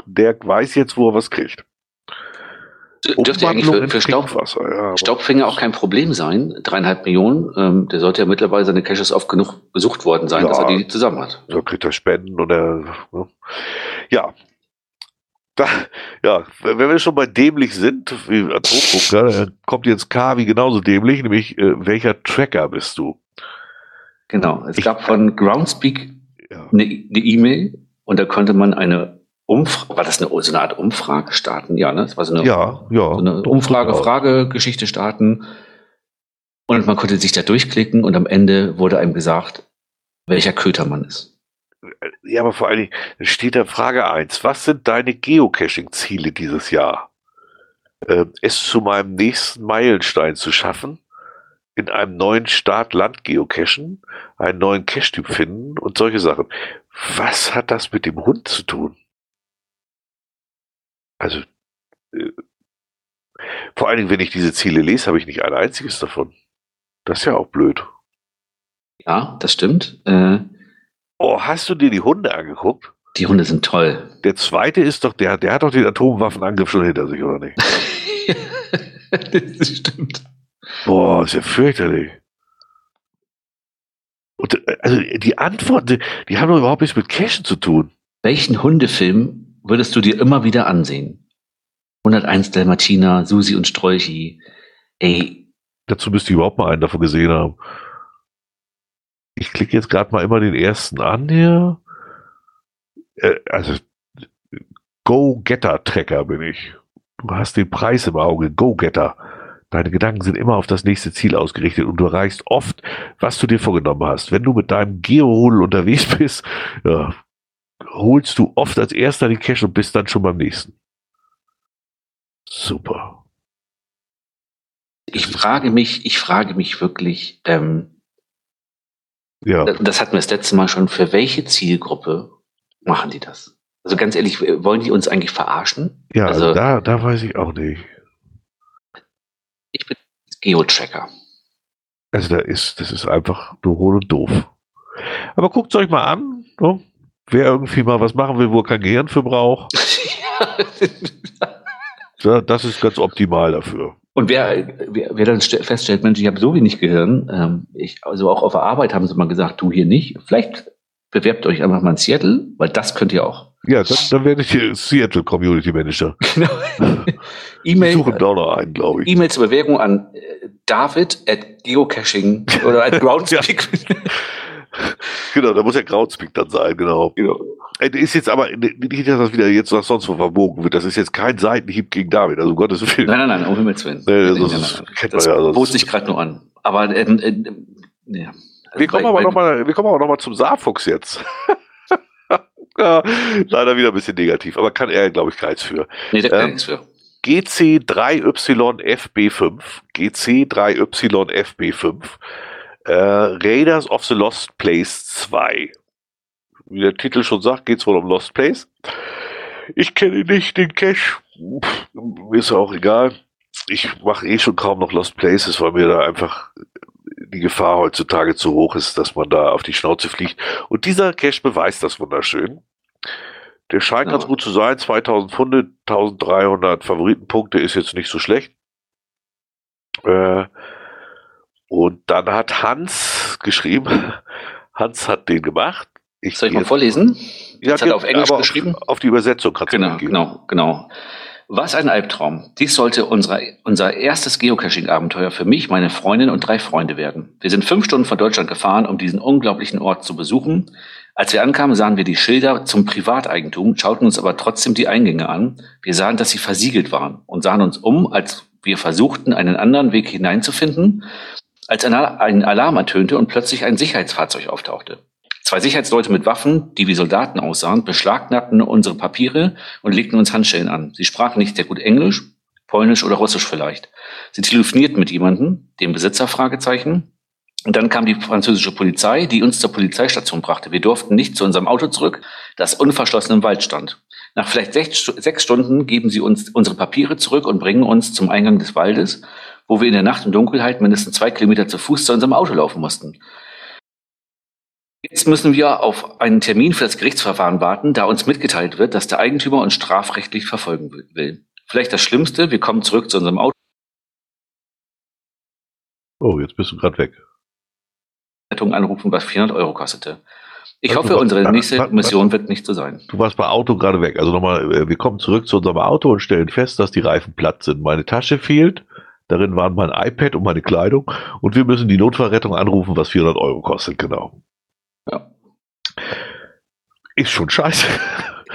der weiß jetzt, wo er was kriegt. Dürfte ja eigentlich für, für Staub, ja. Staubfinger auch kein Problem sein. Dreieinhalb Millionen, ähm, der sollte ja mittlerweile seine Caches oft genug besucht worden sein, Ja. dass er die zusammen hat. Da kriegt er Spenden oder ne? ja. Da, ja, wenn wir schon bei dämlich sind, wie Atombunker, dann kommt jetzt Kavi genauso dämlich, nämlich äh, welcher Tracker bist du? Genau. Es Ich- gab von Groundspeak Ja. eine E-Mail und da konnte man eine Umfrage, war das eine, so eine Art Umfrage starten? Ja, ne? Das war so eine, Ja, ja. so eine Umfrage, Frage, Geschichte starten. Und man konnte sich da durchklicken und am Ende wurde einem gesagt, welcher Köter man ist. Ja, aber vor allen Dingen steht da Frage 1. Was sind deine Geocaching-Ziele dieses Jahr? Ähm, es zu meinem nächsten Meilenstein zu schaffen, in einem neuen Staat Land geocachen, einen neuen Cache-Typ finden und solche Sachen. Was hat das mit dem Hund zu tun? Also, äh, vor allen Dingen, wenn ich diese Ziele lese, habe ich nicht ein einziges davon. Das ist ja auch blöd. Ja, das stimmt. Äh, Oh, hast du dir die Hunde angeguckt? die Hunde sind toll. Der zweite ist doch, der, der hat doch den Atomwaffenangriff schon hinter sich, oder nicht? das stimmt. Boah, ist ja fürchterlich. Und, äh, also die Antworten, die, die haben doch überhaupt nichts mit Cashen zu tun. Welchen Hundefilm würdest du dir immer wieder ansehen? 101 Dalmatiner, Susi und Strolchi. Ey, Dazu müsste ich überhaupt mal einen davon gesehen haben. Ich klicke jetzt gerade mal immer den ersten an hier. Äh, also Go-Getter-Tracker bin ich. Du hast den Preis im Auge, Go-Getter. Deine Gedanken sind immer auf das nächste Ziel ausgerichtet und du erreichst oft, was du dir vorgenommen hast. Wenn du mit deinem Geo-Rudel unterwegs bist, ja, holst du oft als erster den Cash und bist dann schon beim nächsten. Super. ich frage mich, ich frage mich wirklich, ähm, Ja, das hatten wir das letzte Mal schon, für welche Zielgruppe machen die das? Also ganz ehrlich, wollen die uns eigentlich verarschen? ja also- da, da weiß ich auch nicht. Ich bin Geotracker. Also da ist, das ist einfach nur hohl und doof. Aber guckt es euch mal an, ne? wer irgendwie mal was machen will, wo er kein Gehirn für braucht. Ja, das ist ganz optimal dafür. Und wer, wer, wer dann ste- feststellt, Mensch, ich habe so wenig Gehirn, ähm, ich, also auch auf der Arbeit haben sie mal gesagt, du hier nicht, vielleicht bewerbt euch einfach mal in Seattle, weil das könnt ihr auch. Ja, dann, dann werde ich hier Seattle Community Manager. Genau. Ich suche E-Mail, da noch einen, glaube ich. E-Mail zur Bewerbung an äh, David at Geocaching oder at Groundspeak. Genau, da muss ja Groundspeak dann sein, genau. genau. Äh, Ist jetzt aber nicht, dass das wieder jetzt noch sonst wo verbogen wird. Das ist jetzt kein Seitenhieb gegen David, also um Gottes Willen. Nein, nein, nein, um Himmels Willen. Nee, Nein, das man Das ja, das- bot sich gerade nur an. Aber ähm, äh, ja. Also Wir kommen bei- aber bei- noch mal, wir kommen aber noch mal zum Saarfuchs jetzt. ja, leider wieder ein bisschen negativ, aber kann er, glaube ich, keins für. Nee, da kann ähm, ich nichts für. GC3YFB5, GC3YFB5, äh, Raiders of the Lost Place 2. Wie der Titel schon sagt, geht es wohl um Lost Place. Ich kenne nicht den Mir ist auch egal. Ich mache eh schon kaum noch Lost Places, weil mir da einfach die Gefahr heutzutage zu hoch ist, dass man da auf die Schnauze fliegt. Und dieser Cache beweist das wunderschön. Der scheint ganz gut zu sein. 2000 Pfunde, 1300 Favoritenpunkte ist jetzt nicht so schlecht. Äh, und dann hat Hans geschrieben, Hans hat den gemacht. Ich Soll ich mal vorlesen? Ja, Das hat er auf Englisch geschrieben? Auf die Übersetzung du Genau, genau, genau. Was ein Albtraum. Dies sollte unser, unser erstes Geocaching-Abenteuer für mich, meine Freundin und drei Freunde werden. Wir sind fünf Stunden von Deutschland gefahren, um diesen unglaublichen Ort zu besuchen. Als wir ankamen, sahen wir die Schilder zum Privateigentum, schauten uns aber trotzdem die Eingänge an. Wir sahen, dass sie versiegelt waren und sahen uns um, als wir versuchten, einen anderen Weg hineinzufinden, als ein Al- ein Alarm ertönte und plötzlich ein Sicherheitsfahrzeug auftauchte. Zwei Sicherheitsleute mit Waffen, die wie Soldaten aussahen, beschlagnahmten unsere Papiere und legten uns Handschellen an. Sie sprachen nicht sehr gut Englisch, Polnisch oder Russisch vielleicht. Sie telefonierten mit jemandem, dem Besitzer Fragezeichen. Und dann kam die französische Polizei, die uns zur Polizeistation brachte. Wir durften nicht zu unserem Auto zurück, das unverschlossen im Wald stand. Nach vielleicht sechs, sechs Stunden geben sie uns unsere Papiere zurück und bringen uns zum Eingang des Waldes, wo wir in der Nacht und Dunkelheit mindestens zwei Kilometer zu Fuß zu unserem Auto laufen mussten. Jetzt müssen wir auf einen Termin für das Gerichtsverfahren warten, da uns mitgeteilt wird, dass der Eigentümer uns strafrechtlich verfolgen will. Vielleicht das Schlimmste, wir kommen zurück zu unserem Auto. Oh, jetzt bist du gerade weg. Anrufen, was 400 Euro kostete. Ich Also, hoffe, unsere nächste was- Mission wird nicht so sein. Du warst bei Auto gerade weg. Also nochmal, äh, wir kommen zurück zu unserem Auto und stellen fest, dass die Reifen platt sind. Meine Tasche fehlt. Darin waren mein iPad und meine Kleidung. Und wir müssen die Notfallrettung anrufen, was 400 Euro kostet, genau. Ja. Ist schon scheiße.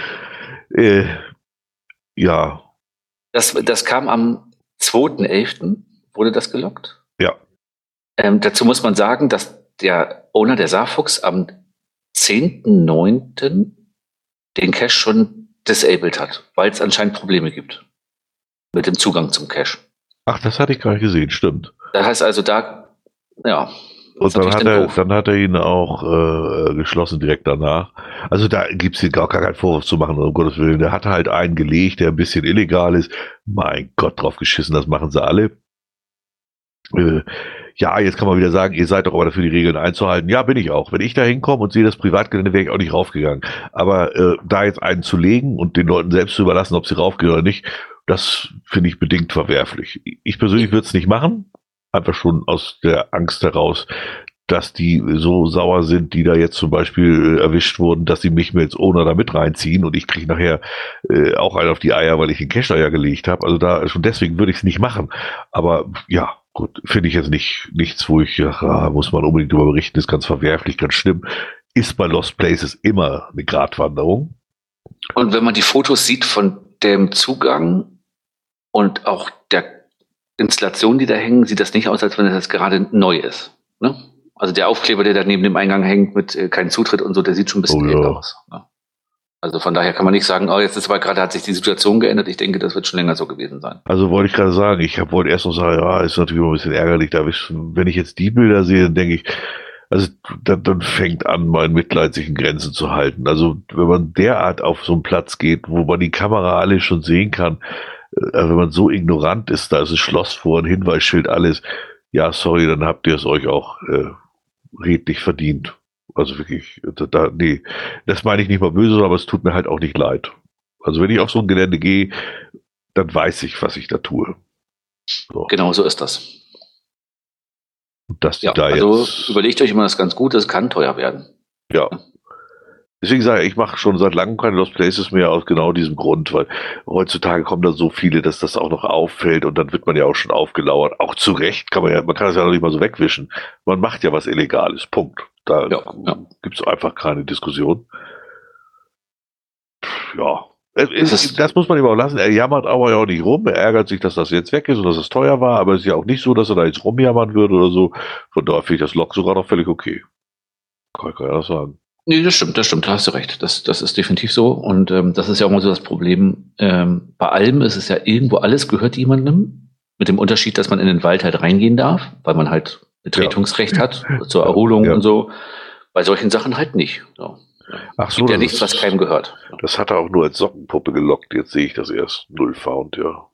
äh, ja, Das, das kam am 2.11. wurde das gelockt. Ja. Ähm, dazu muss man sagen, dass der Owner der Saarfuchs am 10.9. den Cache schon disabled hat, weil es anscheinend Probleme gibt mit dem Zugang zum Cache. Ach, das hatte ich gar nicht gesehen, stimmt. Das heißt also, da, ja. Und dann hat, er, doof. dann hat er ihn auch äh, geschlossen direkt danach. Also da gibt's hier gar, gar keinen Vorwurf zu machen, um Gottes Willen. Der hat halt einen gelegt, der ein bisschen illegal ist. Mein Gott, drauf geschissen, das machen sie alle. Äh, ja, jetzt kann man wieder sagen, ihr seid doch aber dafür, die Regeln einzuhalten. Ja, bin ich auch. Wenn ich da hinkomme und sehe das Privatgelände, wäre ich auch nicht raufgegangen. Aber äh, da jetzt einen zu legen und den Leuten selbst zu überlassen, ob sie raufgehen oder nicht, das finde ich bedingt verwerflich. Ich persönlich würde es nicht machen, einfach schon aus der Angst heraus, dass die so sauer sind, die da jetzt zum Beispiel äh, erwischt wurden, dass sie mich jetzt ohne da mit reinziehen und ich kriege nachher äh, auch einen auf die Eier, weil ich den Cash ja gelegt habe. Also da schon deswegen würde ich es nicht machen. Aber ja, gut, finde ich jetzt nicht nichts, wo ich ach, ah, muss man unbedingt darüber berichten, ist ganz verwerflich, ganz schlimm. Ist bei Lost Places immer eine Gratwanderung. Und wenn man die Fotos sieht von dem Zugang und auch der Installation, die da hängen, sieht das nicht aus, als wenn das gerade neu ist. Ne? Also der Aufkleber, der da neben dem Eingang hängt mit äh, kein Zutritt und so, der sieht schon ein bisschen oh, ja. aus. Ne? Also von daher kann man nicht sagen, oh, jetzt ist aber gerade hat sich die Situation geändert. Ich denke, das wird schon länger so gewesen sein. Also wollte ich gerade sagen, ich wollte erst noch sagen, ja, ist natürlich immer ein bisschen ärgerlich. Da wenn ich jetzt die Bilder sehe, dann denke ich, also dann, dann fängt an, mein Mitleid sich in Grenzen zu halten. Also wenn man derart auf so einen Platz geht, wo man die Kamera alle schon sehen kann, wenn man so ignorant ist, da ist ein Schloss vor, ein Hinweisschild, alles. Ja, sorry, dann habt ihr es euch auch äh, redlich verdient. Also wirklich, da, nee, das meine ich nicht mal böse, aber es tut mir halt auch nicht leid. Also wenn ich auf so ein Gelände gehe, dann weiß ich, was ich da tue. So. Genau so ist das. Und dass die ja, da also jetzt, überlegt euch immer das ganz gut, es kann teuer werden. Ja. Deswegen sage ich, ich mache schon seit langem keine Lost Places mehr aus genau diesem Grund, weil heutzutage kommen da so viele, dass das auch noch auffällt und dann wird man ja auch schon aufgelauert. Auch zu Recht kann man ja, man kann das ja noch nicht mal so wegwischen. Man macht ja was Illegales. Punkt. Da ja, ja. gibt es einfach keine Diskussion. Ja. Das, das, muss man ihm auch lassen. Er jammert aber ja auch nicht rum. Er ärgert sich, dass das jetzt weg ist und dass es teuer war. Aber es ist ja auch nicht so, dass er da jetzt rumjammern würde oder so. Von daher finde ich das Log sogar noch völlig okay. Kann ich ja das sagen. Nee, das stimmt, das stimmt, da hast du recht. Das, das ist definitiv so. Und ähm, das ist ja auch mal so das Problem. Ähm, bei allem ist es ja irgendwo, alles gehört jemandem, mit dem Unterschied, dass man in den Wald halt reingehen darf, weil man halt Betretungsrecht ja. hat zur Erholung ja. und so. Bei solchen Sachen halt nicht. So. Ach so, Gibt ja nichts, was keinem gehört. Das hat er auch nur als Sockenpuppe gelockt. Jetzt sehe ich das erst. Null Found, ja.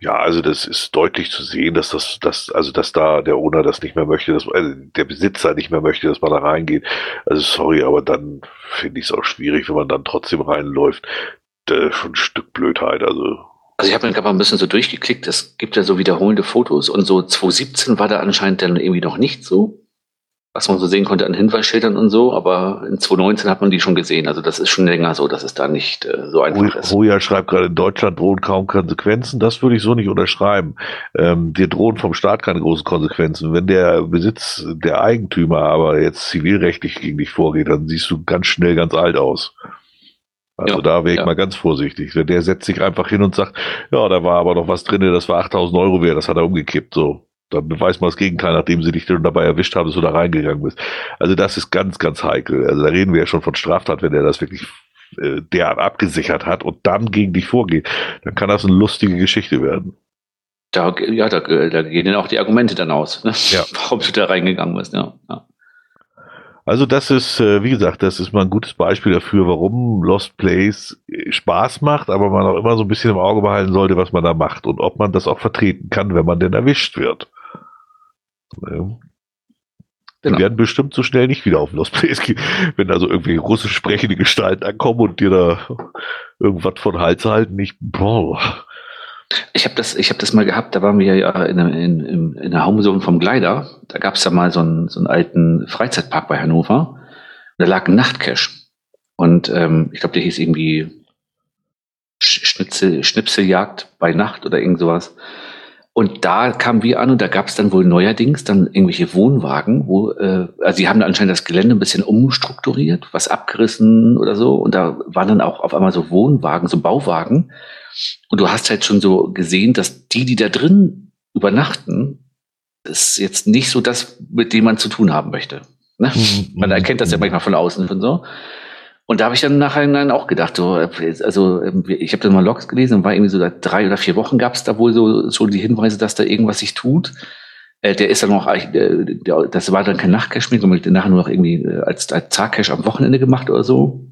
Ja, also das ist deutlich zu sehen, dass das, das, also dass da der Owner das nicht mehr möchte, dass also der Besitzer nicht mehr möchte, dass man da reingeht. Also sorry, aber dann finde ich es auch schwierig, wenn man dann trotzdem reinläuft. Das schon ein Stück Blödheit, also. Also ich habe mir gerade mal ein bisschen so durchgeklickt, es gibt ja so wiederholende Fotos und so 2017 war da anscheinend dann irgendwie noch nicht so was man so sehen konnte an Hinweisschildern und so, aber in 2019 hat man die schon gesehen. Also das ist schon länger so, dass es da nicht äh, so einfach ist. Hoja schreibt gerade, in Deutschland drohen kaum Konsequenzen. Das würde ich so nicht unterschreiben. Ähm, dir drohen vom Staat keine großen Konsequenzen. Wenn der Besitz der Eigentümer aber jetzt zivilrechtlich gegen dich vorgeht, dann siehst du ganz schnell ganz alt aus. Also ja, da wäre ich ja. mal ganz vorsichtig. Der setzt sich einfach hin und sagt, ja, da war aber noch was drin, das war 8000 Euro wert, das hat er umgekippt, so dann beweist man das Gegenteil, nachdem sie dich dann dabei erwischt haben, dass du da reingegangen bist. Also das ist ganz, ganz heikel. Also da reden wir ja schon von Straftat, wenn er das wirklich äh, derart abgesichert hat und dann gegen dich vorgeht, dann kann das eine lustige Geschichte werden. Da, ja, da, da gehen dann auch die Argumente dann aus, ne? ja. warum du da reingegangen bist. Ja. ja. Also das ist, äh, wie gesagt, das ist mal ein gutes Beispiel dafür, warum Lost Place Spaß macht, aber man auch immer so ein bisschen im Auge behalten sollte, was man da macht und ob man das auch vertreten kann, wenn man denn erwischt wird. Genau. Die werden bestimmt so schnell nicht wieder auf Lost Place gehen, wenn da so irgendwie russisch sprechende Gestalten ankommen und dir da irgendwas von Hals halten. Ich, boah. Ich habe das, ich hab das mal gehabt, da waren wir ja in, in, in, der Haumzone vom Gleiter. Da gab es ja mal so einen, so einen alten Freizeitpark bei Hannover. Und da lag ein Nachtcache. Und ähm, ich glaube, der hieß irgendwie Schnitzel, Schnipseljagd bei Nacht oder irgend sowas. Und da kamen wir an und da gab es dann wohl neuerdings dann irgendwelche Wohnwagen, wo, äh, also sie haben da anscheinend das Gelände ein bisschen umstrukturiert, was abgerissen oder so. Und da waren dann auch auf einmal so Wohnwagen, so Bauwagen. Und du hast halt schon so gesehen, dass die, die da drin übernachten, ist jetzt nicht so das, mit dem man zu tun haben möchte. Ne? Mhm. Man erkennt das ja manchmal von außen und so. Und da habe ich dann nachher dann auch gedacht, so, also ähm, ich habe dann mal Logs gelesen und war irgendwie so seit drei oder vier Wochen gab es da wohl so schon die Hinweise, dass da irgendwas sich tut. Äh, der ist dann noch, äh, der, das war dann kein Nachtcache mehr, sondern nachher nur noch irgendwie äh, als, als Tagcache am Wochenende gemacht oder so.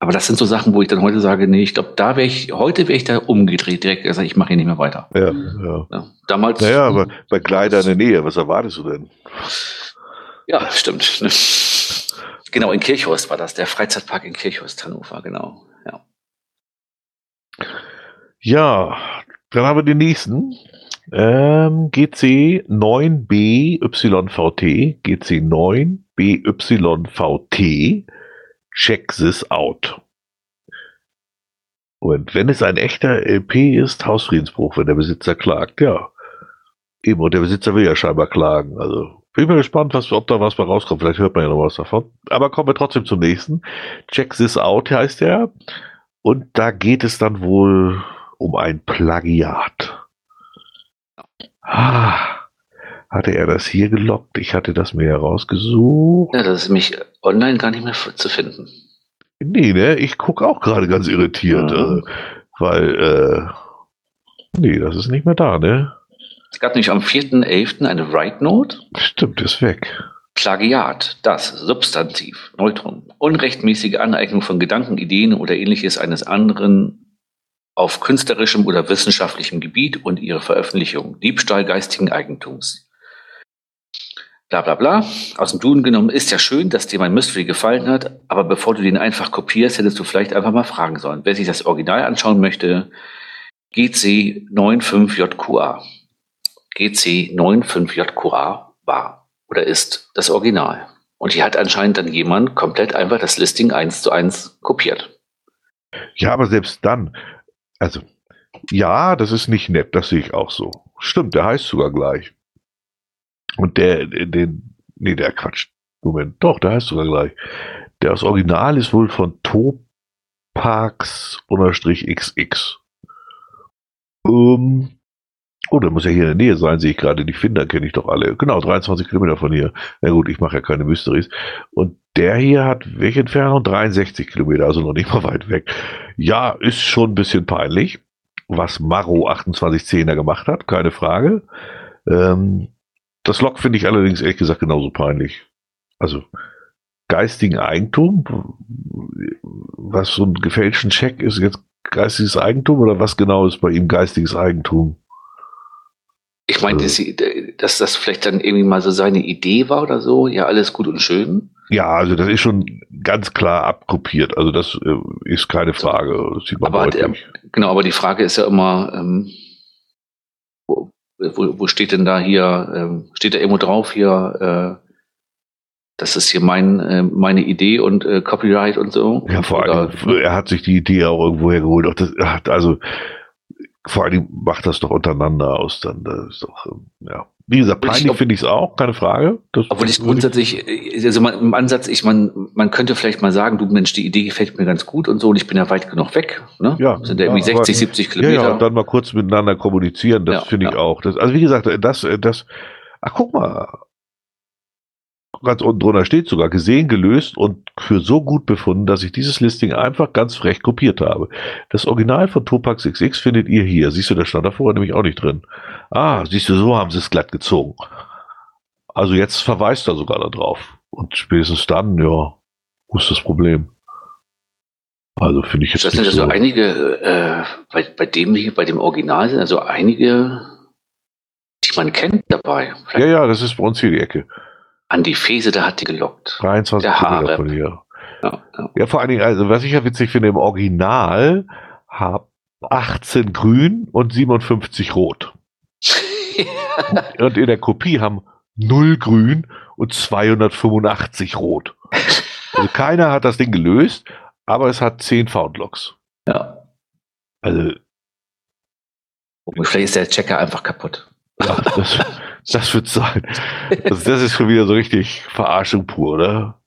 Aber das sind so Sachen, wo ich dann heute sage, nee, ich glaube, da wäre ich, heute wäre ich da umgedreht, direkt gesagt, ich mache hier nicht mehr weiter. Ja, ja. Ja, damals. Naja, aber bei Kleider in der Nähe, was erwartest du denn? Ja, stimmt. Genau, in Kirchhorst war das, der Freizeitpark in Kirchhorst, Hannover, genau. Ja. Ja, dann haben wir den nächsten. Ähm, GC 9BYVT, GC 9BYVT, check this out. Und wenn es ein echter LP ist, Hausfriedensbruch, wenn der Besitzer klagt, ja. Eben, und der Besitzer will ja scheinbar klagen. Also bin mal gespannt, was, ob da was bei rauskommt. Vielleicht hört man ja noch was davon. Aber kommen wir trotzdem zum nächsten. Check this out heißt der. Und da geht es dann wohl um ein Plagiat. Ah, hatte er das hier gelockt? Ich hatte das mir herausgesucht. ja, das ist mich online gar nicht mehr zu finden. Nee, ne? Ich gucke auch gerade ganz irritiert. Mhm. Äh, weil, äh, nee, das ist nicht mehr da, ne? Es gab nämlich am 4.11. eine Write-Note. Stimmt, ist weg. Plagiat, das Substantiv, Neutrum, unrechtmäßige Aneignung von Gedanken, Ideen oder ähnliches eines anderen auf künstlerischem oder wissenschaftlichem Gebiet und ihre Veröffentlichung, Diebstahl geistigen Eigentums. Bla bla bla. Aus dem Duden genommen ist ja schön, dass dir mein Mystery gefallen hat, aber bevor du den einfach kopierst, hättest du vielleicht einfach mal fragen sollen. Wer sich das Original anschauen möchte, GC95JQA. GC95JQA war oder ist das Original. Und hier hat anscheinend dann jemand komplett einfach das Listing eins zu eins kopiert. Ja, aber selbst dann, also ja, das ist nicht nett, das sehe ich auch so. Stimmt, der heißt sogar gleich. Und der, den, nee, der Quatsch. Moment, doch, der heißt sogar gleich. Der aus Original ist wohl von Topax-XX. Ähm, oh, der muss ja hier in der Nähe sein, sehe ich gerade. Die Finder kenne ich doch alle. Genau, 23 Kilometer von hier. Na gut, ich mache ja keine Mysteries. Und der hier hat welche Entfernung? 63 Kilometer, also noch nicht mal weit weg. Ja, ist schon ein bisschen peinlich, was Maro 2810er gemacht hat, keine Frage. Ähm, das Log finde ich allerdings ehrlich gesagt genauso peinlich. Also geistigen Eigentum, was so ein gefälschten Scheck ist jetzt geistiges Eigentum oder was genau ist bei ihm geistiges Eigentum? Ich meine, dass, sie- dass das vielleicht dann irgendwie mal so seine Idee war oder so. Ja, alles gut und schön. Ja, also das ist schon ganz klar abkopiert. Also das äh, ist keine Frage. Das sieht man Aber deutlich. Genau, aber die Frage ist ja immer, ähm, wo, wo, wo steht denn da hier, ähm, steht da irgendwo drauf hier, äh, das ist hier mein, äh, meine Idee und äh, Copyright und so. Ja, vor Oder- allem, er hat sich die Idee auch irgendwo hergeholt. Auch das, also, vor allem macht das doch untereinander aus. Dann, das ist doch, ähm, ja. Wie gesagt, peinlich finde ich es auch, keine Frage. Das Obwohl ich grundsätzlich, äh, also man, im Ansatz, ich man, man könnte vielleicht mal sagen, du Mensch, die Idee gefällt mir ganz gut und so, und ich bin ja weit genug weg. Ne? Ja, sind ja irgendwie ja, aber- 60, 70 Ja, Kilometer. ja, und dann mal kurz miteinander kommunizieren, das Ja, finde ich ja. auch. Das, also wie gesagt, das, das, ach guck mal, ganz unten drunter steht sogar, gesehen, gelöst und für so gut befunden, dass ich dieses Listing einfach ganz frech kopiert habe. Das Original von Topax XX findet ihr hier. Siehst du, da stand da vorher nämlich auch nicht drin. Ah, siehst du, so haben sie es glatt gezogen. Also jetzt verweist er sogar darauf. Und spätestens dann, ja, wo ist das Problem? Also finde ich jetzt das sind also so. einige, äh, bei, bei dem hier, bei dem Original sind also einige, die man kennt dabei. Ja, Vielleicht ja, das ist bei uns hier die Ecke. Andi Fese, der hat die gelockt. 23 Der Haare. von hier. Ja, ja. Ja, vor allen Dingen, also was ich ja witzig finde, im Original hab 18 grün und 57 rot. Und in der Kopie haben 0 grün und 285 rot. Also keiner hat das Ding gelöst, aber es hat 10 Foundlocks. ja. Also Und vielleicht ist der Checker einfach kaputt. ja, das, das wird sein. Also das ist schon wieder so richtig Verarschung pur, oder?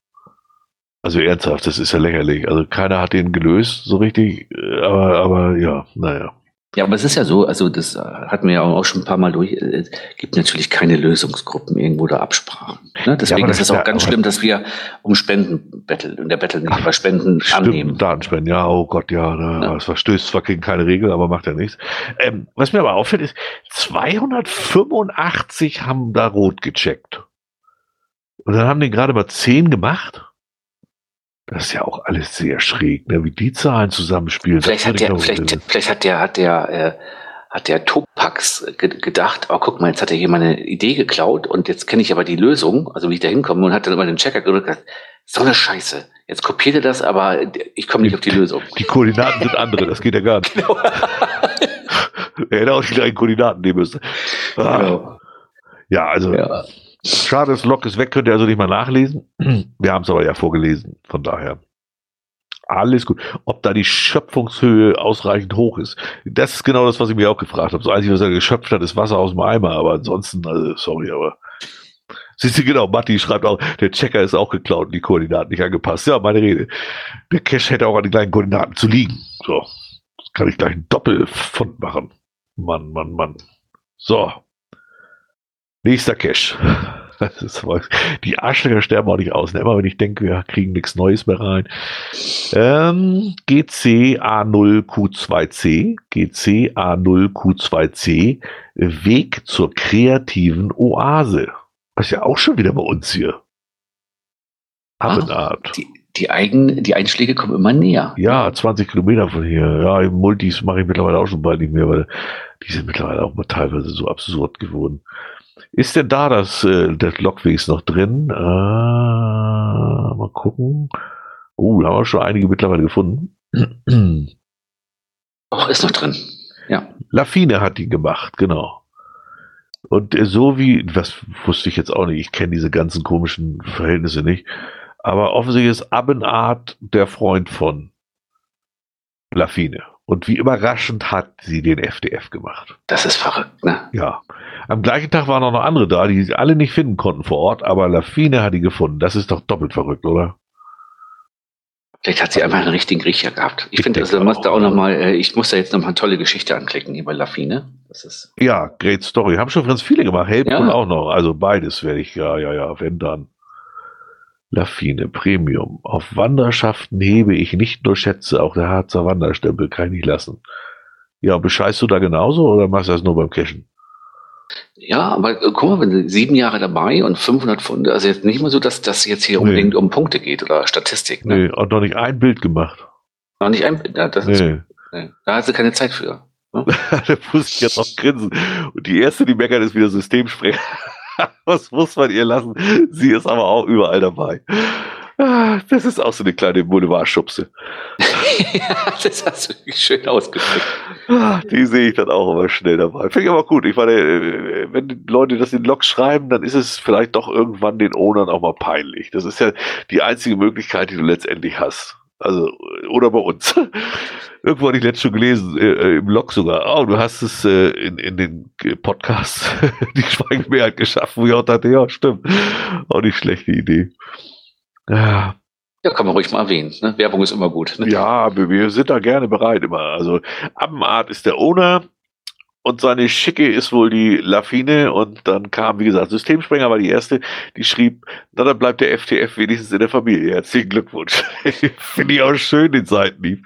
Also ernsthaft, das ist ja lächerlich. Also keiner hat den gelöst, so richtig, äh, aber, aber ja, naja. Ja, aber es ist ja so, also das äh, hatten wir ja auch schon ein paar Mal durch. äh, Es gibt natürlich keine Lösungsgruppen irgendwo oder Absprachen. Ne? Deswegen aber ist es auch ja, ganz schlimm, dass wir um Spenden betteln und der Bettel nicht über Spenden annehmen. Stimmt, Datenspenden, ja, oh Gott, ja, da, Ja. das verstößt zwar gegen keine Regel, aber macht ja nichts. Ähm, was mir aber auffällt, ist, 285 haben da rot gecheckt. Und dann haben die gerade mal 10 gemacht. Das ist ja auch alles sehr schräg, ne? wie die Zahlen zusammenspielen. Vielleicht hat der, vielleicht, vielleicht hat der, hat der, äh, hat der Topax ge gedacht, oh guck mal, jetzt hat er hier meine Idee geklaut und jetzt kenne ich aber die Lösung, also wie ich da hinkomme und hat dann immer den Checker gedrückt, so eine Scheiße. Jetzt kopiert er das, aber ich komme nicht auf die Lösung. Die Koordinaten sind andere, das geht ja gar nicht. Genau. er hätte auch die gleichen Koordinaten nehmen müssen. Ah. Genau. Ja, also ja. Schade, das Log ist weg, könnt ihr also nicht mal nachlesen. Wir haben es aber ja vorgelesen, von daher. Alles gut. Ob da die Schöpfungshöhe ausreichend hoch ist, das ist genau das, was ich mir auch gefragt habe. Das Einzige, was er geschöpft hat, ist Wasser aus dem Eimer, aber ansonsten, also, sorry, aber. Siehst du, genau, Matti schreibt auch, der Checker ist auch geklaut und die Koordinaten nicht angepasst. Ja, meine Rede. Der Cache hätte auch an den gleichen Koordinaten zu liegen. So. Das kann ich gleich ein Doppelfund machen. Mann, Mann, Mann. So. Nächster Cache. die Arschlöcher sterben auch nicht aus. Ne? Immer wenn ich denke, wir kriegen nichts Neues mehr rein. Ähm, GC A0Q2C, GC A0Q2C, Weg zur kreativen Oase. Das ist ja auch schon wieder bei uns hier. Abendart. Die, die, Eigen, die Einschläge kommen immer näher. Ja, 20 Kilometer von hier. Ja, im Multis mache ich mittlerweile auch schon bald nicht mehr, weil die sind mittlerweile auch mal teilweise so absurd geworden. Ist denn da das, äh, das Logwegs noch drin? Äh, mal gucken. Uh, da haben wir schon einige mittlerweile gefunden. Ach, ist noch drin. Ja. Lafine hat die gemacht, genau. Und äh, so wie, was wusste ich jetzt auch nicht, ich kenne diese ganzen komischen Verhältnisse nicht, aber offensichtlich ist Abbenart der Freund von Lafine. Und wie überraschend hat sie den FDF gemacht. Das ist verrückt, ne? Ja. Am gleichen Tag waren auch noch andere da, die sie alle nicht finden konnten vor Ort, aber Lafine hat die gefunden. Das ist doch doppelt verrückt, oder? Vielleicht hat sie einfach einen richtigen Riecher gehabt. Ich, ich finde, also, muss da auch noch mal, äh, ich muss da jetzt noch mal eine tolle Geschichte anklicken hier bei Lafine. Das ist ja, great story. Haben schon ganz viele gemacht. Helpful ja. auch noch. Also beides werde ich, ja, ja, ja, wenn dann. Lafine Premium. Auf Wanderschaften hebe ich nicht nur Schätze, auch der Harzer Wanderstempel kann ich nicht lassen. Ja, bescheißt du da genauso oder machst du das nur beim Cashen? Ja, aber äh, guck mal, wenn du sieben Jahre dabei und 500 Funde, also jetzt nicht mal so, dass das jetzt hier nee. unbedingt um Punkte geht oder Statistik. Ne? Nee, und noch nicht ein Bild gemacht. Noch nicht ein Bild, ja, das nee. ist, nee. da hast du keine Zeit für. Ne? da muss ich jetzt auch grinsen. Und die erste, die meckert, ist wieder Systemsprecher. Was muss man ihr lassen? Sie ist aber auch überall dabei. Ah, das ist auch so eine kleine Boulevardschubse. ja, das hast du schön ausgedrückt. Ah, die sehe ich dann auch immer schnell dabei. Finde ich aber gut. Ich meine, äh, wenn die Leute das in Logs schreiben, dann ist es vielleicht doch irgendwann den Ownern auch mal peinlich. Das ist ja die einzige Möglichkeit, die du letztendlich hast. Also, oder bei uns. Irgendwo hatte ich letztens schon gelesen, äh, äh, im Log sogar. Oh, du hast es äh, in, in den Podcast die Schweigemehrheit geschaffen, wo ich auch dachte, ja, stimmt. Auch nicht schlechte Idee. Ja. Ja, kann man ruhig mal erwähnen. Ne? Werbung ist immer gut. Ne? Ja, wir sind da gerne bereit immer. Also Abbenart ist der Owner und seine Schicke ist wohl die Lafine und dann kam, wie gesagt, Systemsprenger war die erste, die schrieb, na dann bleibt der FTF wenigstens in der Familie. Herzlichen Glückwunsch. Finde ich auch schön, den Seitenhieb.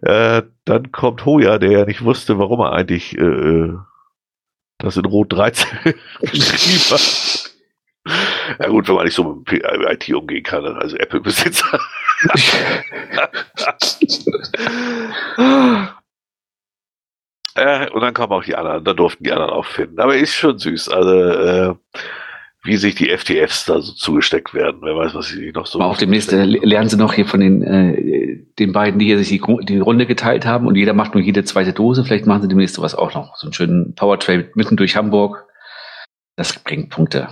Äh, dann kommt Hoja, der ja nicht wusste, warum er eigentlich äh, das in Rot 13 geschrieben hat. Ja gut, wenn man nicht so mit IT umgehen kann, also Apple-Besitzer. äh, und dann kamen auch die anderen, da durften die anderen auch finden. Aber ist schon süß. Also äh, wie sich die FTFs da so zugesteckt werden. Wer weiß, was sie noch so. Auch demnächst äh, lernen sie noch hier von den, äh, den beiden, die hier sich die, die, Runde geteilt haben und jeder macht nur jede zweite Dose. Vielleicht machen sie demnächst sowas auch noch. So einen schönen Powertrail mitten durch Hamburg. Das bringt Punkte.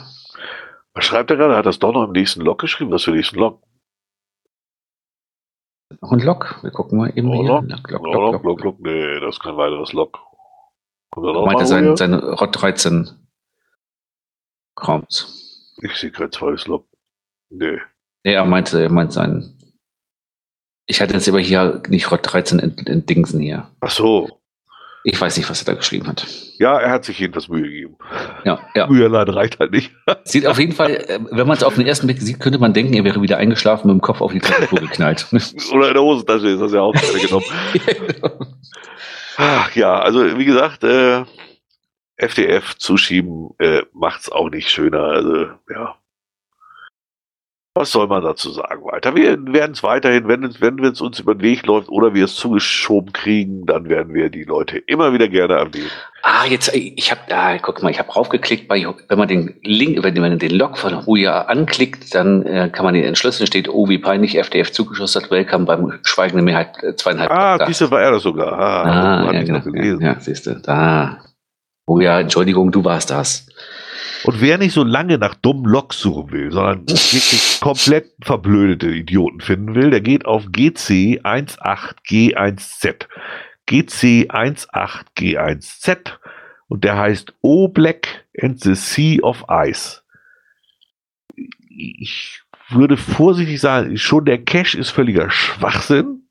Was schreibt er gerade? Hat das doch noch im nächsten Log geschrieben? Was für den nächsten Log? Noch ein Log? Wir gucken mal eben oh, hier. Log, Log, Log, Log, Log, Log. Nee, das ist kein weiteres er noch Meint er sein, sein Rot 13 kommt. Ich sehe kein zweites Log. Nee. Nee, er meinte, er meint sein. Ich hatte jetzt aber hier nicht Rot 13 in, in Dingsen hier. Ach so. Ich weiß nicht, was er da geschrieben hat. Ja, er hat sich jedenfalls Mühe gegeben. Ja, ja. Mühe allein reicht halt nicht. Sieht auf jeden Fall, äh, wenn man es auf den ersten Blick sieht, könnte man denken, er wäre wieder eingeschlafen mit dem Kopf auf die Tastatur geknallt. Oder in der Hosentasche ist das ja auch genommen. Ach, ja, also wie gesagt, äh, FDF zuschieben äh, macht's auch nicht schöner. Also ja. Was soll man dazu sagen weiter? Wir werden es weiterhin, wenn, wenn es uns über den Weg läuft oder wir es zugeschoben kriegen, dann werden wir die Leute immer wieder gerne erwähnen. Ah, jetzt, ich habe da, guck mal, ich habe draufgeklickt, bei, wenn man den Link, wenn man den Log von Huja anklickt, dann äh, kann man den entschlüsseln, steht, oh, wie peinlich, FDF zugeschossen hat, Welcome beim schweigende Mehrheit äh, zweieinhalb. Ah, siehst war er das sogar. Ah, ah ja, genau, ja, ja, siehst du, da. Huja, Entschuldigung, du warst das. Und wer nicht so lange nach dummen Loks suchen will, sondern wirklich komplett verblödete Idioten finden will, der geht auf GC18G1Z. GC18G1Z und der heißt O Black and the Sea of Ice. Ich würde vorsichtig sagen, schon der Cache ist völliger Schwachsinn.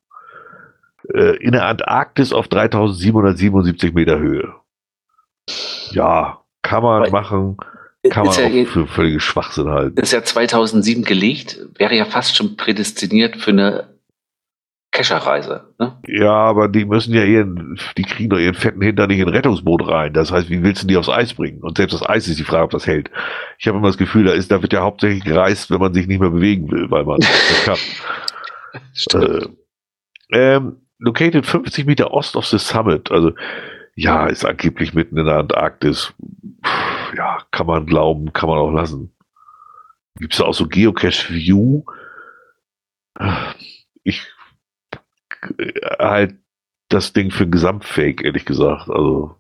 Äh, in der Antarktis auf 3777 Meter Höhe. Ja, kann man machen. Kann man ja, auch für völlige Schwachsinn halten. Ist ja 2007 gelegt, wäre ja fast schon prädestiniert für eine Kescherreise. Ne? Ja, aber die müssen ja ihren, die kriegen doch ihren fetten Hintern nicht in ein Rettungsboot rein. Das heißt, wie willst du die aufs Eis bringen? Und selbst das Eis ist die Frage, ob das hält. Ich habe immer das Gefühl, da ist, da wird ja hauptsächlich gereist, wenn man sich nicht mehr bewegen will, weil man das kann. Stimmt. Äh, ähm, located 50 Meter ost of the summit. Also, ja, ist angeblich mitten in der Antarktis ja, kann man glauben, kann man auch lassen. Gibt es auch so Geocache View? Ich halt das Ding für Gesamtfake, ehrlich gesagt. Also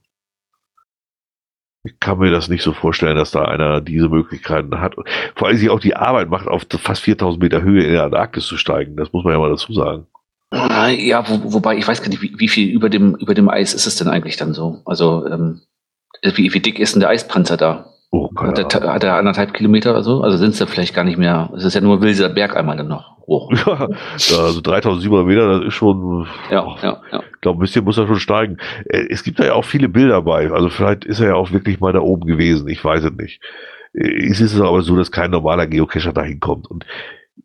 ich kann mir das nicht so vorstellen, dass da einer diese Möglichkeiten hat. Vor allem sich auch die Arbeit macht, auf fast 4000 Meter Höhe in der Antarktis zu steigen. Das muss man ja mal dazu sagen. Ja, wo, wobei ich weiß gar nicht, wie, wie, viel über dem, über dem Eis ist es denn eigentlich dann so? Also ähm, wie, wie dick ist denn der Eispanzer da? Oh, hat, er, hat er anderthalb Kilometer oder so? Also sind es ja vielleicht gar nicht mehr. Es ist ja nur Wilser Berg einmal dann noch hoch. Ja, also 3700 Meter, das ist schon. Ja, oh, ja, ja. Ich glaube, ein bisschen muss er schon steigen. Äh, es gibt da ja auch viele Bilder bei. Also vielleicht ist er ja auch wirklich mal da oben gewesen. Ich weiß es nicht. Äh, es ist aber so, dass kein normaler Geocacher da hinkommt. Und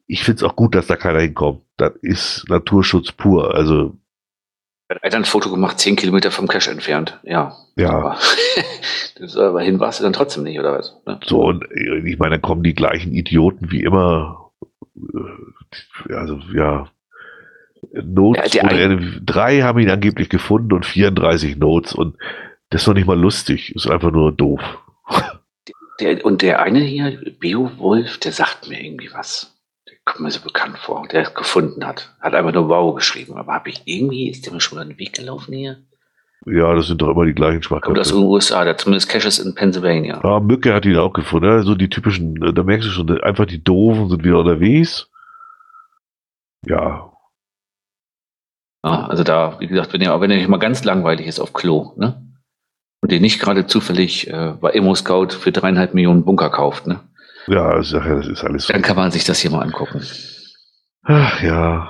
ich finde es auch gut, dass da keiner hinkommt. Das ist Naturschutz pur. Also er hat ein Foto gemacht, zehn Kilometer vom Cache entfernt. Ja. Ja. Aber, aber hin warst du dann trotzdem nicht, oder was? Ne? So, und ich meine, dann kommen die gleichen Idioten wie immer. Äh, also, ja. Notes, ja, drei haben ihn angeblich gefunden und 34 Notes und das ist noch nicht mal lustig, ist einfach nur doof. Der, und der eine hier, Beowulf, der sagt mir irgendwie was kommt mir so bekannt vor, der es gefunden hat. Hat einfach nur Wow geschrieben. Aber habe ich irgendwie, ist der mir schon mal den Weg gelaufen hier? Ja, das sind doch immer die gleichen Schmackköpfe. Kommt aus den USA, der zumindest Caches in Pennsylvania. Ja, Mücke hat ihn auch gefunden. Ja, so die typischen, äh, da merkst du schon, einfach die Doofen sind wieder unterwegs. Ja. ja also da, wie gesagt, wenn ihr, wenn ihr mal ganz langweilig ist auf Klo, ne? Und ihr nicht gerade zufällig äh, bei Emo Scout für dreieinhalb Millionen Bunker kauft, ne? Ja, das ist alles. Dann kann man sich das hier mal angucken. Ach ja.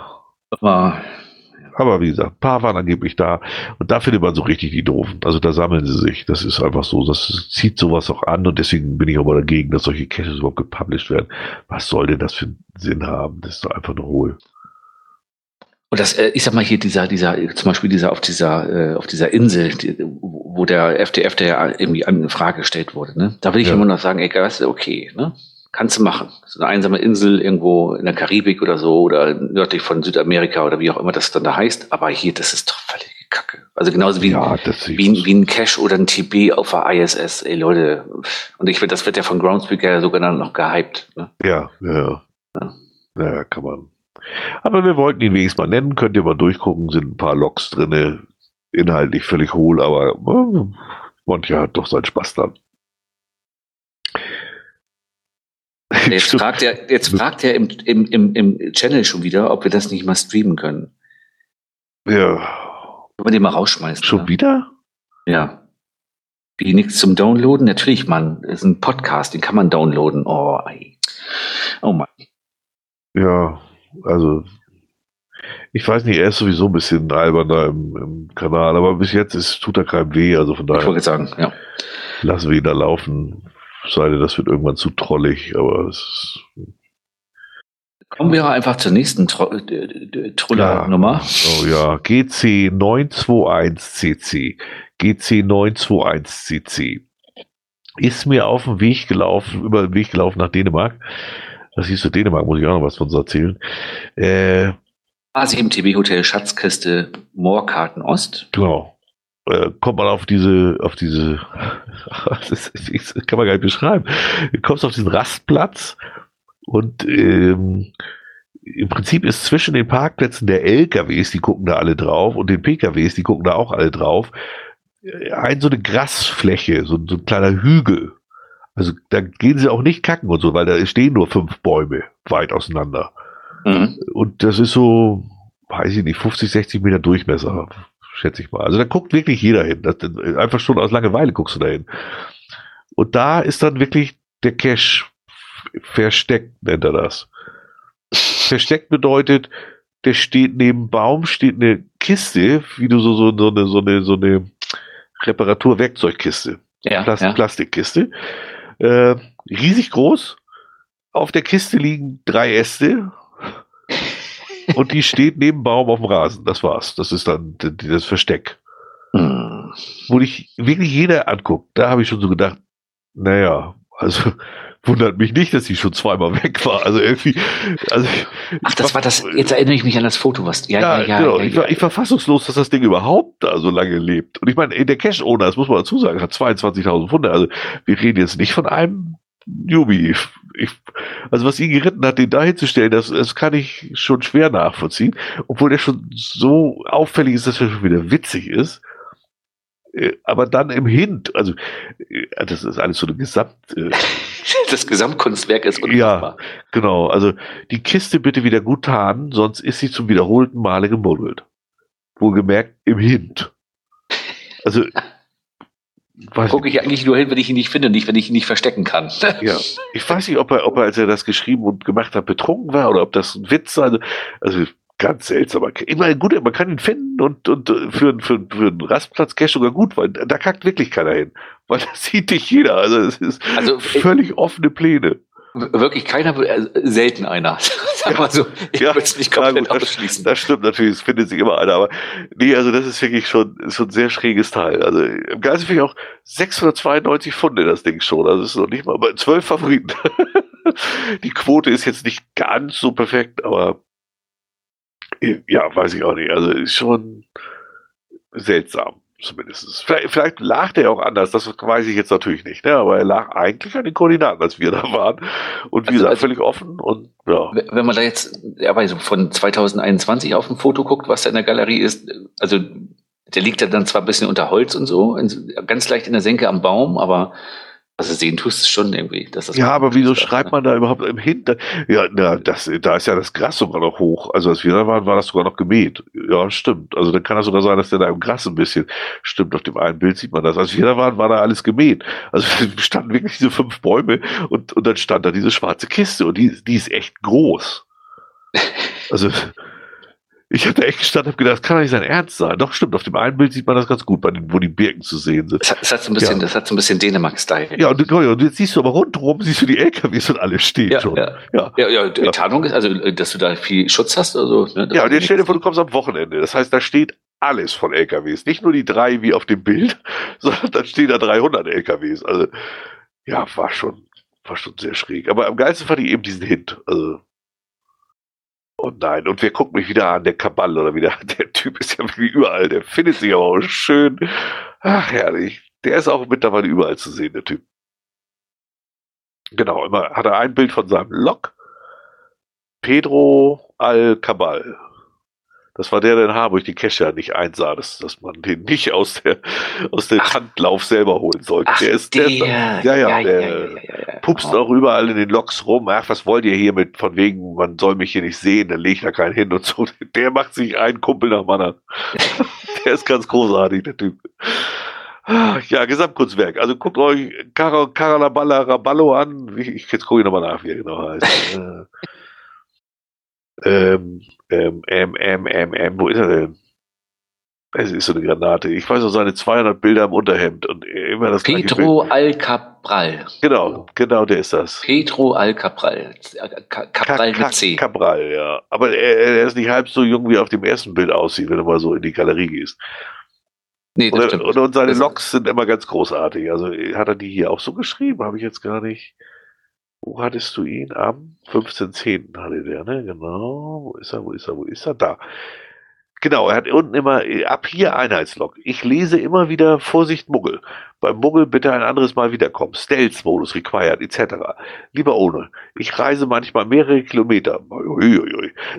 Aber, aber wie gesagt, ein paar waren angeblich da. Und da findet man so richtig die Doofen. Also da sammeln sie sich. Das ist einfach so. Das zieht sowas auch an. Und deswegen bin ich auch mal dagegen, dass solche Caches überhaupt gepublished werden. Was soll denn das für einen Sinn haben? Das ist doch einfach nur hohl. Und das, äh, ich sag mal hier dieser, dieser, zum Beispiel dieser auf dieser, äh, auf dieser Insel, die, wo der FDF, der ja irgendwie an Frage gestellt wurde, ne? Da will ich ja. immer noch sagen, ey, das ist okay, ne? Kannst du machen. So eine einsame Insel irgendwo in der Karibik oder so oder nördlich von Südamerika oder wie auch immer das dann da heißt. Aber hier, das ist doch völlige Kacke. Also genauso wie, ja, wie, wie, ein Cache oder ein TB auf der ISS. Ey Leute, und ich finde, das wird ja von Groundspeaker ja sogar noch gehypt. Ne? Ja, ja, ja. Ja, kann man. Aber wir wollten ihn wenigstens mal nennen. Könnt ihr mal durchgucken. Sind ein paar Logs drinne. Inhaltlich völlig hohl, aber äh, manche hat doch seinen Spaß dann. Jetzt fragt er, jetzt fragt er im, im, im, im Channel schon wieder, ob wir das nicht mal streamen können. Ja. Können wir den mal rausschmeißen? Schon oder? wieder? Ja. Wie nichts zum Downloaden? Natürlich, Mann. Das ist ein Podcast, den kann man downloaden. Oh, ey. oh Mann. Ja, also ich weiß nicht, er ist sowieso ein bisschen albern da im, im Kanal, aber bis jetzt ist, tut er keinem weh, also von daher. Ich wollte sagen, ja. Lassen wir ihn da laufen sei denn, das wird irgendwann zu trollig, aber es ist Kommen wir einfach zur nächsten Truller-Nummer. Oh ja, GC921CC. GC921CC. Ist mir auf dem Weg gelaufen, über den Weg gelaufen nach Dänemark. Das hieß so Dänemark, muss ich auch noch was von so erzählen. Äh, A7TB Hotel Schatzkiste Moorkarten Ost. Genau. Äh, kommt man auf diese, auf diese, das, ist, das kann man gar nicht beschreiben. Du kommst auf diesen Rastplatz und ähm, im Prinzip ist zwischen den Parkplätzen der LKWs, die gucken da alle drauf, und den PKWs, die gucken da auch alle drauf, äh, ein so eine Grasfläche, so, so ein kleiner Hügel. Also da gehen sie auch nicht kacken und so, weil da stehen nur fünf Bäume weit auseinander. Mhm. Und das ist so, weiß ich nicht, 50, 60 Meter Durchmesser, schätze ich mal. Also da guckt wirklich jeder hin. Das, einfach schon aus Langeweile guckst du da hin. Und da ist dann wirklich der Cache versteckt, nennt er das. Versteckt bedeutet, der steht neben Baum, steht eine Kiste, wie du so, so, so eine, so eine, so eine Reparaturwerkzeugkiste. Ja, Plast ja. Plastikkiste. Äh, riesig groß. Auf der Kiste liegen drei Äste. Und die steht neben Baum auf dem Rasen. Das war's. Das ist dann das Versteck. Hm. Wo dich wirklich jeder anguckt. Da habe ich schon so gedacht, naja, also wundert mich nicht, dass sie schon zweimal weg war. Also irgendwie, also Ach, das war das, jetzt erinnere ich mich an das Foto, was, ja, ja, ja, ja genau. Ja, ich, war, ich war fassungslos, dass das Ding überhaupt da so lange lebt. Und ich meine, der Cash-Owner, das muss man dazu sagen, hat 22.000 Pfunde. Also wir reden jetzt nicht von einem Newbie. Ich, also was ihn geritten hat, den da hinzustellen, das, das kann ich schon schwer nachvollziehen. Obwohl der schon so auffällig ist, dass er schon wieder witzig ist. Äh, aber dann im Hint, also äh, das ist alles so eine Gesamt. Äh, das Gesamtkunstwerk ist unfassbar. Ja, genau. Also die Kiste bitte wieder gut tarnen, sonst ist sie zum wiederholten Male gemuddelt. Wohlgemerkt im Hint. Also gucke ich eigentlich nur hin, wenn ich ihn nicht finde, nicht wenn ich ihn nicht verstecken kann. ja, ich weiß nicht, ob er, ob er, als er das geschrieben und gemacht hat, betrunken war oder ob das ein Witz war. Also, ganz seltsam. Immer gut, man kann ihn finden und, und äh, für, für, für einen Rastplatz-Cache sogar gut, weil da kackt wirklich keiner hin. Weil das sieht dich jeder. Also es ist also, völlig offene Pläne. Wirklich keiner, äh, selten einer. Sag mal so, ich ja, würde es nicht komplett gut, ausschließen. Das, das, stimmt natürlich, es findet sich immer einer, aber nee, also das ist wirklich schon, schon ein sehr schräges Teil. Also im Geiste finde ich auch 692 Funde das Ding schon. Also es ist noch nicht mal, aber zwölf Favoriten. Die Quote ist jetzt nicht ganz so perfekt, aber ja, weiß ich auch nicht. Also ist schon seltsam, zumindest. Vielleicht, vielleicht lag der auch anders, das weiß ich jetzt natürlich nicht, ne? aber er lag eigentlich an den Koordinaten, als wir da waren. Und wie also, gesagt, also, völlig offen und ja. Wenn man da jetzt ja, weiß, von 2021 auf ein Foto guckt, was da in der Galerie ist, also der liegt ja dann zwar ein bisschen unter Holz und so, ganz leicht in der Senke am Baum, aber also sehen tust du schon irgendwie. Dass das ja, aber wieso schreibt ne? man da überhaupt im Hinter? Ja, na, das, da ist ja das Gras sogar noch hoch. Also als wir da waren, war das sogar noch gemäht. Ja, stimmt. Also dann kann das sogar sein, dass der da im Gras ein bisschen stimmt. Auf dem einen Bild sieht man das. Als wir da waren, war da alles gemäht. Also standen wirklich diese fünf Bäume und, und dann stand da diese schwarze Kiste und die, die ist echt groß. Also ich hatte echt gestanden und gedacht, das kann doch nicht sein Ernst sein. Doch, stimmt, auf dem einen Bild sieht man das ganz gut, bei den, wo die Birken zu sehen sind. Das hat, das hat so ein bisschen, ja. das hat so ein bisschen Dänemark-Style. Ja, und, und, jetzt siehst du aber rundherum, siehst du die LKWs und alles stehen ja, schon. Ja, ja, ja, ja, ja. Tarnung ist, also, dass du da viel Schutz hast, also, ne, Ja, und jetzt stell dir vor, du kommst am Wochenende. Das heißt, da steht alles von LKWs. Nicht nur die drei wie auf dem Bild, sondern da stehen da 300 LKWs. Also, ja, war schon, war schon sehr schräg. Aber am geilsten fand ich eben diesen Hint. Also, Oh nein, und wir gucken mich wieder an, der Kabal oder wieder, der Typ ist ja wirklich überall, der findet sich aber auch schön. Ach, herrlich. Der ist auch mittlerweile überall zu sehen, der Typ. Genau, immer hat er ein Bild von seinem Lok. Pedro Al-Kabal. Das war der, der in Harburg die Kescher nicht einsah, dass, dass man den nicht aus der, aus dem ach, Handlauf selber holen sollte. Ach, der ist der, der ja, ja, ja, der ja, pupst oh. auch überall in den Loks rum. Ach, was wollt ihr hier mit, von wegen, man soll mich hier nicht sehen, dann lege ich da keinen hin und so. Der macht sich einen Kumpel nach Mann der ist ganz großartig, der Typ. Ja, Gesamtkunstwerk. Also guckt euch Car Caralaballa Raballo an. Ich, jetzt gucke ich nochmal nach, wie er genau heißt. ähm, ähm, ähm, ähm, ähm, ähm, wo ist er denn? Es ist so eine Granate. Ich weiß noch seine 200 Bilder im Unterhemd und immer das Pedro Alcabral. Genau, genau, der ist das. Pedro Alcabral. Cabral mit C. Cabral, ja. Aber er, er, ist nicht halb so jung, wie er auf dem ersten Bild aussieht, wenn du mal so in die Galerie gehst. Nee, das und, stimmt. Und, und seine Loks sind immer ganz großartig. Also hat er die hier auch so geschrieben? Habe ich jetzt gar nicht. Wo hattest du ihn? Am 15.10. hatte der, ne? Genau. Wo ist er? Wo ist er? Wo ist er? Da. Genau, er hat unten immer ab hier Einheitslog. Ich lese immer wieder Vorsicht Muggel. Beim Muggel bitte ein anderes Mal wiederkommen. Stealth-Modus required etc. Lieber ohne. Ich reise manchmal mehrere Kilometer.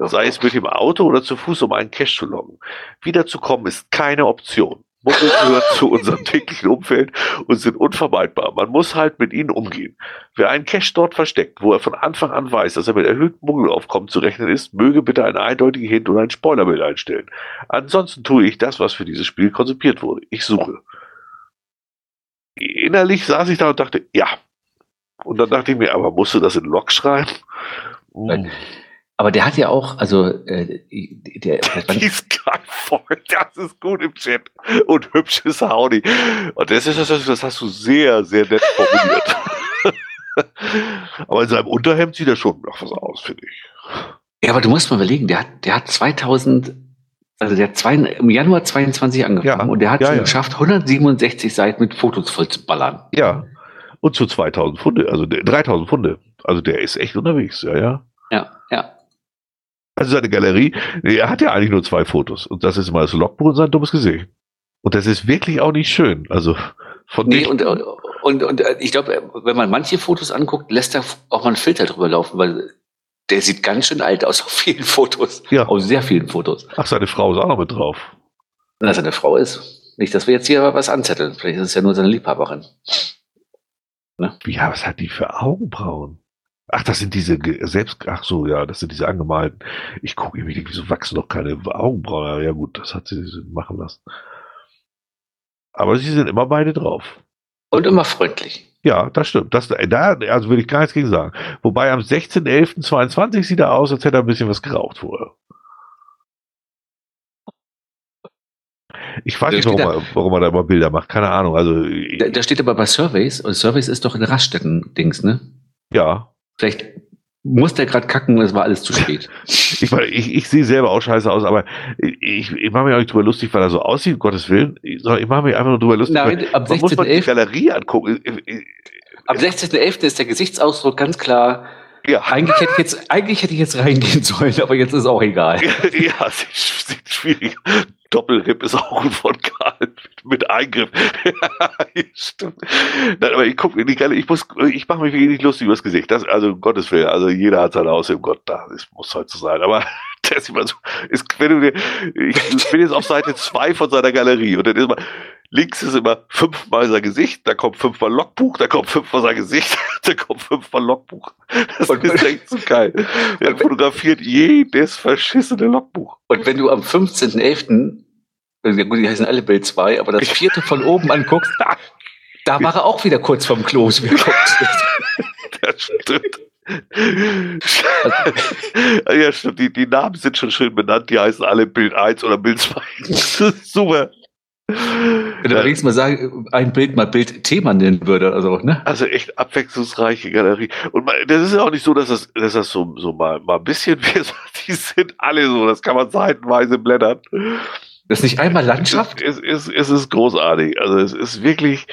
Sei es mit dem Auto oder zu Fuß, um einen Cash zu loggen. Wiederzukommen ist keine Option. Muggel gehören zu unserem täglichen Umfeld und sind unvermeidbar. Man muss halt mit ihnen umgehen. Wer einen Cache dort versteckt, wo er von Anfang an weiß, dass er mit erhöhtem Muggelaufkommen zu rechnen ist, möge bitte eine eindeutige Hint oder ein Spoilerbild einstellen. Ansonsten tue ich das, was für dieses Spiel konzipiert wurde. Ich suche. Innerlich saß ich da und dachte, ja. Und dann dachte ich mir, aber musst du das in Log schreiben? Hm. Aber der hat ja auch, also äh, der, ist geil voll, das ist gut im Chat und hübsch ist Audi. Und das ist das, das hast du sehr, sehr nett formuliert. aber in seinem Unterhemd sieht er schon noch was aus, finde ich. Ja, aber du musst mal überlegen, der hat, der hat 2000, also der hat zwei, im Januar 22 angefangen ja, und der hat ja, ja. geschafft, 167 Seiten mit Fotos voll zu ballern. Ja. Und zu 2000 Funde, also 3000 Funde. Also der ist echt unterwegs, ja, ja. Ja, ja. Also seine Galerie, er hat ja eigentlich nur zwei Fotos. Und das ist immer das Logbuch und sein dummes Gesicht. Und das ist wirklich auch nicht schön. Also von nee, und, und, und äh, ich glaube, wenn man manche Fotos anguckt, lässt da auch mal ein Filter drüber laufen, weil der sieht ganz schön alt aus auf vielen Fotos. Ja. Auf sehr vielen Fotos. Ach, seine Frau ist auch noch mit drauf. Na, seine Frau ist. Nicht, dass wir jetzt hier was anzetteln. Vielleicht ist es ja nur seine Liebhaberin. Ne? Ja, was hat die für Augenbrauen? Ach, das sind diese selbst, ach so, ja, das sind diese angemalten. Ich gucke irgendwie, wieso wachsen noch keine Augenbrauen? Ja gut, das hat sie machen lassen. Aber sie sind immer beide drauf. Und immer freundlich. Ja, das stimmt. Das, da, also will ich gar nichts gegen sagen. Wobei am 16.11.22 sieht er aus, als hätte er ein bisschen was geraucht vorher. Ich weiß nicht, warum, er, warum er da immer Bilder macht. Keine Ahnung. Also, da, da steht aber bei Surveys, und Surveys ist doch ein Raststätten-Dings, ne? Ja. Vielleicht muss der gerade kacken und es war alles zu spät. ich, ich, ich sehe selber auch scheiße aus, aber ich, ich mache mich auch nicht drüber lustig, weil er so aussieht, um Gottes Willen. Ich, ich mache mich einfach nur drüber lustig. Nein, ab 16. muss man die Galerie angucken. Am 16.11. ist der Gesichtsausdruck ganz klar. Ja. Eigentlich hätte ich jetzt, eigentlich hätte ich jetzt reingehen sollen, aber jetzt ist auch egal. ja, sieht, sieht schwierig. Doppelripp ist auch ein von Karl mit Eingriff. Stimmt. Nein, aber ich gucke die Galle, ich muss, ich mache mich wirklich nicht lustig über das Gesicht. Das, also um Gottes Willen, also jeder hat sein Haus im Gott, da, das muss halt so sein. Aber der ist immer so, ist, wenn du, ich bin jetzt auf Seite zwei von seiner Galerie und dann ist mal, links ist immer fünfmal sein Gesicht, da kommt fünfmal Logbuch, da kommt fünfmal sein Gesicht, da kommt fünfmal Logbuch. Das und ist echt so geil. Er fotografiert jedes verschissene Logbuch. Und wenn du am 15.11., gut, die heißen alle Bild 2, aber das vierte von oben anguckst, da war er auch wieder kurz vorm Klo. das stimmt. Ja, stimmt. Die, die Namen sind schon schön benannt. Die heißen alle Bild 1 oder Bild 2. Super. Wenn du allerdings mal sagen, ein Bild mal Bildthema nennen würde, also, ne? Also echt abwechslungsreiche Galerie. Und man, das ist ja auch nicht so, dass das, dass das so, so mal, mal ein bisschen, die sind alle so, das kann man seitenweise blättern. Das ist nicht einmal Landschaft? Es, es, es ist großartig. Also es ist wirklich,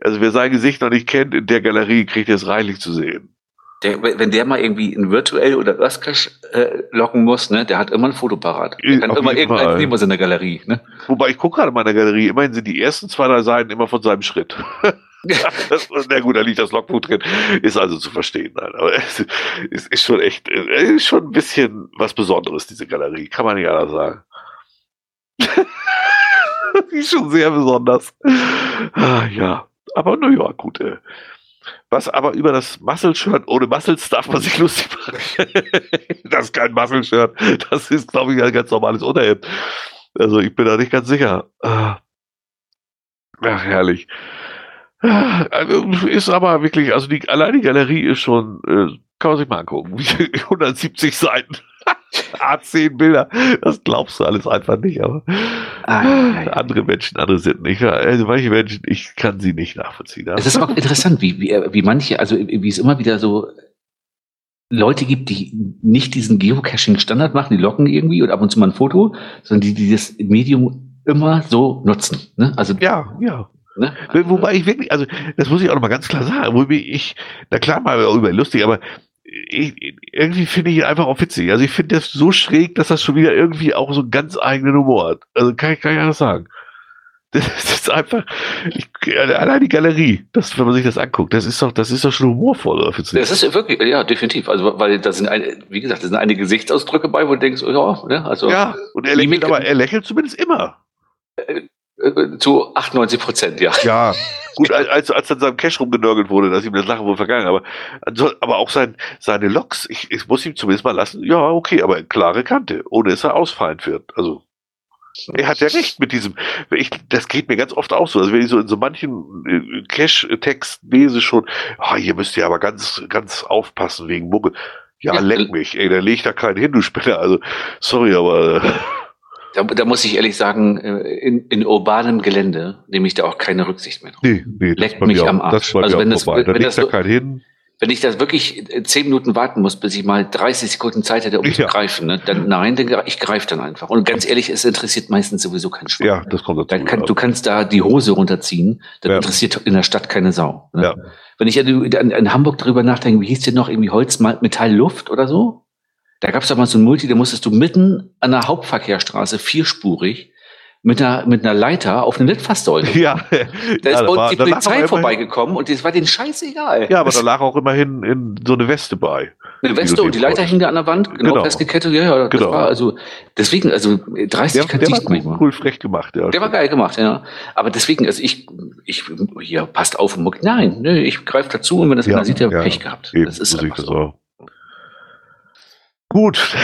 also wer sein Gesicht noch nicht kennt, in der Galerie kriegt er es reichlich zu sehen. Der, wenn der mal irgendwie in virtuell oder Earthcache äh, locken muss, ne, der hat immer ein Foto parat. Der kann Auf immer irgendeins nehmen aus seiner Galerie. Ne? Wobei ich gucke gerade in meiner Galerie, immerhin sind die ersten zwei, drei Seiten immer von seinem Schritt. na gut, da liegt das Logbuch drin. Ist also zu verstehen. Nein. Aber es, es ist schon echt, es ist schon ein bisschen was Besonderes, diese Galerie. Kann man nicht anders sagen. die ist schon sehr besonders. Ah, ja. Aber naja, gut. Äh. Was aber über das Muscle-Shirt, ohne Muscles darf man sich lustig machen. das ist kein Muscle-Shirt. Das ist, glaube ich, ein ganz normales Unterhemd. Also ich bin da nicht ganz sicher. Ah. Ach, herrlich. Also, ist aber wirklich, also die, allein die Galerie ist schon, äh, kann man sich mal angucken. 170 Seiten. A10 Bilder. Das glaubst du alles einfach nicht, aber ah, ja, ja. andere Menschen, andere sind nicht. Also manche Menschen, ich kann sie nicht nachvollziehen. Es ist auch interessant, wie, wie, wie manche, also wie es immer wieder so Leute gibt, die nicht diesen Geocaching-Standard machen, die locken irgendwie und ab und zu mal ein Foto, sondern die, die das Medium immer so nutzen. Ne? Also ja, ja. Ne? Wobei ich wirklich, also das muss ich auch noch mal ganz klar sagen, wo ich, na klar mal über lustig, aber ich, irgendwie finde ich ihn einfach auch witzig. Also ich finde das so schräg, dass das schon wieder irgendwie auch so einen ganz eigenen Humor hat. Also kann ich, kann ich anders sagen. Das ist einfach, ich, allein die Galerie, das, wenn man sich das anguckt, das ist doch, das ist doch schon humorvoll, oder? Das ist wirklich, ja, definitiv. Also, weil da sind eine, wie gesagt, da sind einige Gesichtsausdrücke bei, wo du denkst, oh, ja, ne, also. Ja, und er lächelt, aber er lächelt zumindest immer. Äh, äh, zu 98 Prozent, ja. Ja, gut, als, als dann seinem Cash rumgenörgelt wurde, dass ihm das Lachen wohl vergangen, aber, aber auch sein, seine Loks, ich, ich muss ihm zumindest mal lassen, ja, okay, aber klare Kante, ohne dass er ausfallend wird. Also, er hat ja recht mit diesem, ich, das geht mir ganz oft auch so. Also wenn ich so in so manchen äh, Cash-Text lese schon, oh, hier müsst ihr aber ganz, ganz aufpassen wegen Muggel. Ja, ja, leck mich, ey, da leg ich da keinen hin, du Spinner. Also, sorry, aber. Da, da muss ich ehrlich sagen, äh, in, in urbanem Gelände nehme ich da auch keine Rücksicht mehr drauf. Nee, nee, Leckt mich auch, am Arsch. also wenn das, wenn das so, hin wenn ich das wirklich äh, zehn Minuten warten muss, bis ich mal 30 Sekunden Zeit hätte, um ja. zu greifen, ne, dann nein, dann, ich greife dann einfach. Und ganz ehrlich, es interessiert meistens sowieso keinen Spaß. Ja, das kommt dazu. Kann, du kannst da die Hose runterziehen, dann ja. interessiert in der Stadt keine Sau. Ne? Ja. Wenn ich in, in, Hamburg drüber nachdenke, wie hieß denn noch irgendwie Holz, Metall, Luft oder so? Da gab es doch mal so ein Multi, da musstest du mitten an der Hauptverkehrsstraße vierspurig mit einer, mit einer Leiter auf eine Litfaßsäule. Ja. Da ist ja, bei uns die Polizei vorbeigekommen und das war denen scheißegal. Ja, aber da lag auch immerhin in so eine Weste bei. Eine Weste und die Leiter hing da an der Wand, genau, genau. festgekettet. Ja, ja, das genau. war also, deswegen, also 30 der, der war cool, cool frech gemacht, ja. Der war geil gemacht, ja. Aber deswegen, also ich, ich, hier, passt auf, nein, ne, ich greife dazu und wenn das ja, einer sieht, der ja, Pech gehabt. Eben, das ist einfach so. Gut.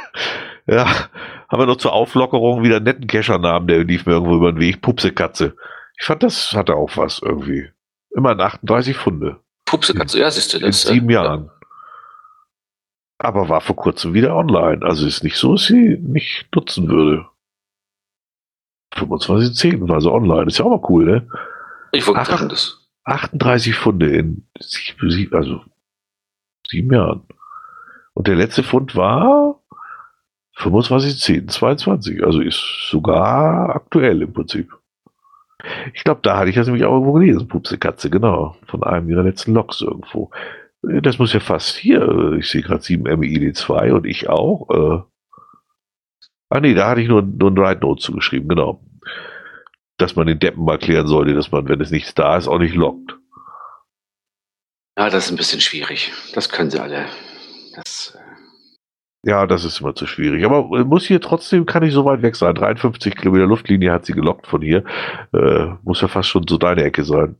ja haben wir noch zur Auflockerung wieder einen netten Keschernamen, der lief mir irgendwo über den Weg. Pupsekatze. Ich fand, das hatte auch was irgendwie. Immerhin 38 Funde. Pupsekatze, ja, siehst du das. In sieben äh, Jahren. Aber war vor kurzem wieder online. Also ist nicht so, dass sie nicht nutzen würde. 25,10, also online. Ist ja auch mal cool, ne? Ich wollte sagen, das. 38 Funde in sieben, also sieben Jahren. Und der letzte Fund war 25, 10, 22. Also ist sogar aktuell im Prinzip. Ich glaube, da hatte ich das nämlich auch irgendwo gelesen, Pupse Katze, genau. Von einem ihrer letzten Loks irgendwo. Das muss ja fast hier, ich sehe gerade 7 MEID2 und ich auch. Äh. Ah nee, da hatte ich nur, nur ein Write Note zugeschrieben, genau. Dass man den Deppen mal klären sollte, dass man, wenn es nichts da ist, auch nicht lockt. Ja, das ist ein bisschen schwierig. Das können sie alle. Das, äh, ja, das ist immer zu schwierig. Aber äh, muss hier trotzdem, kann ich so weit weg sein. 53 Kilometer Luftlinie hat sie gelockt von hier. Äh, muss ja fast schon so deine Ecke sein.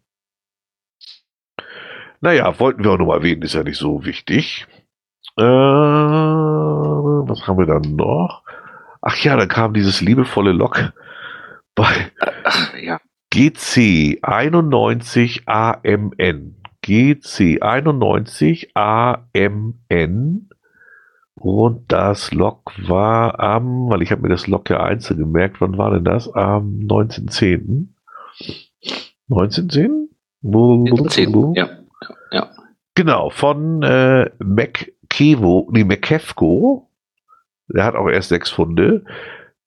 Naja, wollten wir auch nochmal erwähnen, ist ja nicht so wichtig. Äh, was haben wir dann noch? Ach ja, dann kam dieses liebevolle Lock bei ja. GC91AMN. GC91AMN und das Log war am, weil ich habe mir das Log ja einzeln gemerkt, wann war denn das? Am 19.10. 19.10? 19.10, ja. ja. Genau, von äh, McKevo, nee, McKevko, der hat auch erst sechs Funde,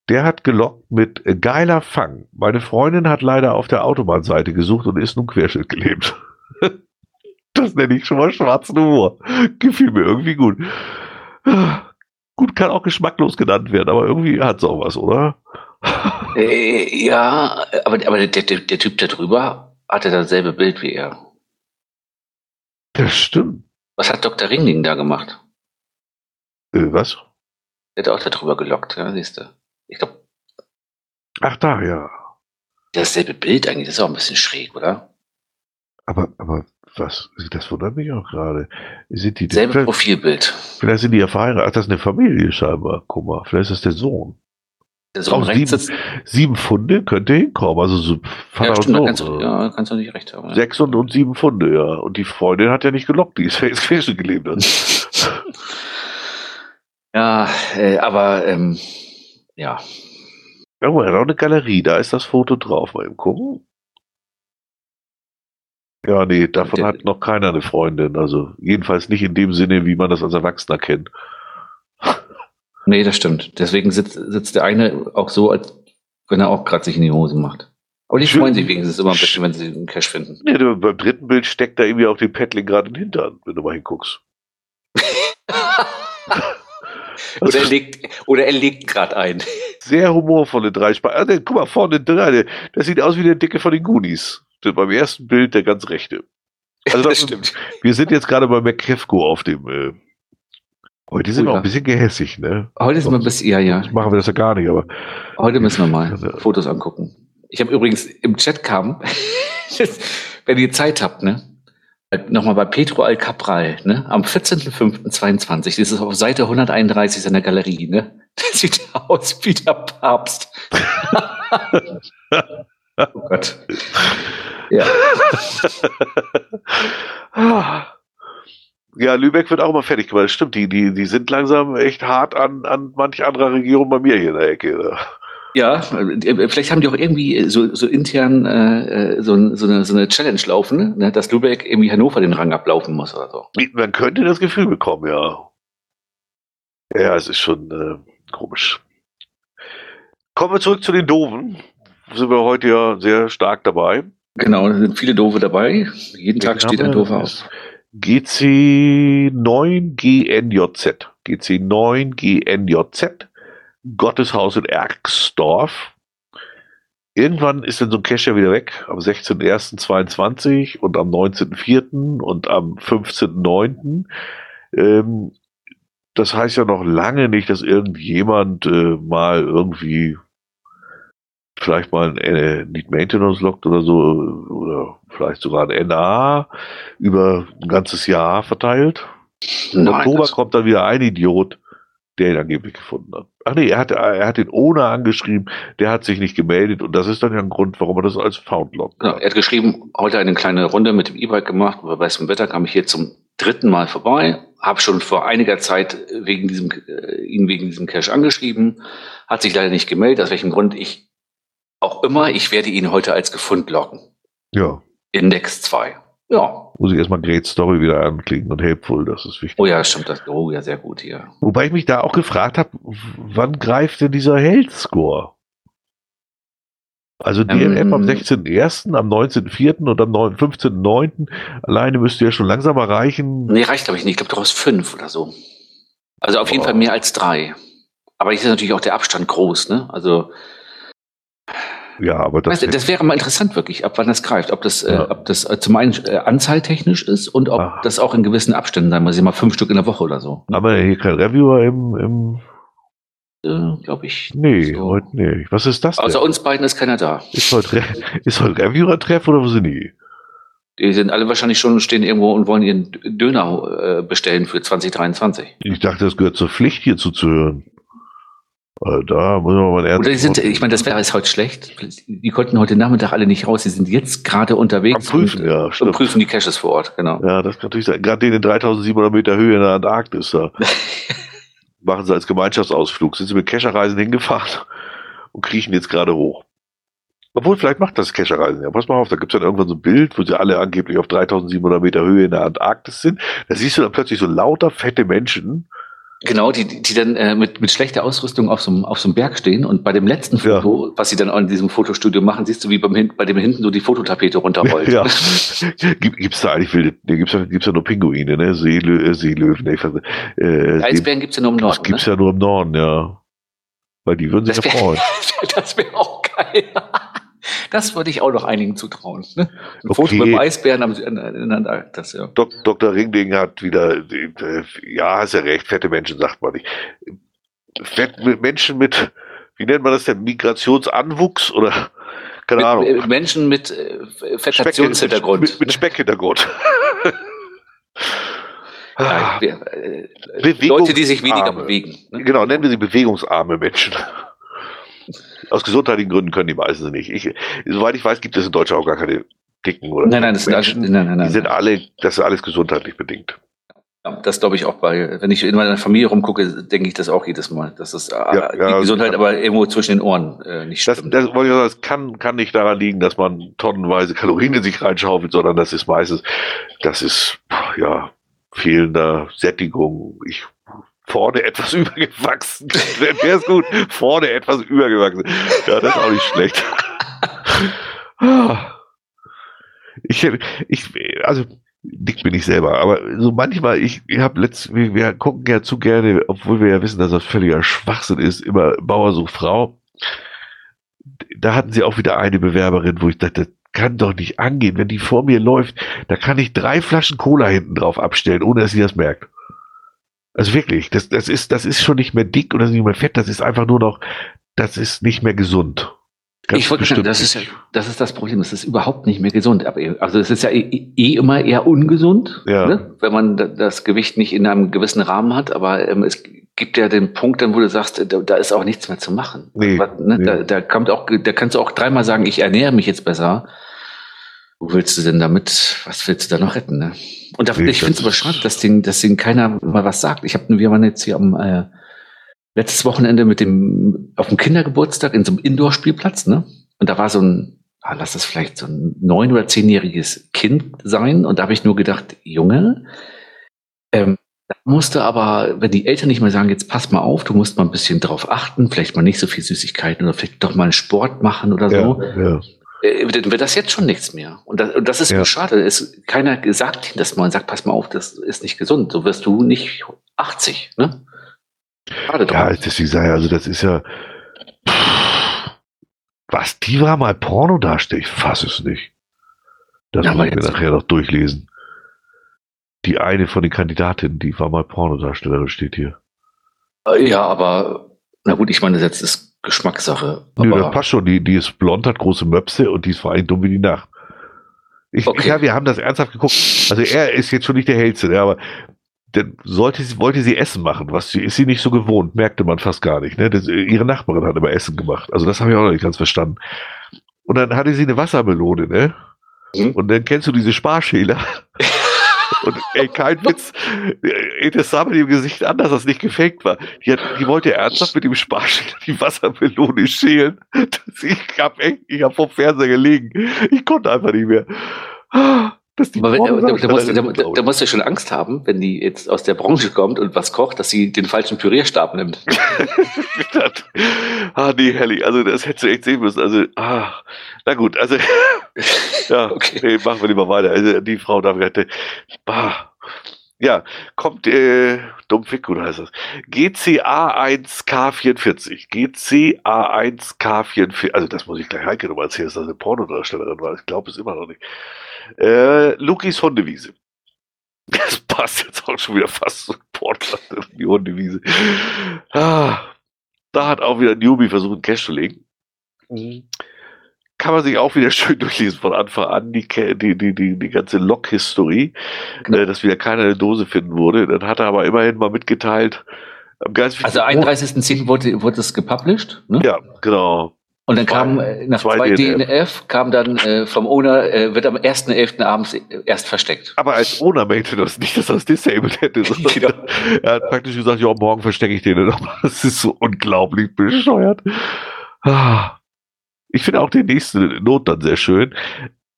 der hat gelockt mit geiler Fang. Meine Freundin hat leider auf der Autobahnseite gesucht und ist nun querschnittgelebt. das nenne ich schon mal schwarzen Humor. Gefiel mir irgendwie gut. Gut, kann auch geschmacklos genannt werden, aber irgendwie hat es auch was, oder? Äh, ja, aber, aber der, der, der Typ da drüber hatte dasselbe Bild wie er. Das stimmt. Was hat Dr. Ringling da gemacht? Äh, was? Der hat auch darüber gelockt, ja, siehst du. Ich glaube. Ach, da, ja. Dasselbe Bild eigentlich, das ist auch ein bisschen schräg, oder? Aber, aber was? Das wundert mich auch gerade. Sind die Selbe Profilbild. Vielleicht sind die ja verheiratet. Ach, das ist eine Familie scheinbar. Guck mal, vielleicht ist das der Sohn. Der Sohn sieben, sieben Pfunde könnte hinkommen. Also so Vater ja, stimmt, und Kannst du, ja, kannst du nicht recht haben. Ja. Sechs und, und sieben Pfunde, ja. Und die Freundin hat ja nicht gelockt, die ist ja jetzt Querschnitt gelebt. ja, äh, aber ähm, ja. Irgendwo hat auch eine Galerie, da ist das Foto drauf. Mal eben gucken. Ja, nee, davon der, hat noch keiner eine Freundin. Also jedenfalls nicht in dem Sinne, wie man das als Erwachsener kennt. Nee, das stimmt. Deswegen sitzt, sitzt der eine auch so, als wenn er auch gerade sich in die Hose macht. Aber die freuen sich wenigstens immer ein bisschen, wenn sie einen Cash finden. Nee, beim dritten Bild steckt da irgendwie auch die Paddling gerade in den Hintern, wenn du mal hinguckst. oder, er legt, oder er legt gerade ein. Sehr humorvolle Dreispann. Also, guck mal, vorne dran. Das sieht aus wie der Dicke von den Goonies. Beim ersten Bild der ganz rechte. Also das, das stimmt. Wir sind jetzt gerade bei McKefko auf dem. Äh, heute sind wir auch ein bisschen gehässig, ne? Heute sind wir ein bisschen, ja, ja. Machen wir das ja gar nicht, aber. Heute müssen wir mal also, Fotos angucken. Ich habe übrigens im Chat kam, wenn ihr Zeit habt, ne? Nochmal bei Petro Alcapral, ne? Am 14.05.22, das ist auf Seite 131 seiner Galerie, ne? Der sieht aus wie der Papst. Oh Gott. Ja. ja, Lübeck wird auch immer fertig gemacht. Stimmt, die, die, die sind langsam echt hart an, an manch anderer Regierung bei mir hier in der Ecke. Ne? Ja, äh, vielleicht haben die auch irgendwie so, so intern äh, so, so, eine, so eine Challenge laufen, ne? dass Lübeck irgendwie Hannover den Rang ablaufen muss oder so. Man könnte das Gefühl bekommen, ja. Ja, es ist schon äh, komisch. Kommen wir zurück zu den Doofen. Sind wir heute ja sehr stark dabei. Genau, da sind viele Doofe dabei. Jeden Tag steht ein Doofer aus. GC9GNJZ. GC9GNJZ. Gotteshaus in Erksdorf. Irgendwann ist dann so ein Cash ja wieder weg, am 16.01.22 und am 19.04. und am 15.09. Ähm, das heißt ja noch lange nicht, dass irgendjemand äh, mal irgendwie vielleicht mal ein äh, Need Maintenance lockt oder so, oder vielleicht sogar ein NA über ein ganzes Jahr verteilt. Im Oktober kommt dann wieder ein Idiot, der ihn angeblich gefunden hat. Ach nee, er hat, er hat den Owner angeschrieben, der hat sich nicht gemeldet und das ist dann ja ein Grund, warum er das als Found lockt. Ja, er hat geschrieben, heute eine kleine Runde mit dem E-Bike gemacht, bei bestem Wetter kam ich hier zum dritten Mal vorbei, habe schon vor einiger Zeit wegen diesem, äh, ihn wegen diesem Cash angeschrieben, hat sich leider nicht gemeldet, aus welchem Grund ich auch immer, ich werde ihn heute als Gefund locken. Ja. Index 2. Ja. Muss ich erstmal Great Story wieder anklicken und Helpful, das ist wichtig. Oh ja, stimmt. Das, oh ja, sehr gut hier. Wobei ich mich da auch gefragt habe, wann greift denn dieser Health Score? Also DNF ähm, am 16.01., am 19.04. und am 15.09. alleine müsste ja schon langsam erreichen. Nee, reicht glaube ich nicht. Ich glaube, du brauchst fünf oder so. Also auf oh. jeden Fall mehr als drei. Aber hier ist natürlich auch der Abstand groß, ne? Also ja, aber das, weißt du, das wäre mal interessant wirklich, ab wann das greift. Ob das, äh, ja. äh, ob das äh, zum einen äh, anzahltechnisch ist und ob Ach. das auch in gewissen Abständen sein muss, mal fünf Stück in der Woche oder so. Haben wir hier kein Reviewer im, im äh, glaube ich. Nee, so. heute nicht. Was ist das? Denn? Außer uns beiden ist keiner da. Ist heute, ist heute Reviewer-Treff oder wo sind die? Die sind alle wahrscheinlich schon stehen irgendwo und wollen ihren Döner äh, bestellen für 2023. Ich dachte, das gehört zur Pflicht, hier zuzuhören. Also da muss man mal ernst Oder die sind, ich meine, das wäre jetzt heute schlecht. Die konnten heute Nachmittag alle nicht raus. Die sind jetzt gerade unterwegs Am prüfen, und, ja, und prüfen die Caches vor Ort, genau. Ja, das kann natürlich sein. Gerade in den 3700 Meter Höhe in der Antarktis, da machen sie als Gemeinschaftsausflug. Sind sie mit Cacherreisen hingefahren und kriechen jetzt gerade hoch. Obwohl, vielleicht macht das Cacherreisen. Ja, pass mal auf, da gibt es dann irgendwann so ein Bild, wo sie alle angeblich auf 3700 Meter Höhe in der Antarktis sind. Da siehst du dann plötzlich so lauter fette Menschen, Genau, die, die dann äh, mit, mit schlechter Ausrüstung auf so, einem, auf so einem Berg stehen und bei dem letzten Foto, ja. was sie dann auch in diesem Fotostudio machen, siehst du, wie beim, bei dem hinten so die Fototapete runterrollt. Ja. Gibt es da eigentlich wilde, nee, gibt's da, gibt's da nur Pinguine, ne? Seelö äh, Seelöwen, nee, äh, Eisbären gibt's ja nur im Norden. Das gibt's ne? ja nur im Norden, ja. Weil die würden sich ja freuen. das wäre auch geil. Das würde ich auch noch einigen zutrauen. Ne? Ein okay. Foto mit dem Eisbären am, der Antarktis, ja. Dok Dr. Ringding hat wieder, ja, hast ja recht, fette Menschen sagt man nicht. Fett, Menschen mit, wie nennt man das denn, Migrationsanwuchs oder keine mit, Ahnung. Äh, Menschen mit äh, Fetationshintergrund. Mit, mit, Speckhintergrund. ah, wir, äh, Leute, die sich weniger bewegen. Ne? Genau, nennen wir sie bewegungsarme Menschen. Aus gesundheitlichen Gründen können die meisten nicht. Ich, soweit ich weiß, gibt es in Deutschland auch gar keine dicken oder nein, nein, das Menschen. Sind, nein, nein, nein, die sind alle, das ist alles gesundheitlich bedingt. Ja, das glaube ich auch bei, wenn ich in meiner Familie rumgucke, denke ich das auch jedes Mal. Das ist äh, ja, die ja, Gesundheit aber irgendwo zwischen den Ohren äh, nicht stimmt. Das, das, das kann, kann nicht daran liegen, dass man tonnenweise Kalorien in sich reinschaufelt, sondern das ist meistens, das ist, ja, fehlender Sättigung. Ich vorne etwas übergewachsen. Wäre es gut, vorne etwas übergewachsen. Ja, das ist auch nicht schlecht. Ich, ich, also dick bin ich selber, aber so manchmal, ich, ich habe letzt, wir, wir gucken ja zu gerne, obwohl wir ja wissen, dass das völliger Schwachsinn ist, immer Bauer sucht Frau. Da hatten sie auch wieder eine Bewerberin, wo ich dachte, das kann doch nicht angehen. Wenn die vor mir läuft, da kann ich drei Flaschen Cola hinten drauf abstellen, ohne dass sie das merkt. Also wirklich, das, das ist, das ist schon nicht mehr dick oder nicht mehr fett, das ist einfach nur noch, das ist nicht mehr gesund. Ganz ich wollte sagen, das ist, das ist das Problem. Es ist überhaupt nicht mehr gesund. Also es ist ja eh, eh immer eher ungesund, ja. ne? wenn man das Gewicht nicht in einem gewissen Rahmen hat. Aber ähm, es gibt ja den Punkt, dann, wo du sagst, da, da ist auch nichts mehr zu machen. Nee, ne? nee. Da, da kommt auch, da kannst du auch dreimal sagen, ich ernähre mich jetzt besser. Wo willst du denn damit? Was willst du da noch retten? Ne? Und da, nee, ich finde es aber schade, dass denen, dass denen keiner mal was sagt. Ich habe, wir waren jetzt hier am äh, letztes Wochenende mit dem, auf dem Kindergeburtstag in so einem Indoor-Spielplatz, ne? Und da war so ein, ah, lass das vielleicht so ein neun- oder zehnjähriges Kind sein. Und da habe ich nur gedacht, Junge, ähm, da musste aber, wenn die Eltern nicht mehr sagen, jetzt pass mal auf, du musst mal ein bisschen drauf achten, vielleicht mal nicht so viel Süßigkeiten oder vielleicht doch mal einen Sport machen oder so. Ja, ja. Dann wird das jetzt schon nichts mehr. Und das, und das ist ja. schade. Es, keiner sagt ihnen das mal und sagt, pass mal auf, das ist nicht gesund. So wirst du nicht 80, ne? Schade ja, deswegen sage ich, also das ist ja. Was, die war mal Porno darstellt? Ich fasse es nicht. Das ja, muss ich mir nachher noch durchlesen. Die eine von den Kandidatinnen, die war mal Pornodarstellerin, steht hier. Äh, ja, aber, na gut, ich meine, das ist Geschmackssache. Nö, das passt schon. Die, die ist blond, hat große Möpse und die ist vor allem dumm wie die Nacht. Ich, okay. Ja, wir haben das ernsthaft geguckt. Also er ist jetzt schon nicht der hellste, ne, aber dann sollte sie, wollte sie Essen machen, was sie, ist sie nicht so gewohnt, merkte man fast gar nicht. Ne? Das, ihre Nachbarin hat immer Essen gemacht. Also das habe ich auch noch nicht ganz verstanden. Und dann hatte sie eine Wassermelone, ne? Mhm. Und dann kennst du diese Sparschäler. Und ey, kein Witz, ey, das sah mit dem Gesicht an, dass das nicht gefaked war. Die, hat, die wollte ernsthaft mit dem Sparschäler die Wassermelone schälen. ich hab echt, ich hab vom Fernseher gelegen. Ich konnte einfach nicht mehr. Das die Aber wenn, da, da, musst, da, da, musst du schon Angst haben, wenn die jetzt aus der Branche kommt und was kocht, dass sie den falschen Pürierstab nimmt. ah, nee, herrlich. Also, das hättest du echt sehen müssen. Also, ah, na gut, also, ja, okay. nee, machen wir lieber weiter. Also, die Frau da bah, ja, kommt, äh, Dummfick, heißt das. GCA1K44. GCA1K44. Also, das muss ich gleich Heike nochmal erzählen, dass das eine Pornodarstellerin war. Ich glaube es immer noch nicht. Äh, Lukis Hundewiese. Das passt jetzt auch schon wieder fast zu Portland, die Hundewiese. Ah, da hat auch wieder ein Newbie versucht, einen Cash zu legen. Mhm. Kann man sich auch wieder schön durchlesen von Anfang an, die, die, die, die, die ganze Log-History, genau. äh, dass wieder keiner eine Dose finden wurde. Dann hat er aber immerhin mal mitgeteilt, also 31.10. wurde, wurde es gepublished? Ne? Ja, genau. Und dann kam äh, nach zwei, zwei DNF, kam dann äh, vom Owner, äh, wird am 1.11. abends erst versteckt. Aber als Owner meinte das nicht, dass er das disabled hätte. genau. Er hat praktisch gesagt, ja, morgen verstecke ich den nochmal. Das ist so unglaublich bescheuert. Ah. Ich finde auch den nächsten Not dann sehr schön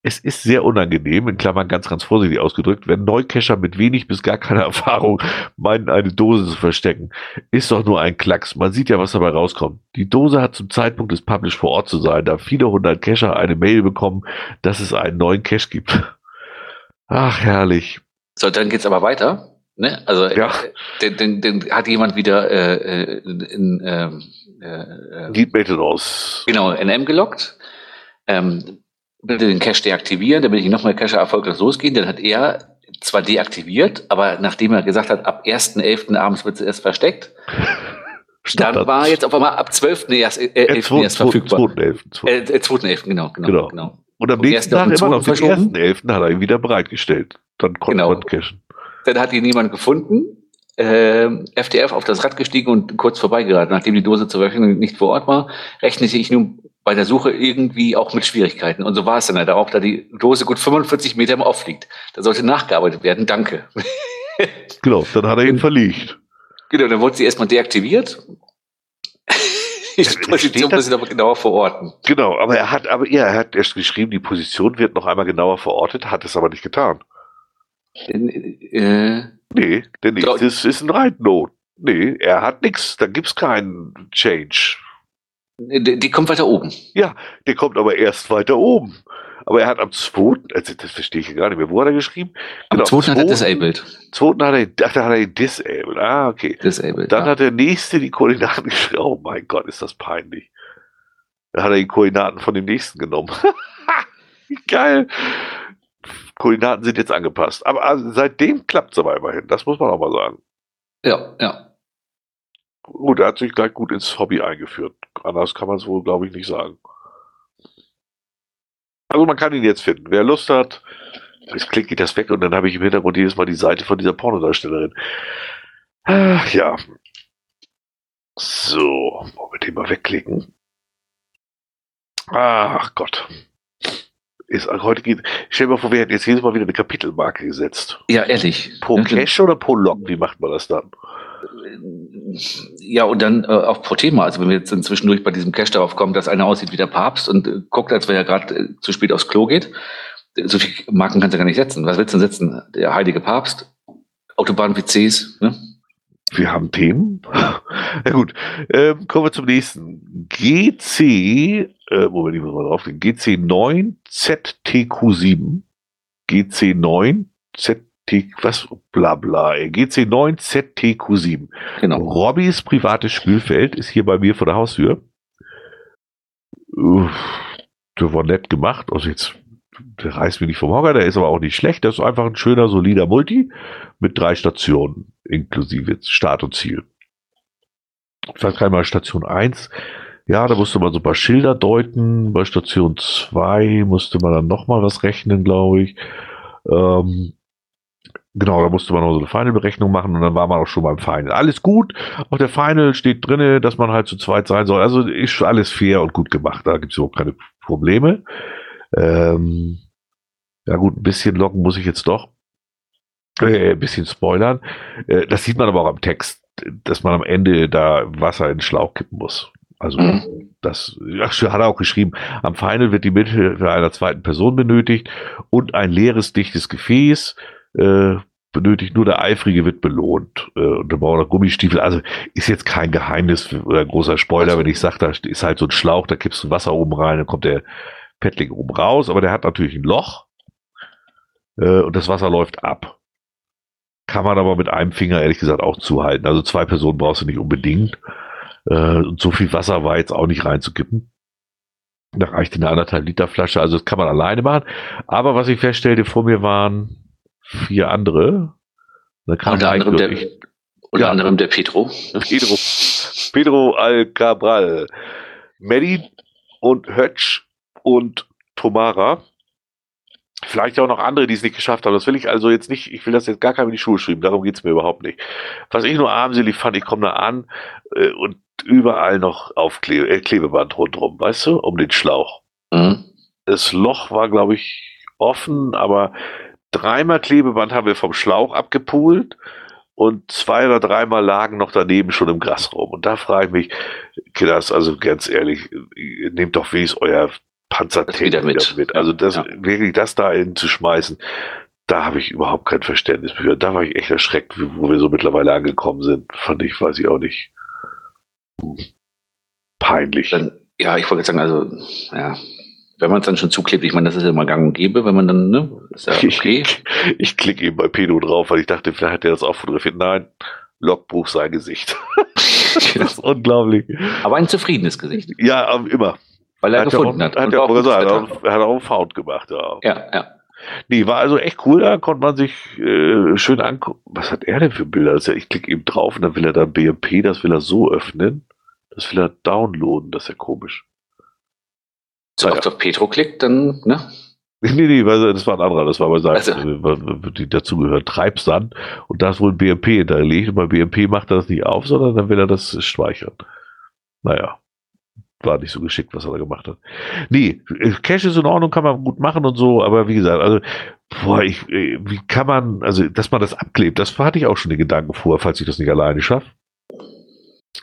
es ist sehr unangenehm, in Klammern ganz, ganz vorsichtig ausgedrückt, wenn Neucacher mit wenig bis gar keiner Erfahrung meinen, eine Dose zu verstecken. Ist doch nur ein Klacks. Man sieht ja, was dabei rauskommt. Die Dose hat zum Zeitpunkt des Publish vor Ort zu sein, da viele hundert Cacher eine Mail bekommen, dass es einen neuen Cache gibt. Ach, herrlich. So, dann geht's aber weiter. Ne? Also, ja. äh, den, den, den hat jemand wieder äh, äh in, ähm, äh, äh, aus. Genau, NM gelockt. Ähm, bitte den Cache deaktivieren, damit ich nochmal Cache erfolgreich losgehen. Dann hat er zwar deaktiviert, aber nachdem er gesagt hat, ab 1.11. abends wird es erst versteckt, Standard. dann war jetzt auf einmal ab 12. erst, äh, 11. Äh, erst verfügbar. 2.11. Äh, 2.11. Äh, genau, genau, genau, genau. Und am nächsten Tag immer noch den 1.11. hat er ihn wieder bereitgestellt. Dann konnte genau. man cachen. Dann hat ihn niemand gefunden. Äh, FDF auf das Rad gestiegen und kurz vorbeigeraten. Nachdem die Dose zur Veröffentlichung nicht vor Ort war, rechnete ich nun bei der Suche irgendwie auch mit Schwierigkeiten. Und so war es dann halt auch, da die Dose gut 45 Meter im Off liegt. Da sollte nachgearbeitet werden. Danke. Genau, dann hat er ihn verlegt. Genau, dann wurde sie erstmal deaktiviert. die Position muss ich aber genauer verorten. Genau, aber er hat, aber ja, er hat erst geschrieben, die Position wird noch einmal genauer verortet, hat es aber nicht getan. Äh, nee, der nächste ist, ist ein Ride Note. Nee, er hat nichts, da gibt's keinen Change. Die, die kommt weiter oben. Ja, der kommt aber erst weiter oben. Aber er hat am 2., also das verstehe ich gar nicht mehr, wo hat er geschrieben? Am genau, 2. hat er disabled. 2. hat er, ach, da hat er disabled. Ah, okay. Disabled. Dann ja. hat der nächste die Koordinaten geschrieben. Oh mein Gott, ist das peinlich. Dann hat er die Koordinaten von dem nächsten genommen. Geil. Koordinaten sind jetzt angepasst. Aber also, seitdem klappt es aber immerhin. Das muss man auch mal sagen. Ja, ja. Gut, er hat sich gleich gut ins Hobby eingeführt. Anders kann man es wohl, glaube ich, nicht sagen. Also man kann ihn jetzt finden. Wer Lust hat, jetzt klicke ich das weg und dann habe ich im Hintergrund jedes Mal die Seite von dieser Pornodarstellerin. Ach, ja. So, wollen wir den mal wegklicken? Ach Gott. Ist, heute geht, stell dir mal vor, wir hätten jetzt jedes Mal wieder eine Kapitelmarke gesetzt. Ja, ehrlich. Pro Cache oder pro Log? Wie macht man das dann? Ja, und dann äh, auch pro Thema. Also wenn wir jetzt inzwischen durch bei diesem Cache darauf kommen, dass einer aussieht wie der Papst und äh, guckt, als wenn er gerade äh, zu spät aufs Klo geht. So viele Marken kannst du gar nicht setzen. Was willst du denn setzen? Der heilige Papst, Autobahn-WCs, ne? Wir haben Themen. ja gut, ähm, kommen wir zum nächsten. GC, äh, Moment, ich muss mal drauf gehen. GC9ZTQ7. GC9ZTQ7. T, was, bla bla, GC9ZTQ7. Genau. Robbys privates Spielfeld ist hier bei mir vor der Haustür. Der war nett gemacht. Also jetzt, der reißt mich nicht vom Hocker, der ist aber auch nicht schlecht. Das ist einfach ein schöner, solider Multi mit drei Stationen, inklusive Start und Ziel. Ich sag einmal Station 1. Ja, da musste man so ein paar Schilder deuten. Bei Station 2 musste man dann nochmal was rechnen, glaube ich. Ähm, Genau, da musste man noch so eine Final-Berechnung machen und dann war man auch schon beim Final. Alles gut. Auf der Final steht drinne, dass man halt zu zweit sein soll. Also ist alles fair und gut gemacht. Da gibt es überhaupt keine Probleme. Ähm, ja gut, ein bisschen locken muss ich jetzt doch. Äh, ein bisschen spoilern. Äh, das sieht man aber auch am Text, dass man am Ende da Wasser in den Schlauch kippen muss. Also mhm. das ach, hat er auch geschrieben. Am Final wird die Mithilfe einer zweiten Person benötigt und ein leeres, dichtes Gefäß äh, benötigt, nur der Eifrige wird belohnt. Äh, und der braucht noch Gummistiefel. Also ist jetzt kein Geheimnis oder ein großer Spoiler, also, wenn ich sage, da ist halt so ein Schlauch, da kippst du Wasser oben rein, dann kommt der Paddling oben raus, aber der hat natürlich ein Loch äh, und das Wasser läuft ab. Kann man aber mit einem Finger ehrlich gesagt auch zuhalten. Also zwei Personen brauchst du nicht unbedingt. Äh, und so viel Wasser war jetzt auch nicht reinzukippen. Da reicht eine anderthalb Liter Flasche, also das kann man alleine machen. Aber was ich feststellte, vor mir waren vier andere. unter anderem, der, unter ja, anderem der Pedro. Pedro, Pedro Alcabral, Medi und Hötsch und Tomara. Vielleicht auch noch andere, die es nicht geschafft haben. Das will ich also jetzt nicht, ich will das jetzt gar keinem in die Schuhe schreiben, darum geht es mir überhaupt nicht. Was ich nur armselig fand, ich komme da an äh, und überall noch Aufklebe, äh, Klebeband rundherum, weißt du, um den Schlauch. Mhm. Das Loch war, glaube ich, offen, aber dreimal Klebeband haben wir vom Schlauch abgepult und zwei oder dreimal lagen noch daneben schon im Gras rum. Und da frage ich mich, Kinders, also ganz ehrlich, nehmt doch wenigstens euer Panzertape wieder mit. mit. Also das, ja. wirklich das da hinzuschmeißen, da habe ich überhaupt kein Verständnis für. Da war ich echt erschreckt, wo wir so mittlerweile angekommen sind. Fand ich, weiß ich auch nicht. Peinlich. Dann, ja, ich wollte sagen, also, ja, wenn man es dann schon zuklebt, ich meine, das ist ja immer gang und gäbe, wenn man dann, ne, ist ja okay. Ich, ich klicke eben bei Pedo drauf, weil ich dachte, vielleicht hat er das auch fotografiert. Nein, Logbuch sein Gesicht. das ist unglaublich. Aber ein zufriedenes Gesicht. Ja, immer. Weil er hat gefunden auch, hat. Hat er auch gesagt, er hat auch einen Found gemacht, ja. Ja, ja. Nee, war also echt cool, da konnte man sich äh, schön angucken. Was hat er denn für Bilder? Also ich klicke eben drauf und dann will er da BMP, das will er so öffnen. Das will er downloaden, das ist ja komisch. So, ja. auf Petro klickt, dann, ne? Nee, nee, das war ein anderer, das war bei seinem, also. die dazugehört, Treibsand. Und da ist wohl ein BMP hinterlegt. Und bei BMP macht er das nicht auf, sondern dann will er das speichern. Naja, war nicht so geschickt, was er da gemacht hat. Nee, Cache ist in Ordnung, kann man gut machen und so, aber wie gesagt, also, boah, ich, wie kann man, also, dass man das abklebt, das hatte ich auch schon den Gedanken vor, falls ich das nicht alleine schaffe.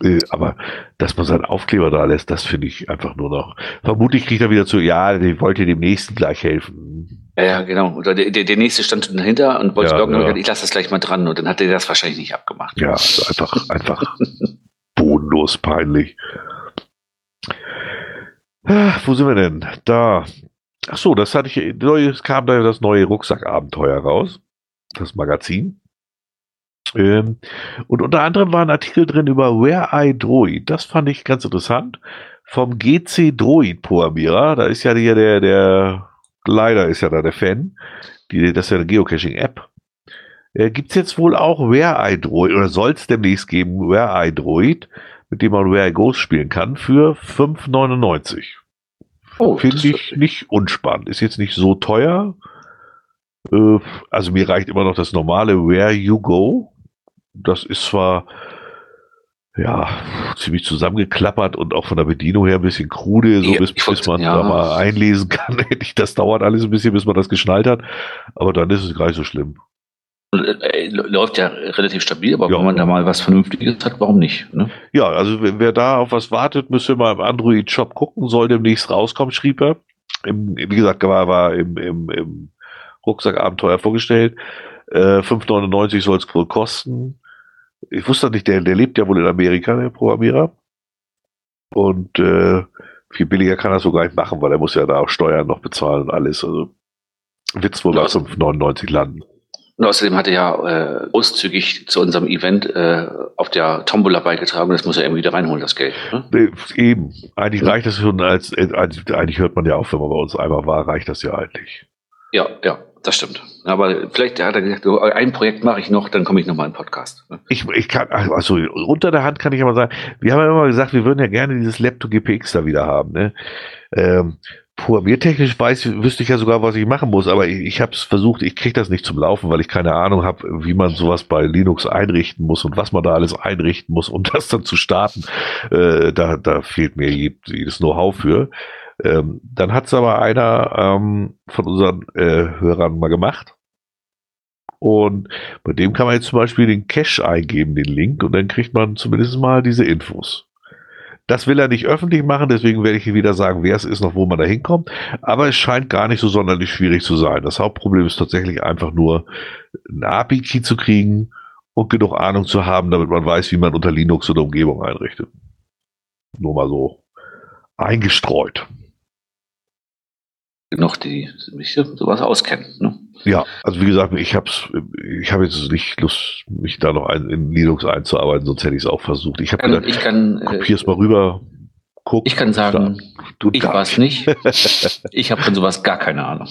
Äh, aber dass man seinen Aufkleber da lässt, das finde ich einfach nur noch. Vermutlich kriegt er wieder zu, ja, ich wollte dem Nächsten gleich helfen. Ja, genau. Oder der, der, der Nächste stand dahinter und wollte ja, loggen ja. ich lasse das gleich mal dran und dann hat er das wahrscheinlich nicht abgemacht. Ja, also einfach, einfach bodenlos peinlich. Ah, wo sind wir denn? Da. Ach so, das hatte ich, es kam da das neue Rucksackabenteuer raus. Das Magazin. Ähm, und unter anderem war ein Artikel drin über Where I Droid. Das fand ich ganz interessant. Vom GC Droid Programmierer. Da ist ja hier der, der, leider ist ja da der Fan. Die, das ist ja eine Geocaching-App. Äh, Gibt es jetzt wohl auch Where I Droid oder soll es demnächst geben, Where I Droid, mit dem man Where I Goes spielen kann, für 5,99. Oh, Finde ich nicht unspannend. Ist jetzt nicht so teuer. Äh, also mir reicht immer noch das normale Where You Go das ist zwar ja ziemlich zusammengeklappert und auch von der Bedienung her ein bisschen krude, so ja, bis, bis man ja. da mal einlesen kann. das dauert alles ein bisschen, bis man das geschnallt hat. Aber dann ist es gar nicht so schlimm. Äh, läuft ja relativ stabil, aber ja. wenn man da mal was Vernünftiges hat, warum nicht? Ne? Ja, also wer da auf was wartet, müsste mal im Android-Shop gucken, soll demnächst rauskommen, schrieb er. Im, wie gesagt, war, war im, im, im Rucksackabenteuer vorgestellt. Äh, 5,99 soll es wohl kosten ich wusste nicht, der, der lebt ja wohl in Amerika, der Programmierer. Und äh, viel billiger kann er so gar nicht machen, weil er muss ja da auch Steuern noch bezahlen und alles. Also wird es wohl bei 5,99 landen. Und außerdem hat er ja äh, großzügig zu unserem Event äh, auf der Tombola beigetragen. Das muss er irgendwie wieder reinholen, das Geld. Ne? Nee, eben. Eigentlich ja. reicht das schon als, äh, eigentlich hört man ja auf, wenn man bei uns einmal war, reicht das ja eigentlich. Ja, ja das stimmt. Aber vielleicht hat er gesagt, ein Projekt mache ich noch, dann komme ich nochmal in den Podcast. Ich, ich kann, also unter der Hand kann ich aber sagen, wir haben ja immer gesagt, wir würden ja gerne dieses Laptop GPX da wieder haben. Ne? Ähm, Programmiertechnisch weiß, wüsste ich ja sogar, was ich machen muss, aber ich, ich habe es versucht, ich kriege das nicht zum Laufen, weil ich keine Ahnung habe, wie man sowas bei Linux einrichten muss und was man da alles einrichten muss, um das dann zu starten. Äh, da, da fehlt mir jedes Know-how für. Ähm, dann hat es aber einer ähm, von unseren äh, Hörern mal gemacht. Und bei dem kann man jetzt zum Beispiel den Cache eingeben, den Link, und dann kriegt man zumindest mal diese Infos. Das will er nicht öffentlich machen, deswegen werde ich hier wieder sagen, wer es ist, noch wo man da hinkommt. Aber es scheint gar nicht so sonderlich schwierig zu sein. Das Hauptproblem ist tatsächlich einfach nur, einen API-Key zu kriegen und genug Ahnung zu haben, damit man weiß, wie man unter Linux oder Umgebung einrichtet. Nur mal so eingestreut noch die mich sowas auskennen. Ne? Ja, also wie gesagt, ich habe ich habe jetzt nicht Lust, mich da noch ein, in Linux einzuarbeiten, sonst hätte ich es auch versucht. Ich habe gedacht, ich kann, äh, kopier's mal rüber. Guck, ich kann sagen, du ich war es nicht. ich habe von sowas gar keine Ahnung.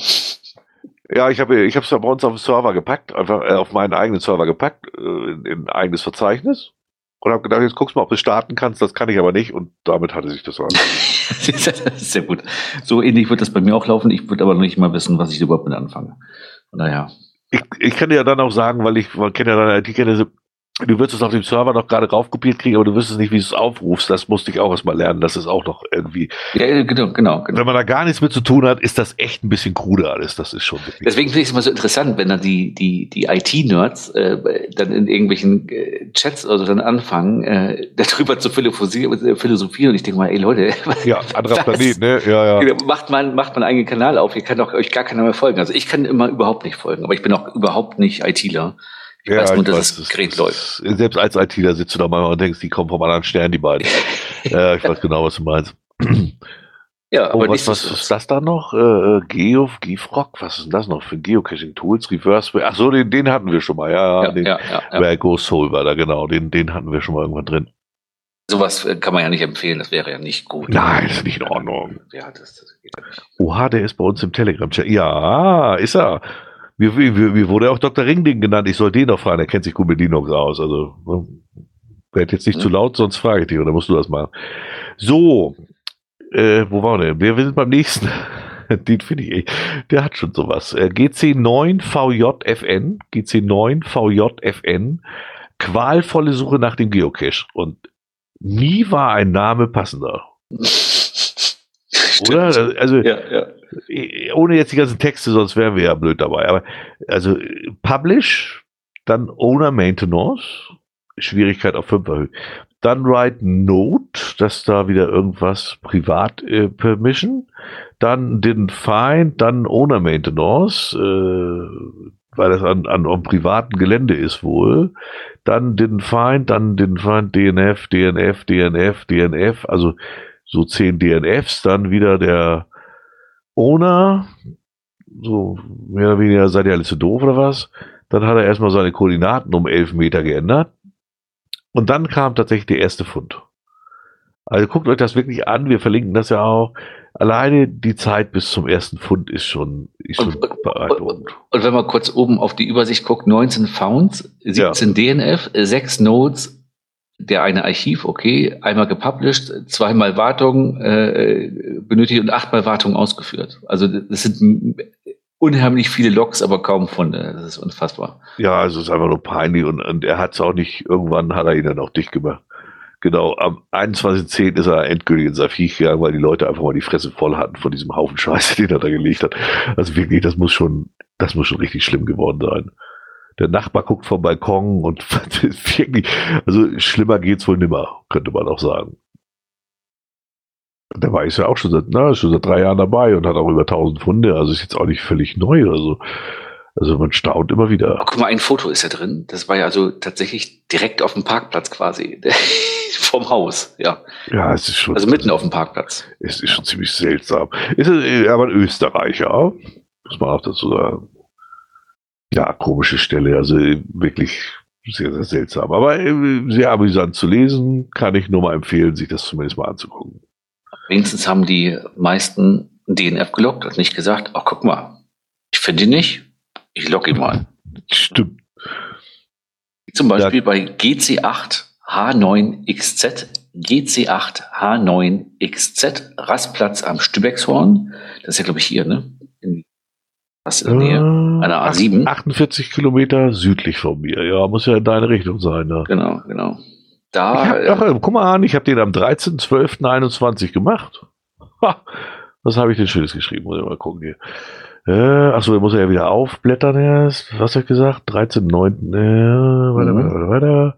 Ja, ich habe ich es ja bei uns auf den Server gepackt, einfach äh, auf meinen eigenen Server gepackt, äh, in, in ein eigenes Verzeichnis und habe gedacht, jetzt guckst du mal, ob du starten kannst. Das kann ich aber nicht. Und damit hatte sich das an. Sehr gut. So ähnlich wird das bei mir auch laufen. Ich würde aber noch nicht mal wissen, was ich überhaupt mit anfange. Daher. Ich, ich kann dir ja dann auch sagen, weil ich kenne ja dann die kenne Du wirst es auf dem Server noch gerade raufkopiert kriegen, aber du wirst es nicht, wie du es aufrufst. Das musste ich auch erstmal lernen. Das ist auch noch irgendwie. Ja, genau, genau, genau. Wenn man da gar nichts mit zu tun hat, ist das echt ein bisschen kruder alles. Das ist schon. Deswegen finde ich es immer so interessant, wenn dann die, die, die IT-Nerds äh, dann in irgendwelchen äh, Chats oder so dann anfangen, äh, darüber zu philosophieren, äh, philosophieren. Und ich denke mal, ey Leute. Ja, anderer Planet, ne? Ja, ja. Genau, macht man, macht man einen eigenen Kanal auf. Ihr kann doch euch gar keiner mehr folgen. Also ich kann immer überhaupt nicht folgen, aber ich bin auch überhaupt nicht ITler. Ich ja, weiß nur, dass weiß, das Gerät läuft. Selbst als ITler sitzt du da mal und denkst, die kommen vom anderen Stern, die beiden. ja, ich weiß genau, was du meinst. Ja, oh, aber was, was ist das da noch? Äh, äh Geo, Gifrock, was ist denn das noch für Geocaching Tools? Reverse, ach so, den, den hatten wir schon mal, ja, ja den, ja, ja, ja. Soul war da, genau, den, den hatten wir schon mal irgendwann drin. Sowas äh, kann man ja nicht empfehlen, das wäre ja nicht gut. Nein, das ist nicht in Ordnung. Ja, das, das geht nicht. Oha, der ist bei uns im Telegram-Chat. Ja, ist er. Mir, mir, mir wurde auch Dr. Ringding genannt. Ich soll den noch fragen. Er kennt sich gut mit Linux aus. Also, ne? werd jetzt nicht mhm. zu laut, sonst frage ich dich oder musst du das machen. So, äh, wo war der? Wir, wir sind beim nächsten. den finde ich, der hat schon sowas. Äh, GC9VJFN, GC9VJFN, qualvolle Suche nach dem Geocache. Und nie war ein Name passender. Oder? Also, ja, ja. ohne jetzt die ganzen Texte, sonst wären wir ja blöd dabei. Aber also Publish, dann Owner Maintenance, Schwierigkeit auf 5 erhöht. Dann Write Note, dass da wieder irgendwas Privat äh, Permission. Dann Didn't Find, dann Owner Maintenance, äh, weil das an, an einem privaten Gelände ist wohl. Dann Didn't Find, dann Didn't Find DNF, DNF, DNF, DNF. Also so zehn DNFs, dann wieder der Owner, so mehr oder weniger seid ihr alle zu doof oder was? Dann hat er erstmal seine Koordinaten um elf Meter geändert. Und dann kam tatsächlich der erste Fund. Also guckt euch das wirklich an, wir verlinken das ja auch. Alleine die Zeit bis zum ersten Fund ist schon, ist schon und, beeindruckend. Und, und, wenn man kurz oben auf die Übersicht guckt, 19 Founds, 17 ja. DNF, 6 Nodes, der eine Archiv, okay, einmal gepublished, zweimal Wartung äh, benötigt und achtmal Wartung ausgeführt. Also das sind unheimlich viele Logs, aber kaum Funde. Das ist unfassbar. Ja, also es ist einfach nur peinlich und, und er hat es auch nicht, irgendwann hat er ihn dann auch dicht gemacht. Genau, am 21.10. ist er endgültig ins Archiv gegangen, weil die Leute einfach mal die Fresse voll hatten von diesem Haufen Scheiße, den er da gelegt hat. Also wirklich, das muss schon, das muss schon richtig schlimm geworden sein. Der Nachbar guckt vom Balkon und wirklich, also schlimmer geht's wohl nimmer, könnte man auch sagen. Der war ist ja auch schon seit, na, schon seit drei Jahren dabei und hat auch über 1000 Funde, also ist jetzt auch nicht völlig neu. Also, also man staunt immer wieder. Oh, guck mal, ein Foto ist ja drin. Das war ja also tatsächlich direkt auf dem Parkplatz quasi. Vom Haus, ja. Ja, es ist schon. Also mitten auf dem Parkplatz. Es ist schon ziemlich seltsam. Ist aber ein Österreicher, muss man auch dazu sagen. Ja, komische Stelle, also wirklich sehr, sehr seltsam. Aber äh, sehr amüsant zu lesen, kann ich nur mal empfehlen, sich das zumindest mal anzugucken. Wenigstens haben die meisten DNF gelockt und nicht gesagt, ach guck mal, ich finde ihn nicht, ich logge ihn mal. Stimmt. Zum Beispiel ja. bei GC8H9XZ, GC8H9XZ, Rastplatz am Stübeckshorn. Das ist ja, glaube ich, hier, ne? Was in der Nähe? Äh, einer A7. 48 Kilometer südlich von mir. Ja, muss ja in deine Richtung sein. Ne? Genau, genau. Da. Hab, ach, äh, guck mal an, ich habe den am 13.12.21 gemacht. Ha, was habe ich denn Schönes geschrieben? Muss ich mal gucken hier. Äh, achso, der muss ja wieder aufblättern erst. Was habe ich gesagt? 13.9. Äh, weiter, mhm. weiter, weiter,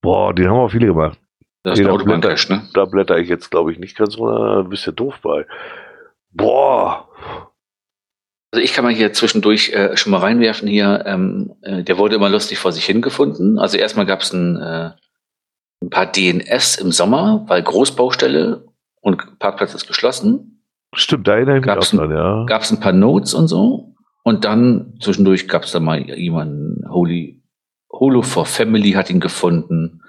Boah, die haben auch viele gemacht. Das ist blätter, ne? Da blätter ich jetzt, glaube ich, nicht ganz so. Ein bisschen doof bei. Boah. Also ich kann mal hier zwischendurch äh, schon mal reinwerfen hier. Ähm, äh, der wurde immer lustig vor sich hingefunden. Also erstmal gab es ein, äh, ein paar DNS im Sommer, weil Großbaustelle und Parkplatz ist geschlossen. Stimmt, da erinnere ich mich gab's auch dran, ja. Gab es ein paar Notes und so. Und dann zwischendurch gab es da mal jemanden, Holy, Holo for Family hat ihn gefunden.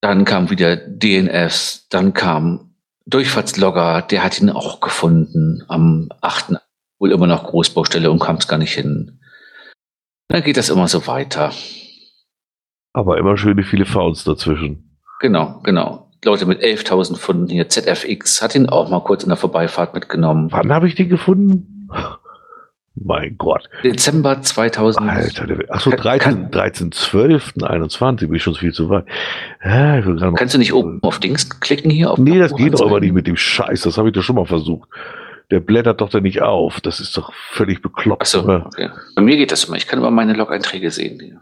Dann kam wieder DNS, dann kam Durchfahrtslogger, der hat ihn auch gefunden am 8. wohl immer noch Großbaustelle und kam es gar nicht hin. Dann geht das immer so weiter. Aber immer schöne viele Fouls dazwischen. Genau, genau. Leute mit 11.000 Pfunden hier. ZFX hat ihn auch mal kurz in der Vorbeifahrt mitgenommen. Wann habe ich den gefunden? Mein Gott. Dezember 2000. Alter, achso, 13, 13, 12, 21, bin ich schon viel zu weit. Ja, Kannst du nicht oben auf Dings klicken hier? Auf nee, das geht doch aber nicht mit dem Scheiß. Das habe ich doch schon mal versucht. Der blättert doch da nicht auf. Das ist doch völlig bekloppt. Achso, okay. Bei mir geht das immer. Ich kann immer meine Log-Einträge sehen. Hier.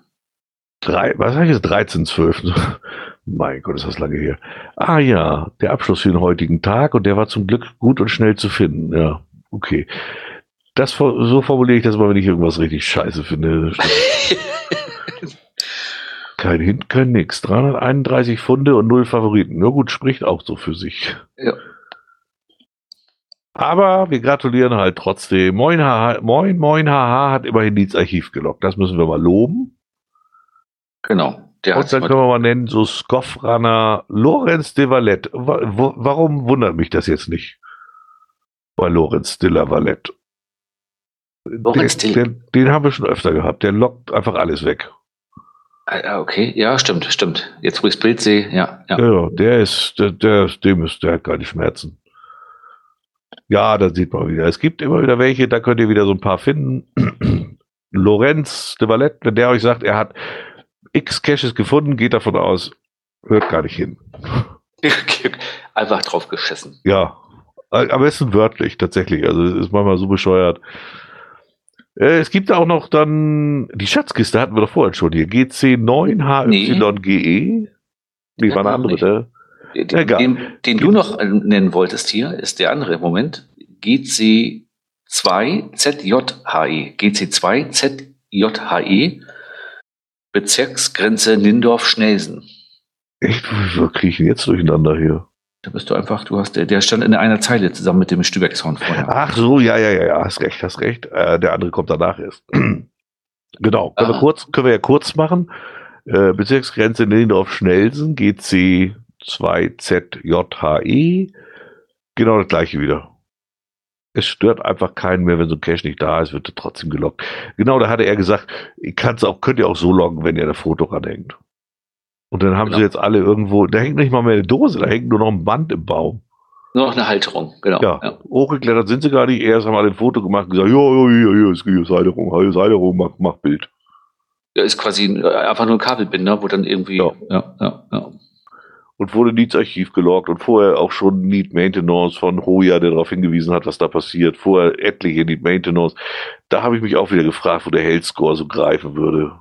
Drei, was sag ich jetzt? 13, 12. Mein Gott, ist das lange her. Ah ja, der Abschluss für den heutigen Tag und der war zum Glück gut und schnell zu finden. Ja, okay. Das, so formuliere ich das mal, wenn ich irgendwas richtig scheiße finde. kein Hint, kein Nix. 331 Funde und null Favoriten. Na gut, spricht auch so für sich. Ja. Aber wir gratulieren halt trotzdem. Moin, haha, moin, moin, haha, hat immerhin ins Archiv gelockt. Das müssen wir mal loben. Genau. Der und dann können wir mal nennen, so Scoffrunner Lorenz de Valette. Warum wundert mich das jetzt nicht? Bei Lorenz de la Valette. Lorenz den, den, den haben wir schon öfter gehabt. Der lockt einfach alles weg. Ah, okay, ja, stimmt, stimmt. Jetzt, wo ich das Bild sehe, ja. Ja, ja der ist, der, der, dem ist, der hat keine Schmerzen. Ja, da sieht man wieder. Es gibt immer wieder welche, da könnt ihr wieder so ein paar finden. Lorenz de Valette, wenn der euch sagt, er hat X Caches gefunden, geht davon aus, hört gar nicht hin. Einfach drauf geschissen. Ja, am besten wörtlich tatsächlich. Also es ist manchmal so bescheuert. Äh, es gibt auch noch dann die Schatzkiste hatten wir doch vorhin schon hier. GC9HYGE. Nee, nee war eine andere. Den, den, den du noch nennen wolltest hier, ist der andere im Moment. GC2ZJHE. GC2ZJHE Bezirksgrenze Lindorf-Schnelsen. Echt? Wo kriege ich ihn jetzt durcheinander hier? Da bist du einfach, du hast, der, der stand in einer Zeile zusammen mit dem Stübeckshorn vorher. Ach so, ja, ja, ja, ja, hast recht, hast recht. Äh, der andere kommt danach erst. genau, können wir, kurz, können wir ja kurz machen. Äh, Bezirksgrenze Lindorf-Schnelsen, GC 2ZJHE. Genau das gleiche wieder. Es stört einfach keinen mehr, wenn so ein Cache nicht da ist, wird er trotzdem gelockt. Genau, da hatte er gesagt, kann's auch, könnt ihr auch so loggen, wenn ihr ein Foto ranhängt. Und dann haben genau. sie jetzt alle irgendwo, da hängt nicht mal mehr eine Dose, da hängt nur noch ein Band im Baum. Nur noch eine Halterung, genau. Ja, ja. hochgeklettert sind sie gar nicht. Erst haben alle ein Foto gemacht und gesagt, ja, ja, hier, hier ist, Halterung, ist Halterung, mach, mach Bild. Ja, ist quasi einfach nur ein Kabelbinder, wo dann irgendwie, ja, ja, ja. ja. Und wurde nie ins Archiv geloggt und vorher auch schon Need Maintenance von Hoya, der darauf hingewiesen hat, was da passiert. Vorher etliche Need Maintenance. Da habe ich mich auch wieder gefragt, wo der Health Score so greifen würde.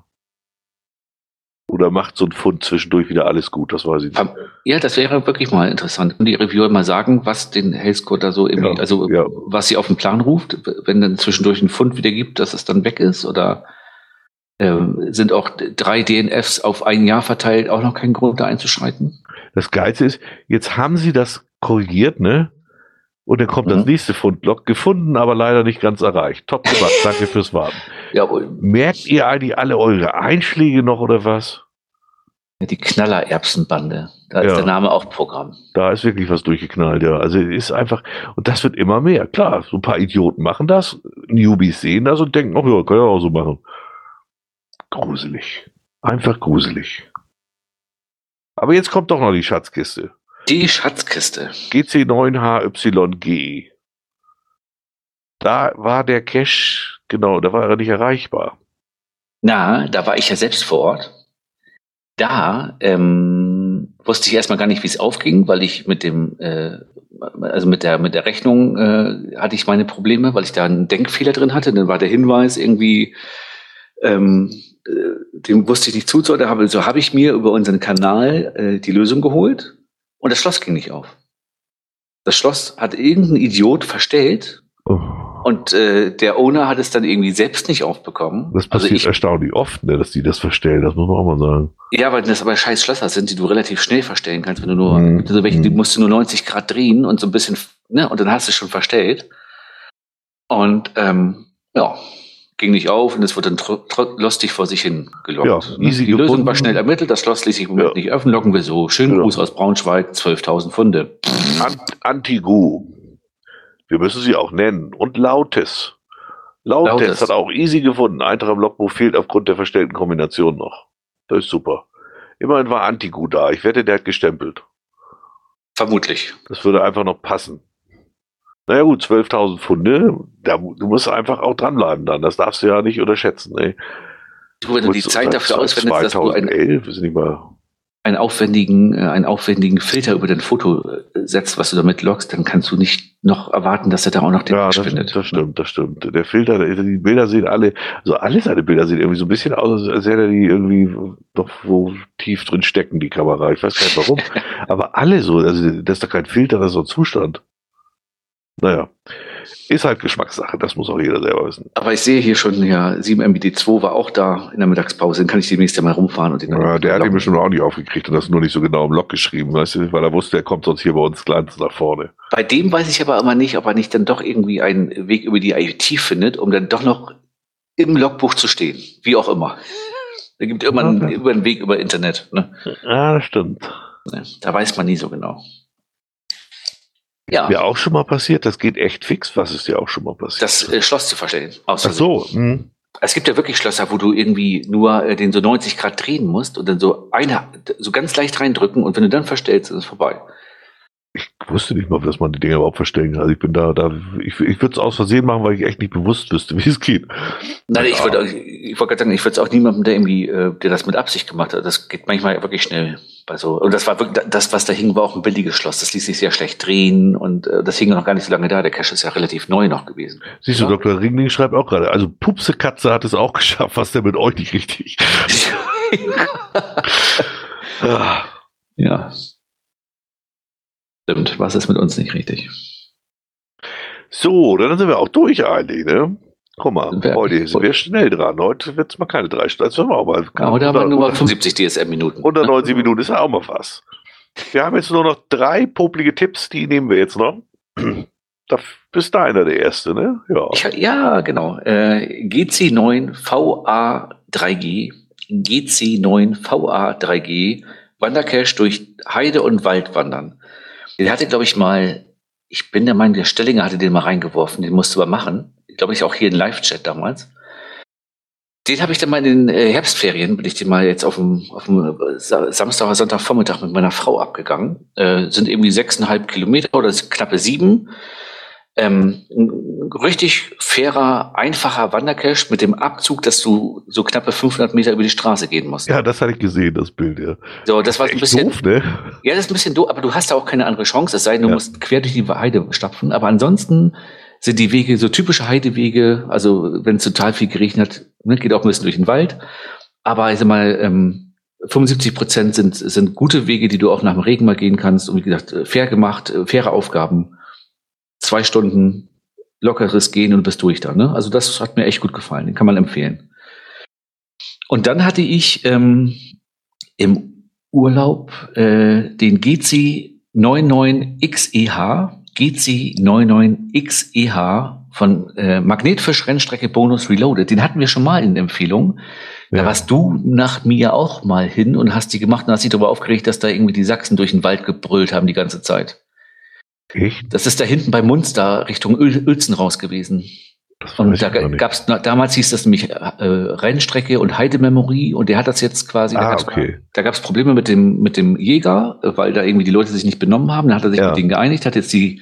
Oder macht so ein Fund zwischendurch wieder alles gut? Das weiß ich nicht. Ja, das wäre wirklich mal interessant. Und die Reviewer mal sagen, was den Healthcode da so irgendwie, ja, also ja. was sie auf den Plan ruft, wenn dann zwischendurch ein Fund wieder gibt, dass es dann weg ist oder ähm, sind auch drei DNFs auf ein Jahr verteilt auch noch kein Grund, da einzuschreiten? Das Geilste ist, jetzt haben sie das korrigiert, ne? Und dann kommt mhm. das nächste Fundlog. Gefunden, aber leider nicht ganz erreicht. Top gemacht. Danke fürs Warten. Jawohl. Merkt ihr eigentlich alle eure Einschläge noch oder was? Die Knallererbsenbande. Da ja. ist der Name auch Programm. Da ist wirklich was durchgeknallt, ja. Also ist einfach, und das wird immer mehr. Klar, so ein paar Idioten machen das, Newbies sehen das und denken, ach ja, kann ja auch so machen. Gruselig. Einfach gruselig. Aber jetzt kommt doch noch die Schatzkiste. Die Schatzkiste. GC9HYG. Da war der Cache, genau, da war er nicht erreichbar. Na, da war ich ja selbst vor Ort. Da ähm, wusste ich erstmal gar nicht, wie es aufging, weil ich mit dem, äh, also mit der mit der Rechnung äh, hatte ich meine Probleme, weil ich da einen Denkfehler drin hatte. Dann war der Hinweis irgendwie, ähm, äh, dem wusste ich nicht zuzuordnen. So habe ich mir über unseren Kanal äh, die Lösung geholt und das Schloss ging nicht auf. Das Schloss hat irgendein Idiot verstellt. Oh. Und äh, der Owner hat es dann irgendwie selbst nicht aufbekommen. Das passiert also ich, erstaunlich oft, ne, dass die das verstellen, das muss man auch mal sagen. Ja, weil das aber scheiß Schlösser sind, die du relativ schnell verstellen kannst, wenn du nur, mm. also welche, die musst du nur 90 Grad drehen und so ein bisschen, ne, und dann hast du es schon verstellt. Und ähm, ja, ging nicht auf und es wurde dann lustig vor sich hin gelockt. Ja, ne? easy die gefunden. Lösung war schnell ermittelt, das Schloss ließ sich im Moment ja. nicht öffnen, locken wir so. Schönen ja. Gruß aus Braunschweig, 12.000 Funde. Ant Antigu. Wir müssen sie auch nennen. Und Lautes. Lautes, Lautes. hat auch easy gefunden. Eintrag im Logbuch fehlt aufgrund der verstellten Kombination noch. Das ist super. Immerhin war Antigu da. Ich wette, der hat gestempelt. Vermutlich. Das würde einfach noch passen. Naja gut, 12.000 Pfunde, da, du musst einfach auch dranbleiben dann. Das darfst du ja nicht unterschätzen. Ey. Du, wenn du die Zeit dafür auswendest, dass du ein, ist nicht mal einen aufwendigen, äh, einen aufwendigen Filter über dein Foto äh, setzt, was du damit loggst, dann kannst du nicht noch erwarten, dass er da auch noch den ja, das, findet. Das stimmt, das stimmt. Der Filter, die Bilder sehen alle, also alle seine Bilder sehen irgendwie so ein bisschen aus, als hätte er die irgendwie doch wo tief drin stecken, die Kamera. Ich weiß gar nicht warum. Aber alle so, also das ist doch kein Filter, das ist so ein Zustand. Naja, ist halt Geschmackssache, das muss auch jeder selber wissen. Aber ich sehe hier schon, ja, 7MBD2 war auch da in der Mittagspause, dann kann ich demnächst ja mal rumfahren und den Ja, der hat ihn bestimmt auch nicht aufgekriegt und das nur nicht so genau im Log geschrieben, weißt du, weil er wusste, er kommt sonst hier bei uns glanz nach vorne. Bei dem weiß ich aber immer nicht, ob er nicht dann doch irgendwie einen Weg über die IT findet, um dann doch noch im Logbuch zu stehen, wie auch immer. Da gibt immer einen, okay. einen Weg über Internet. Ne? Ja, das stimmt. Da weiß man nie so genau. Ja. Mir auch schon mal passiert, das geht echt fix. Was ist dir auch schon mal passiert? Das äh, Schloss zu verstellen. Ach so. Hm. Es gibt ja wirklich Schlösser, wo du irgendwie nur äh, den so 90 Grad drehen musst und dann so eine, so ganz leicht reindrücken und wenn du dann verstellst, ist es vorbei. Ich wusste nicht mal, dass man die Dinge überhaupt verstellen kann. Also ich bin da, da ich, ich würde es aus Versehen machen, weil ich echt nicht bewusst wüsste, wie es geht. Nein, ich wollte ich wollt gerade sagen, ich würde es auch niemandem, der irgendwie, äh, der das mit Absicht gemacht hat. Das geht manchmal wirklich schnell bei so. Und das war wirklich, das, was da hing, war auch ein billiges Schloss. Das ließ sich sehr schlecht drehen und äh, das hing noch gar nicht so lange da. Der Cache ist ja relativ neu noch gewesen. Siehst du, ja? Dr. Ringling schreibt auch gerade, also Pupse Katze hat es auch geschafft, was der mit euch nicht richtig. ja. Stimmt, was ist mit uns nicht richtig? So, dann sind wir auch durch eigentlich, ne? Guck mal, heute sind wir schnell dran. Heute wird es mal keine drei Stunden. Wir auch mal. Ja, heute haben wir nur mal 75 DSM-Minuten. 190 Minuten ist ja auch mal was. Wir haben jetzt nur noch drei poplige Tipps, die nehmen wir jetzt noch. Da bist deiner der Erste, ne? Ja, ich, ja genau. Äh, GC9 VA3G. GC9 VA3G. Wandercash durch Heide und Wald wandern. Den hatte, glaube ich, mal, ich bin der Meinung, der Stellinger hatte den mal reingeworfen, den musste man machen. Glaube ich auch hier in Live-Chat damals. Den habe ich dann mal in den äh, Herbstferien, bin ich den mal jetzt auf dem, auf dem äh, Samstag oder Sonntagvormittag mit meiner Frau abgegangen. Äh, sind irgendwie sechseinhalb Kilometer oder knappe sieben. Ähm, ein richtig fairer, einfacher Wandercache mit dem Abzug, dass du so knappe 500 Meter über die Straße gehen musst. Ja, das hatte ich gesehen, das Bild, ja. So, das war ein bisschen doof, ne? Ja, das ist ein bisschen doof, aber du hast da auch keine andere Chance, es sei denn, du ja. musst quer durch die Heide stapfen. Aber ansonsten sind die Wege so typische Heidewege, also wenn es total viel geregnet hat, ne, geht auch ein bisschen durch den Wald. Aber ich sag mal, ähm, 75 Prozent sind, sind gute Wege, die du auch nach dem Regen mal gehen kannst. Und wie gesagt, äh, fair gemacht, äh, faire Aufgaben. Zwei Stunden lockeres Gehen und bist durch da. Ne? Also das hat mir echt gut gefallen. Den kann man empfehlen. Und dann hatte ich ähm, im Urlaub äh, den GC 99XEH GC99XEH von äh, Magnetfisch-Rennstrecke Bonus Reloaded. Den hatten wir schon mal in Empfehlung. Ja. Da warst du nach mir auch mal hin und hast die gemacht und hast dich darüber aufgeregt, dass da irgendwie die Sachsen durch den Wald gebrüllt haben die ganze Zeit. Echt? Das ist da hinten bei Munster Richtung Uelzen raus gewesen. Und da gab's, damals hieß das nämlich äh, Rennstrecke und Heidememory und der hat das jetzt quasi, ah, da okay. da gab's Probleme mit dem, mit dem Jäger, weil da irgendwie die Leute sich nicht benommen haben, da hat er sich ja. mit denen geeinigt, hat jetzt die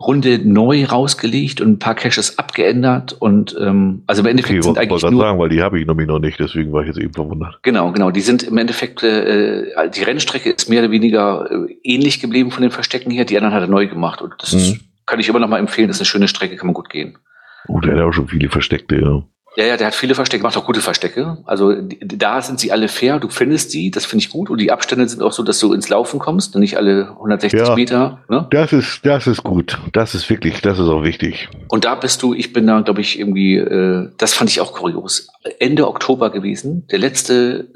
Runde neu rausgelegt und ein paar Caches abgeändert und ähm, also im Endeffekt okay, sind eigentlich nur sagen, weil die habe ich nämlich noch nicht, deswegen war ich jetzt eben verwundert. Genau, genau, die sind im Endeffekt äh, die Rennstrecke ist mehr oder weniger äh, ähnlich geblieben von den Verstecken hier, die anderen hat er neu gemacht und das mhm. ist, kann ich immer noch mal empfehlen, das ist eine schöne Strecke, kann man gut gehen. Oh, der hat auch schon viele Versteckte, ja. Ja, ja, der hat viele Verstecke, macht auch gute Verstecke. Also da sind sie alle fair, du findest sie, das finde ich gut. Und die Abstände sind auch so, dass du ins Laufen kommst und nicht alle 160 ja, Meter. Ne? Das ist, das ist gut. Das ist wirklich, das ist auch wichtig. Und da bist du, ich bin da, glaube ich, irgendwie, äh, das fand ich auch kurios. Ende Oktober gewesen, der letzte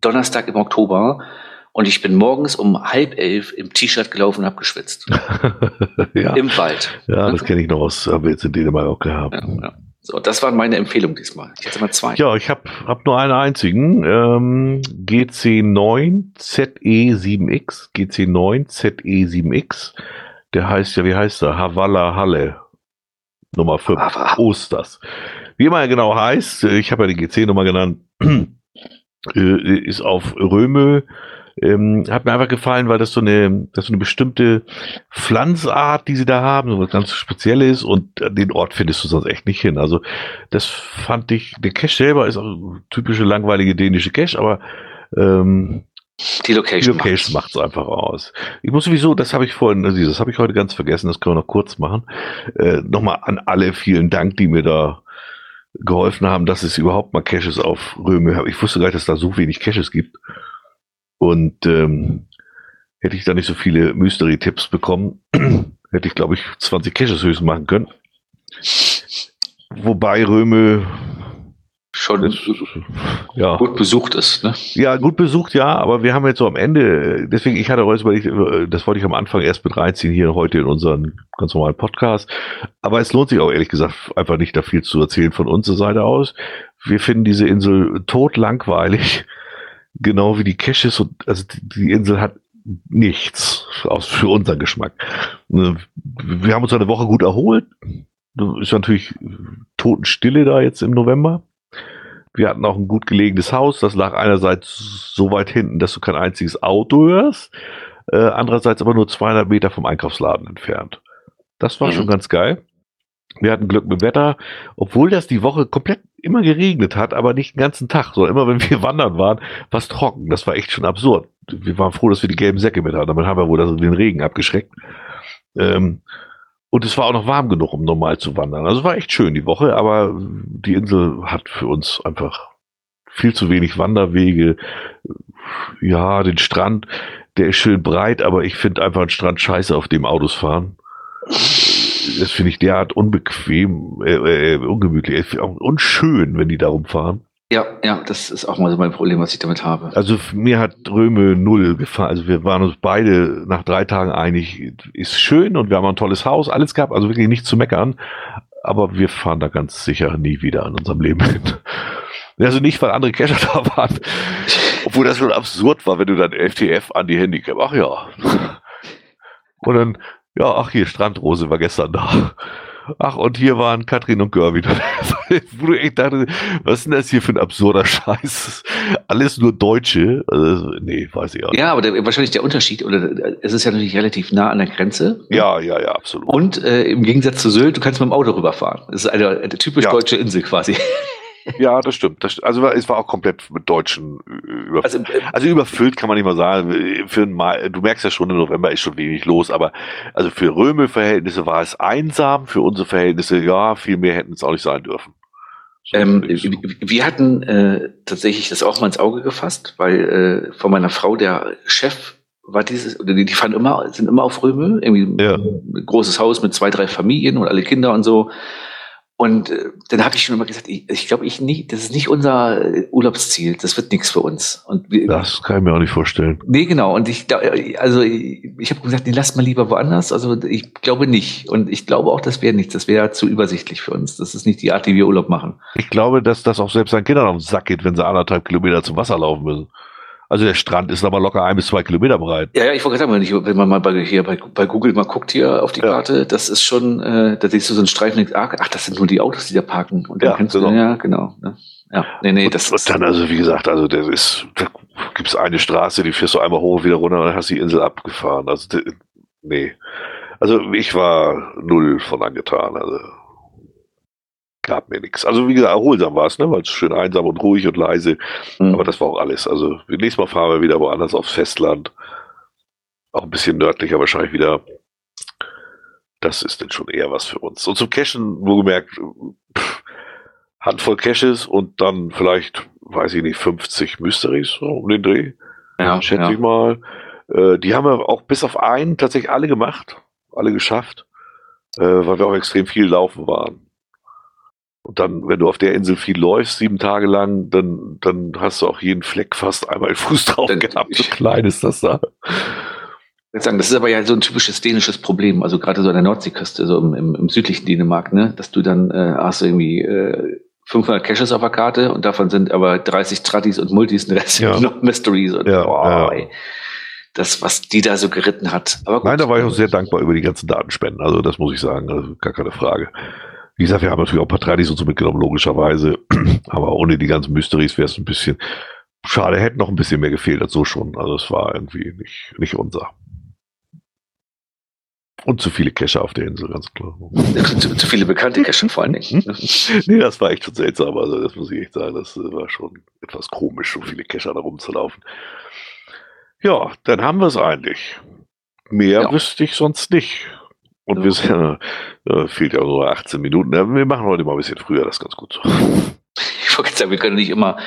Donnerstag im Oktober. Und ich bin morgens um halb elf im T-Shirt gelaufen und habe geschwitzt. ja. Im Wald. Ja, das kenne ich noch aus, haben wir jetzt in Dänemark auch gehabt. Ja, ja. So, das waren meine Empfehlungen diesmal. Ich hatte mal zwei. Ja, ich habe hab nur einen einzigen. Ähm, GC9 ZE7X. GC9 ZE7X. Der heißt ja, wie heißt er? Havala Halle. Nummer 5. Osters. Wie immer genau heißt, ich habe ja die GC-Nummer genannt, äh, ist auf Röme ähm, hat mir einfach gefallen, weil das so eine, das so eine bestimmte Pflanzart, die sie da haben, so was ganz Spezielles und den Ort findest du sonst echt nicht hin. Also das fand ich, der Cache selber ist auch typische langweilige dänische Cache, aber ähm, die Location, die Location macht es einfach aus. Ich muss sowieso, das habe ich vorhin, also das habe ich heute ganz vergessen, das können wir noch kurz machen. Äh, Nochmal an alle vielen Dank, die mir da geholfen haben, dass es überhaupt mal Caches auf Röme habe. Ich wusste gar nicht, dass da so wenig Caches gibt. Und ähm, hätte ich da nicht so viele Mystery-Tipps bekommen, hätte ich, glaube ich, 20 Caches höchstens machen können. Wobei Röme schon das, ja. gut besucht ist. Ne? Ja, gut besucht, ja, aber wir haben jetzt so am Ende, deswegen, ich hatte heute überlegt, das wollte ich am Anfang erst mit reinziehen, hier heute in unseren ganz normalen Podcast. Aber es lohnt sich auch ehrlich gesagt einfach nicht, da viel zu erzählen von unserer Seite aus. Wir finden diese Insel tot langweilig genau wie die Caches und also die, die Insel hat nichts aus für unseren Geschmack. Ne, wir haben uns eine Woche gut erholt. Ist natürlich Totenstille da jetzt im November. Wir hatten auch ein gut gelegenes Haus. Das lag einerseits so weit hinten, dass du kein einziges Auto hörst. Äh, andererseits aber nur 200 Meter vom Einkaufsladen entfernt. Das war mhm. schon ganz geil. Wir hatten Glück mit Wetter, obwohl das die Woche komplett immer geregnet hat, aber nicht den ganzen Tag. So immer wenn wir wandern waren, war es trocken. Das war echt schon absurd. Wir waren froh, dass wir die gelben Säcke mit hatten. Damit haben wir wohl den Regen abgeschreckt. Ähm, und es war auch noch warm genug, um normal zu wandern. Also war echt schön die Woche, aber die Insel hat für uns einfach viel zu wenig Wanderwege. Ja, den Strand, der ist schön breit, aber ich finde einfach einen Strand scheiße, auf dem Autos fahren das finde ich derart unbequem, äh, äh, ungemütlich, unschön, wenn die da rumfahren. Ja, ja, das ist auch mal so mein Problem, was ich damit habe. Also mir hat Röme null gefallen. Also wir waren uns beide nach drei Tagen einig, ist schön und wir haben ein tolles Haus, alles gehabt, also wirklich nicht zu meckern. Aber wir fahren da ganz sicher nie wieder in unserem Leben hin. Also nicht, weil andere Cacher da waren. Obwohl das schon absurd war, wenn du dann FTF an die Handicap. Ach ja. Und dann, ja, ach hier, Strandrose war gestern da. Ach, und hier waren Katrin und Görwin. Wo du echt dachte, was ist denn das hier für ein absurder Scheiß? Alles nur Deutsche. Also, nee, weiß ich auch nicht. Ja, aber der, wahrscheinlich der Unterschied, oder es ist ja natürlich relativ nah an der Grenze. Ja, ja, ja, absolut. Und äh, im Gegensatz zu Sylt, du kannst mit dem Auto rüberfahren. Das ist eine, eine typisch ja. deutsche Insel quasi. Ja, das stimmt. Das, also es war auch komplett mit Deutschen überfüllt. Also, äh, also, überfüllt kann man nicht mal sagen. Für ein Mal, du merkst ja schon, im November ist schon wenig los, aber also für Röme-Verhältnisse war es einsam, für unsere Verhältnisse, ja, viel mehr hätten es auch nicht sein dürfen. So ähm, wir hatten äh, tatsächlich das auch mal ins Auge gefasst, weil äh, von meiner Frau der Chef war dieses, oder die, die fahren immer, sind immer auf Röme, irgendwie ja. ein großes Haus mit zwei, drei Familien und alle Kinder und so. Und äh, dann habe ich schon immer gesagt, ich, ich glaube, ich nicht, das ist nicht unser äh, Urlaubsziel, das wird nichts für uns. Und wir, das kann ich mir auch nicht vorstellen. Nee, genau. Und ich, also ich, ich habe gesagt, nee, lass mal lieber woanders. Also ich glaube nicht. Und ich glaube auch, das wäre nichts. Das wäre zu übersichtlich für uns. Das ist nicht die Art, wie wir Urlaub machen. Ich glaube, dass das auch selbst seinen Kindern auf den Sack geht, wenn sie anderthalb Kilometer zum Wasser laufen müssen. Also der Strand ist aber locker ein bis zwei Kilometer breit. Ja, ja, ich wollte gerade sagen, wenn man mal bei, hier bei, bei Google mal guckt hier auf die ja. Karte, das ist schon, äh, da siehst du so einen Streifen, ach, ach, das sind nur die Autos, die da parken. Und dann ja, kennst genau. du, ja, genau. Ne? Ja, nee, nee, das und, und dann also, wie gesagt, also der ist, da gibt's eine Straße, die fährst du einmal hoch, wieder runter und dann hast du die Insel abgefahren. Also, nee. Also ich war null von angetan. Also gab mir nichts. Also wie gesagt, erholsam war es, ne? weil es schön einsam und ruhig und leise. Mhm. Aber das war auch alles. Also nächstes Mal fahren wir wieder woanders aufs Festland. Auch ein bisschen nördlicher wahrscheinlich wieder. Das ist dann schon eher was für uns. Und zum Cashen, wo gemerkt, pff, Handvoll Caches und dann vielleicht, weiß ich nicht, 50 Mysteries so um den Dreh. Ja, schätze ja. ich mal. Äh, die haben wir auch bis auf einen tatsächlich alle gemacht, alle geschafft, äh, weil wir auch extrem viel laufen waren. Und dann, wenn du auf der Insel viel läufst, sieben Tage lang, dann, dann hast du auch jeden Fleck fast einmal Fuß drauf dann, gehabt. So klein ist das da. Ich sagen, das ist aber ja so ein typisches dänisches Problem, also gerade so an der Nordseeküste, so im, im, im südlichen Dänemark, ne, dass du dann äh, hast du irgendwie äh, 500 Caches auf der Karte und davon sind aber 30 Tradis und Multis und der Rest ja. noch Mysteries und ja, boah, ja. das, was die da so geritten hat. Gut, Nein, da war ich auch sehr dankbar über die ganzen Datenspenden, also das muss ich sagen, also gar keine Frage. Wie gesagt, wir haben natürlich auch ein paar Tradis und so mitgenommen, logischerweise. Aber ohne die ganzen Mysteries wäre es ein bisschen schade, hätte noch ein bisschen mehr gefehlt als so schon. Also es war irgendwie nicht, nicht unser. Und zu viele Cacher auf der Insel, ganz klar. Zu, zu viele bekannte Cacher vor allen Dingen. nee, das war echt schon seltsam. Also das muss ich echt sagen. Das war schon etwas komisch, so viele Cacher da rumzulaufen. Ja, dann haben wir es eigentlich. Mehr ja. wüsste ich sonst nicht. Und wir sind, äh, fehlt ja nur 18 Minuten. Wir machen heute mal ein bisschen früher, das ist ganz gut so. Ich wollte sagen, wir können nicht immer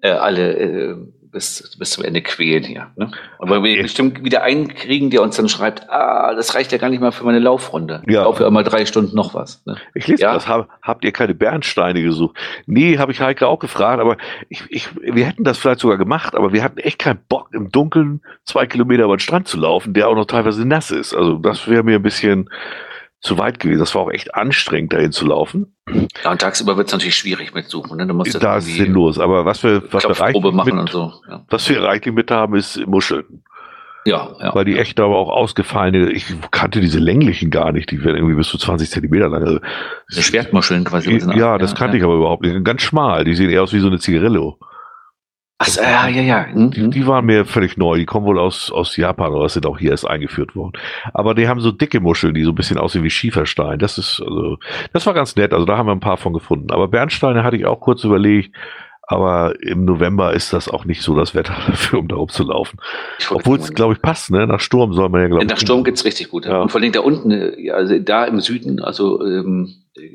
äh, alle äh, bis, bis zum Ende quälen hier. Ne? Aber wir bestimmt wieder einen kriegen, der uns dann schreibt, ah, das reicht ja gar nicht mal für meine Laufrunde. Ja. Ich laufe ja immer drei Stunden noch was. Ne? Ich lese ja? das. Hab, habt ihr keine Bernsteine gesucht? Nee, habe ich Heike auch gefragt, aber ich, ich, wir hätten das vielleicht sogar gemacht, aber wir hatten echt keinen Bock, im Dunkeln zwei Kilometer über den Strand zu laufen, der auch noch teilweise nass ist. Also das wäre mir ein bisschen zu weit gewesen. Das war auch echt anstrengend, dahin zu laufen. Ja, und tagsüber wird es natürlich schwierig mit Suchen. Ne? Du musst da ist sinnlos. Aber was wir, was wir reichlich machen mit, und so. Ja. Was wir reichlich mit haben, ist Muscheln. Ja, ja. Weil die echt aber auch ausgefallene, ich kannte diese länglichen gar nicht, die werden irgendwie bis zu 20 Zentimeter lang. Also, Schwertmuscheln quasi. Ja, das kannte ja. ich aber überhaupt nicht. Ganz schmal, die sehen eher aus wie so eine Zigarillo. Ach so, ja, ja, ja. Mhm. Die, die, waren mir völlig neu. Die kommen wohl aus, aus Japan oder sind auch hier erst eingeführt worden. Aber die haben so dicke Muscheln, die so ein bisschen aussehen wie Schieferstein. Das ist, also, das war ganz nett. Also da haben wir ein paar von gefunden. Aber Bernsteine hatte ich auch kurz überlegt. Aber im November ist das auch nicht so das Wetter dafür, um da rumzulaufen. Obwohl es, glaube ich, passt, ne? Nach Sturm soll man ja, glaube ich. Nach Sturm geht's richtig gut. Ja. Und vor allem da unten, äh, also da im Süden, also ähm,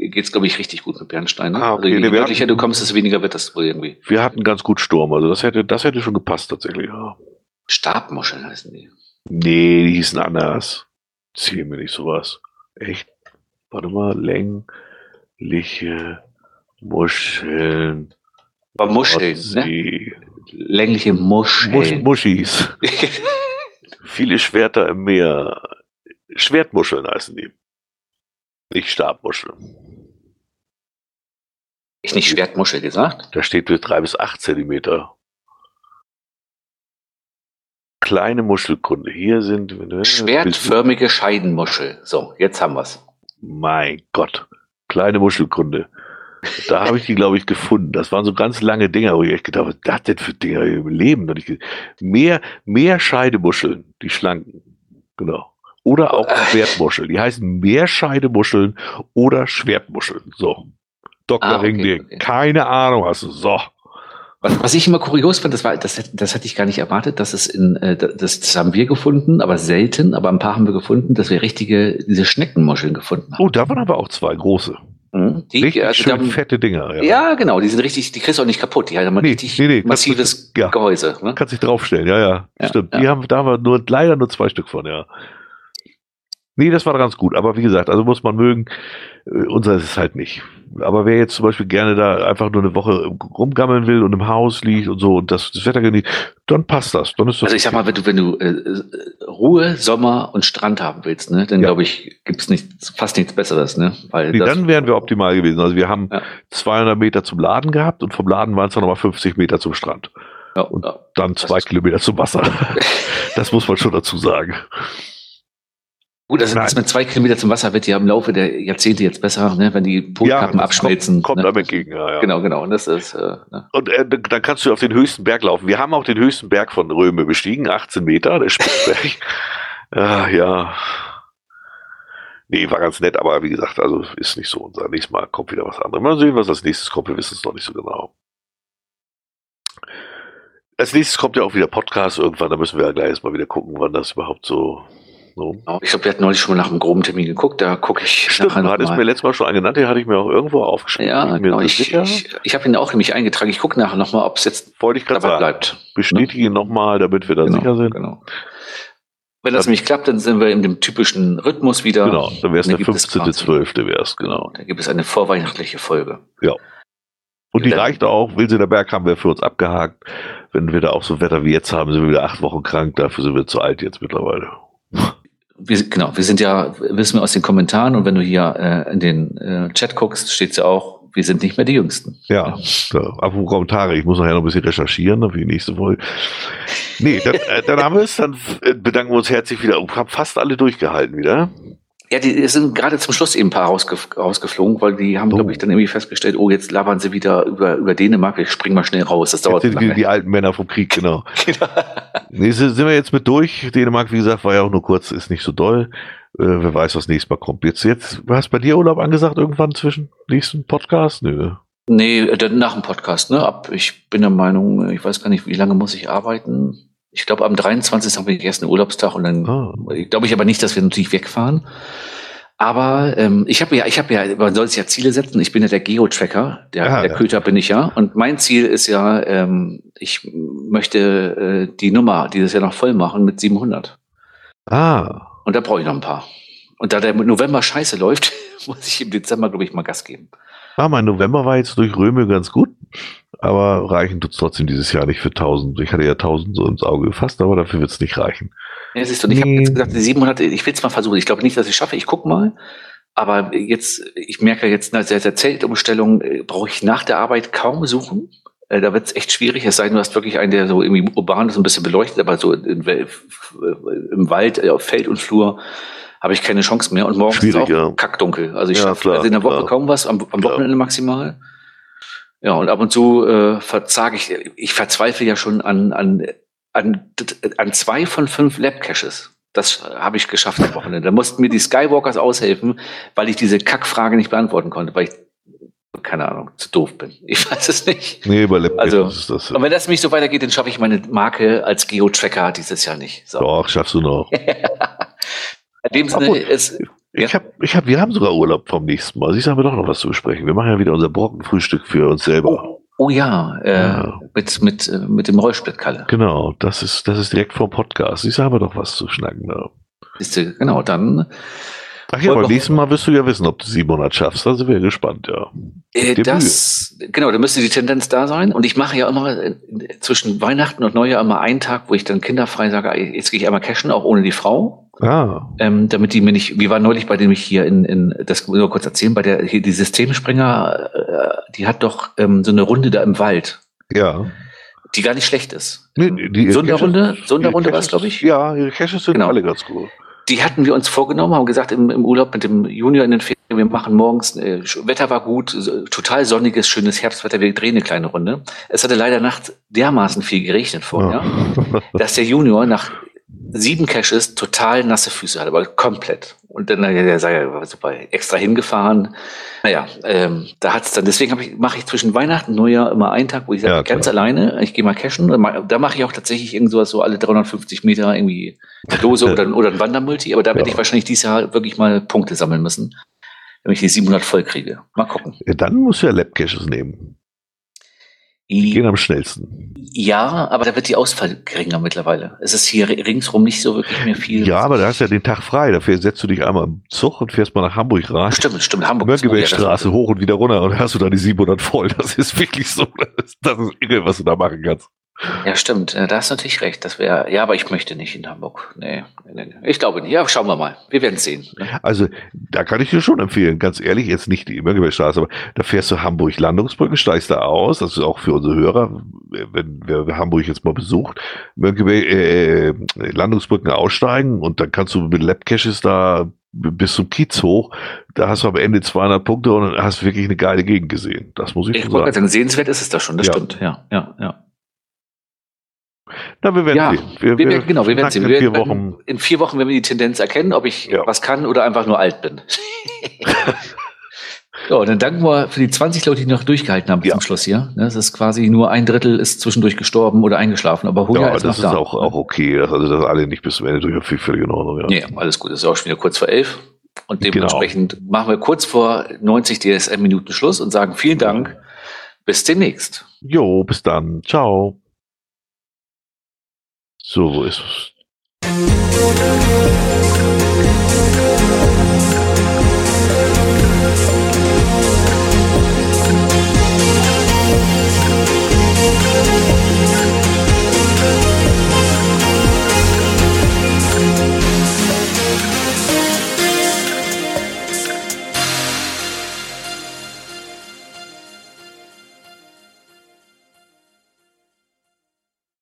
geht's glaube ich richtig gut mit Bernstein. Ne? Ah, okay. Also, je nee, nördlicher du kommst, desto weniger wird das wohl irgendwie. Wir hatten ganz gut Sturm, also das hätte, das hätte schon gepasst tatsächlich. Ja. Stabmuscheln heißen die. Nee, die hießen anders. Zieh mir nicht sowas. Echt? Warte mal, längliche Muscheln Aber Muscheln, ne? Längliche Muscheln. Musch, Muschis. Viele Schwerter im Meer. Schwertmuscheln heißen die. Nicht Stabmuscheln. Ich nicht Schwertmuschel gesagt? Da steht bis drei bis acht Zentimeter. Kleine Muschelkunde. Hier sind schwertförmige Scheidenmuschel. So, jetzt haben wir's. Mein Gott. Kleine Muschelkunde. Da habe ich die, glaube ich, gefunden. Das waren so ganz lange Dinger, wo ich echt gedacht habe, was das denn für Dinger im Leben? Mehr, mehr Scheidemuscheln, die schlanken. Genau. Oder auch äh. Schwertmuscheln. Die heißen Meerscheidemuscheln oder Schwertmuscheln. So. Dr. Ah, okay. Okay. Keine Ahnung hast du. So. Was, was ich immer kurios fand, das war, das, das hatte ich gar nicht erwartet, dass es in, äh, das, das haben wir gefunden, aber selten, aber ein paar haben wir gefunden, dass wir richtige, diese Schneckenmuscheln gefunden haben. Oh, da waren aber auch zwei große. Mhm. Die, richtig also schön haben, fette Dinger. Ja. ja. genau, die sind richtig, die kriegst du auch nicht kaputt, die haben nee, richtig nee, nee, massives ja. Gehäuse. Ne? Kannst dich draufstellen, ja, ja, ja stimmt. Die haben, da haben wir nur, leider nur zwei Stück von, ja. Nee, das war ganz gut. Aber wie gesagt, also muss man mögen. Äh, unser ist es halt nicht. Aber wer jetzt zum Beispiel gerne da einfach nur eine Woche rumgammeln will und im Haus liegt und so und das, das Wetter genießt, dann passt das. Dann ist das also ich sag mal, wenn du, wenn du äh, Ruhe, Sommer und Strand haben willst, ne, dann ja. glaube ich, gibt's nicht, fast nichts Besseres. Ne? Weil nee, dann wären wir optimal gewesen. Also wir haben ja. 200 Meter zum Laden gehabt und vom Laden waren es dann nochmal 50 Meter zum Strand. Ja, und dann zwei Kilometer zum Wasser. das muss man schon dazu sagen. Gut, also das mit zwei Kilometer zum Wasser wird ja im Laufe der Jahrzehnte jetzt besser, ne, wenn die Polkappen ja, abschmelzen. Kommt, kommt ne? damit gegen, ja, ja. Genau, genau. Und, das ist, äh, ne? und äh, dann kannst du auf den höchsten Berg laufen. Wir haben auch den höchsten Berg von Röme bestiegen, 18 Meter, der Spitzberg. ja, ja. Nee, war ganz nett, aber wie gesagt, also ist nicht so unser. Nächstes Mal kommt wieder was anderes. Mal sehen, was als nächstes kommt. Wir wissen es noch nicht so genau. Als nächstes kommt ja auch wieder Podcast irgendwann. Da müssen wir ja gleich erstmal wieder gucken, wann das überhaupt so so. Ich glaube, wir hatten neulich schon mal nach einem groben Termin geguckt, da gucke ich. Stimmt, du hattest mir letztes Mal schon einen genannt, den hatte ich mir auch irgendwo aufgeschrieben. Ja, genau. Ich, ich, ich habe ihn auch nämlich eingetragen. Ich gucke nachher nochmal, ob es jetzt Wollte ich dabei sagen. bleibt. Bestätige ihn nochmal, damit wir da genau, sicher sind. Genau. Wenn das, nämlich klappt, dann sind wir in dem typischen Rhythmus wieder. Genau, dann wäre es der 15.12. wäre es, genau. Da gibt es eine vorweihnachtliche Folge. Ja. Und die reicht auch. Wilsener Berg haben wir für uns abgehakt. Wenn wir da auch so Wetter wie jetzt haben, sind wir wieder acht Wochen krank. Dafür sind wir zu alt jetzt mittlerweile wir, genau, wir sind ja, wissen wir aus den Kommentaren und wenn du hier äh, in den äh, Chat guckst, steht ja auch, wir sind nicht mehr die Jüngsten. Ja, ja. apropos Kommentare, ich muss nachher noch ein bisschen recherchieren für die nächste Folge. Nee, dann, äh, dann haben wir es, dann äh, bedanken wir uns herzlich wieder und haben fast alle durchgehalten wieder. Ja, die sind gerade zum Schluss eben ein paar rausgef rausgeflogen, weil die haben, oh. glaube ich, dann irgendwie festgestellt, oh, jetzt labern sie wieder über, über Dänemark, ich spring mal schnell raus. Das dauert die, die alten Männer vom Krieg, genau. genau. nee, sind wir jetzt mit durch. Dänemark, wie gesagt, war ja auch nur kurz, ist nicht so doll. Äh, wer weiß, was nächstes Mal kommt. Jetzt, jetzt, hast bei dir Urlaub angesagt irgendwann zwischen nächsten Podcast? Nö. Nee, dann nach dem Podcast, ne? Ab, ich bin der Meinung, ich weiß gar nicht, wie lange muss ich arbeiten? Ich glaube, am 23. haben wir erst einen Urlaubstag und dann oh. glaube ich aber nicht, dass wir natürlich wegfahren. Aber ähm, ich habe ja, ich habe ja, man soll sich ja Ziele setzen. Ich bin ja der Geo-Tracker, der, ja, der ja. Köter bin ich ja. Und mein Ziel ist ja, ähm, ich möchte äh, die Nummer dieses Jahr noch voll machen mit 700. Ah. Und da brauche ich noch ein paar. Und da der November scheiße läuft, muss ich im Dezember, glaube ich, mal Gas geben. Ah, mein November war jetzt durch Röme ganz gut. Aber reichen tut es trotzdem dieses Jahr nicht für 1000. Ich hatte ja 1000 so ins Auge gefasst, aber dafür wird es nicht reichen. Ja, siehst du, ich nee. habe jetzt gesagt, die 700, ich will es mal versuchen. Ich glaube nicht, dass ich schaffe. Ich guck mal. Aber jetzt, ich merke jetzt, nach der Zeltumstellung äh, brauche ich nach der Arbeit kaum suchen. Äh, da wird es echt schwierig, es sei denn, du hast wirklich einen, der so irgendwie urban ist, ein bisschen beleuchtet, aber so in, im Wald, auf Feld und Flur habe ich keine Chance mehr. Und morgens ist es auch ja. kackdunkel. Also ich ja, schaffe also in der Woche klar. kaum was, am, am Wochenende maximal. Ja, und ab und zu äh, verzage ich, ich verzweifle ja schon an, an, an, an zwei von fünf Lab-Caches. Das habe ich geschafft am Wochenende. Da mussten mir die Skywalkers aushelfen, weil ich diese Kackfrage nicht beantworten konnte, weil ich keine Ahnung, zu doof bin. Ich weiß es nicht. Nee, bei Lab also, ist das. Und wenn das mich so weitergeht, dann schaffe ich meine Marke als Geo-Tracker dieses Jahr nicht. So. Doch, schaffst du noch. In dem Sinne ist. Ich ja. habe, ich hab, wir haben sogar Urlaub vom nächsten Mal. Siehst du, haben wir doch noch was zu besprechen. Wir machen ja wieder unser Brockenfrühstück für uns selber. Oh, oh ja, äh, ja, mit, mit, äh, mit dem Rollsplittkalle. Genau, das ist, das ist direkt vom Podcast. Siehst du, haben wir doch was zu schnacken da. Siehst du, genau, dann. Ach ja, beim nächsten Mal wirst du ja wissen, ob du 700 schaffst. Da sind wir gespannt, ja. Äh, das, genau, da müsste die Tendenz da sein. Und ich mache ja immer äh, zwischen Weihnachten und Neujahr immer einen Tag, wo ich dann kinderfrei sage, jetzt gehe ich einmal cashen, auch ohne die Frau. Ah. Ähm, damit die mir nicht, wir waren neulich bei dem ich hier in, in das muss ich nur kurz erzählen, bei der, hier die Systemspringer, äh, die hat doch ähm, so eine Runde da im Wald. Ja. Die gar nicht schlecht ist. Nee, die Sonderrunde, Sonderrunde war es, glaube ich. Ja, ihre Caches sind genau. alle ganz gut die hatten wir uns vorgenommen, haben gesagt im, im Urlaub mit dem Junior in den Ferien, wir machen morgens, äh, Wetter war gut, total sonniges, schönes Herbstwetter, wir drehen eine kleine Runde. Es hatte leider nachts dermaßen viel geregnet vorher, ja. dass der Junior nach sieben Caches total nasse Füße hatte, aber komplett. Und dann, der sei ja super extra hingefahren. Naja, ähm, da hat's dann, deswegen ich, mache ich zwischen Weihnachten und Neujahr immer einen Tag, wo ich sage, ja, ganz alleine, ich gehe mal cashen. Da mache ich auch tatsächlich irgend sowas so alle 350 Meter irgendwie eine Dose oder, oder ein Wandermulti. Aber da werde ja. ich wahrscheinlich dieses Jahr wirklich mal Punkte sammeln müssen, wenn ich die 700 voll kriege. Mal gucken. Dann musst du ja Lab-Caches nehmen. Die gehen am schnellsten. Ja, aber da wird die Ausfall geringer mittlerweile. Es ist hier ringsrum nicht so wirklich mehr viel. Ja, aber da hast du ja den Tag frei. Dafür setzt du dich einmal im Zug und fährst mal nach Hamburg rein. Stimmt, stimmt. Hamburg. Mönckebergstraße hoch und wieder runter und hast du da die 700 voll. Das ist wirklich so. Das ist, das ist irre, was du da machen kannst. Ja, stimmt. Da hast du natürlich recht. Das wäre, ja, aber ich möchte nicht in Hamburg. Nee, nee, nee. ich glaube nicht. Ja, schauen wir mal. Wir werden sehen. Ne? Also, da kann ich dir schon empfehlen. Ganz ehrlich, jetzt nicht die Mönckebergstraße, aber da fährst du Hamburg Landungsbrücke, steigst da aus. Das ist auch für unsere Hörer, wenn wer Hamburg jetzt mal besucht, Mönckeberg, äh, Landungsbrücken aussteigen und dann kannst du mit Labcaches da bis zum Kiez hoch. Da hast du am Ende 200 Punkte und hast wirklich eine geile Gegend gesehen. Das muss ich, ich schon sagen. Sagen, sehenswert ist es da schon. Das ja. stimmt. Ja, ja, ja. Na, wir werden ja, sehen. Wir, wir, wir, genau, wir werden sehen. Wir in, vier Wochen. in vier Wochen werden wir die Tendenz erkennen, ob ich ja. was kann oder einfach nur alt bin. ja, und dann danken wir für die 20 Leute, die noch durchgehalten haben bis ja. zum Schluss hier. Das ist quasi nur ein Drittel ist zwischendurch gestorben oder eingeschlafen, aber Hunger ja, ist das ist da. auch, auch okay. Also, dass alle nicht bis zum Ende durch haben, völlig in Ordnung. Ja. ja, alles gut. Das ist auch schon wieder kurz vor elf. Und genau. dementsprechend genau. machen wir kurz vor 90 DSM-Minuten Schluss und sagen vielen Dank. Bis demnächst. Jo, bis dann. Ciao. So, wo ist es?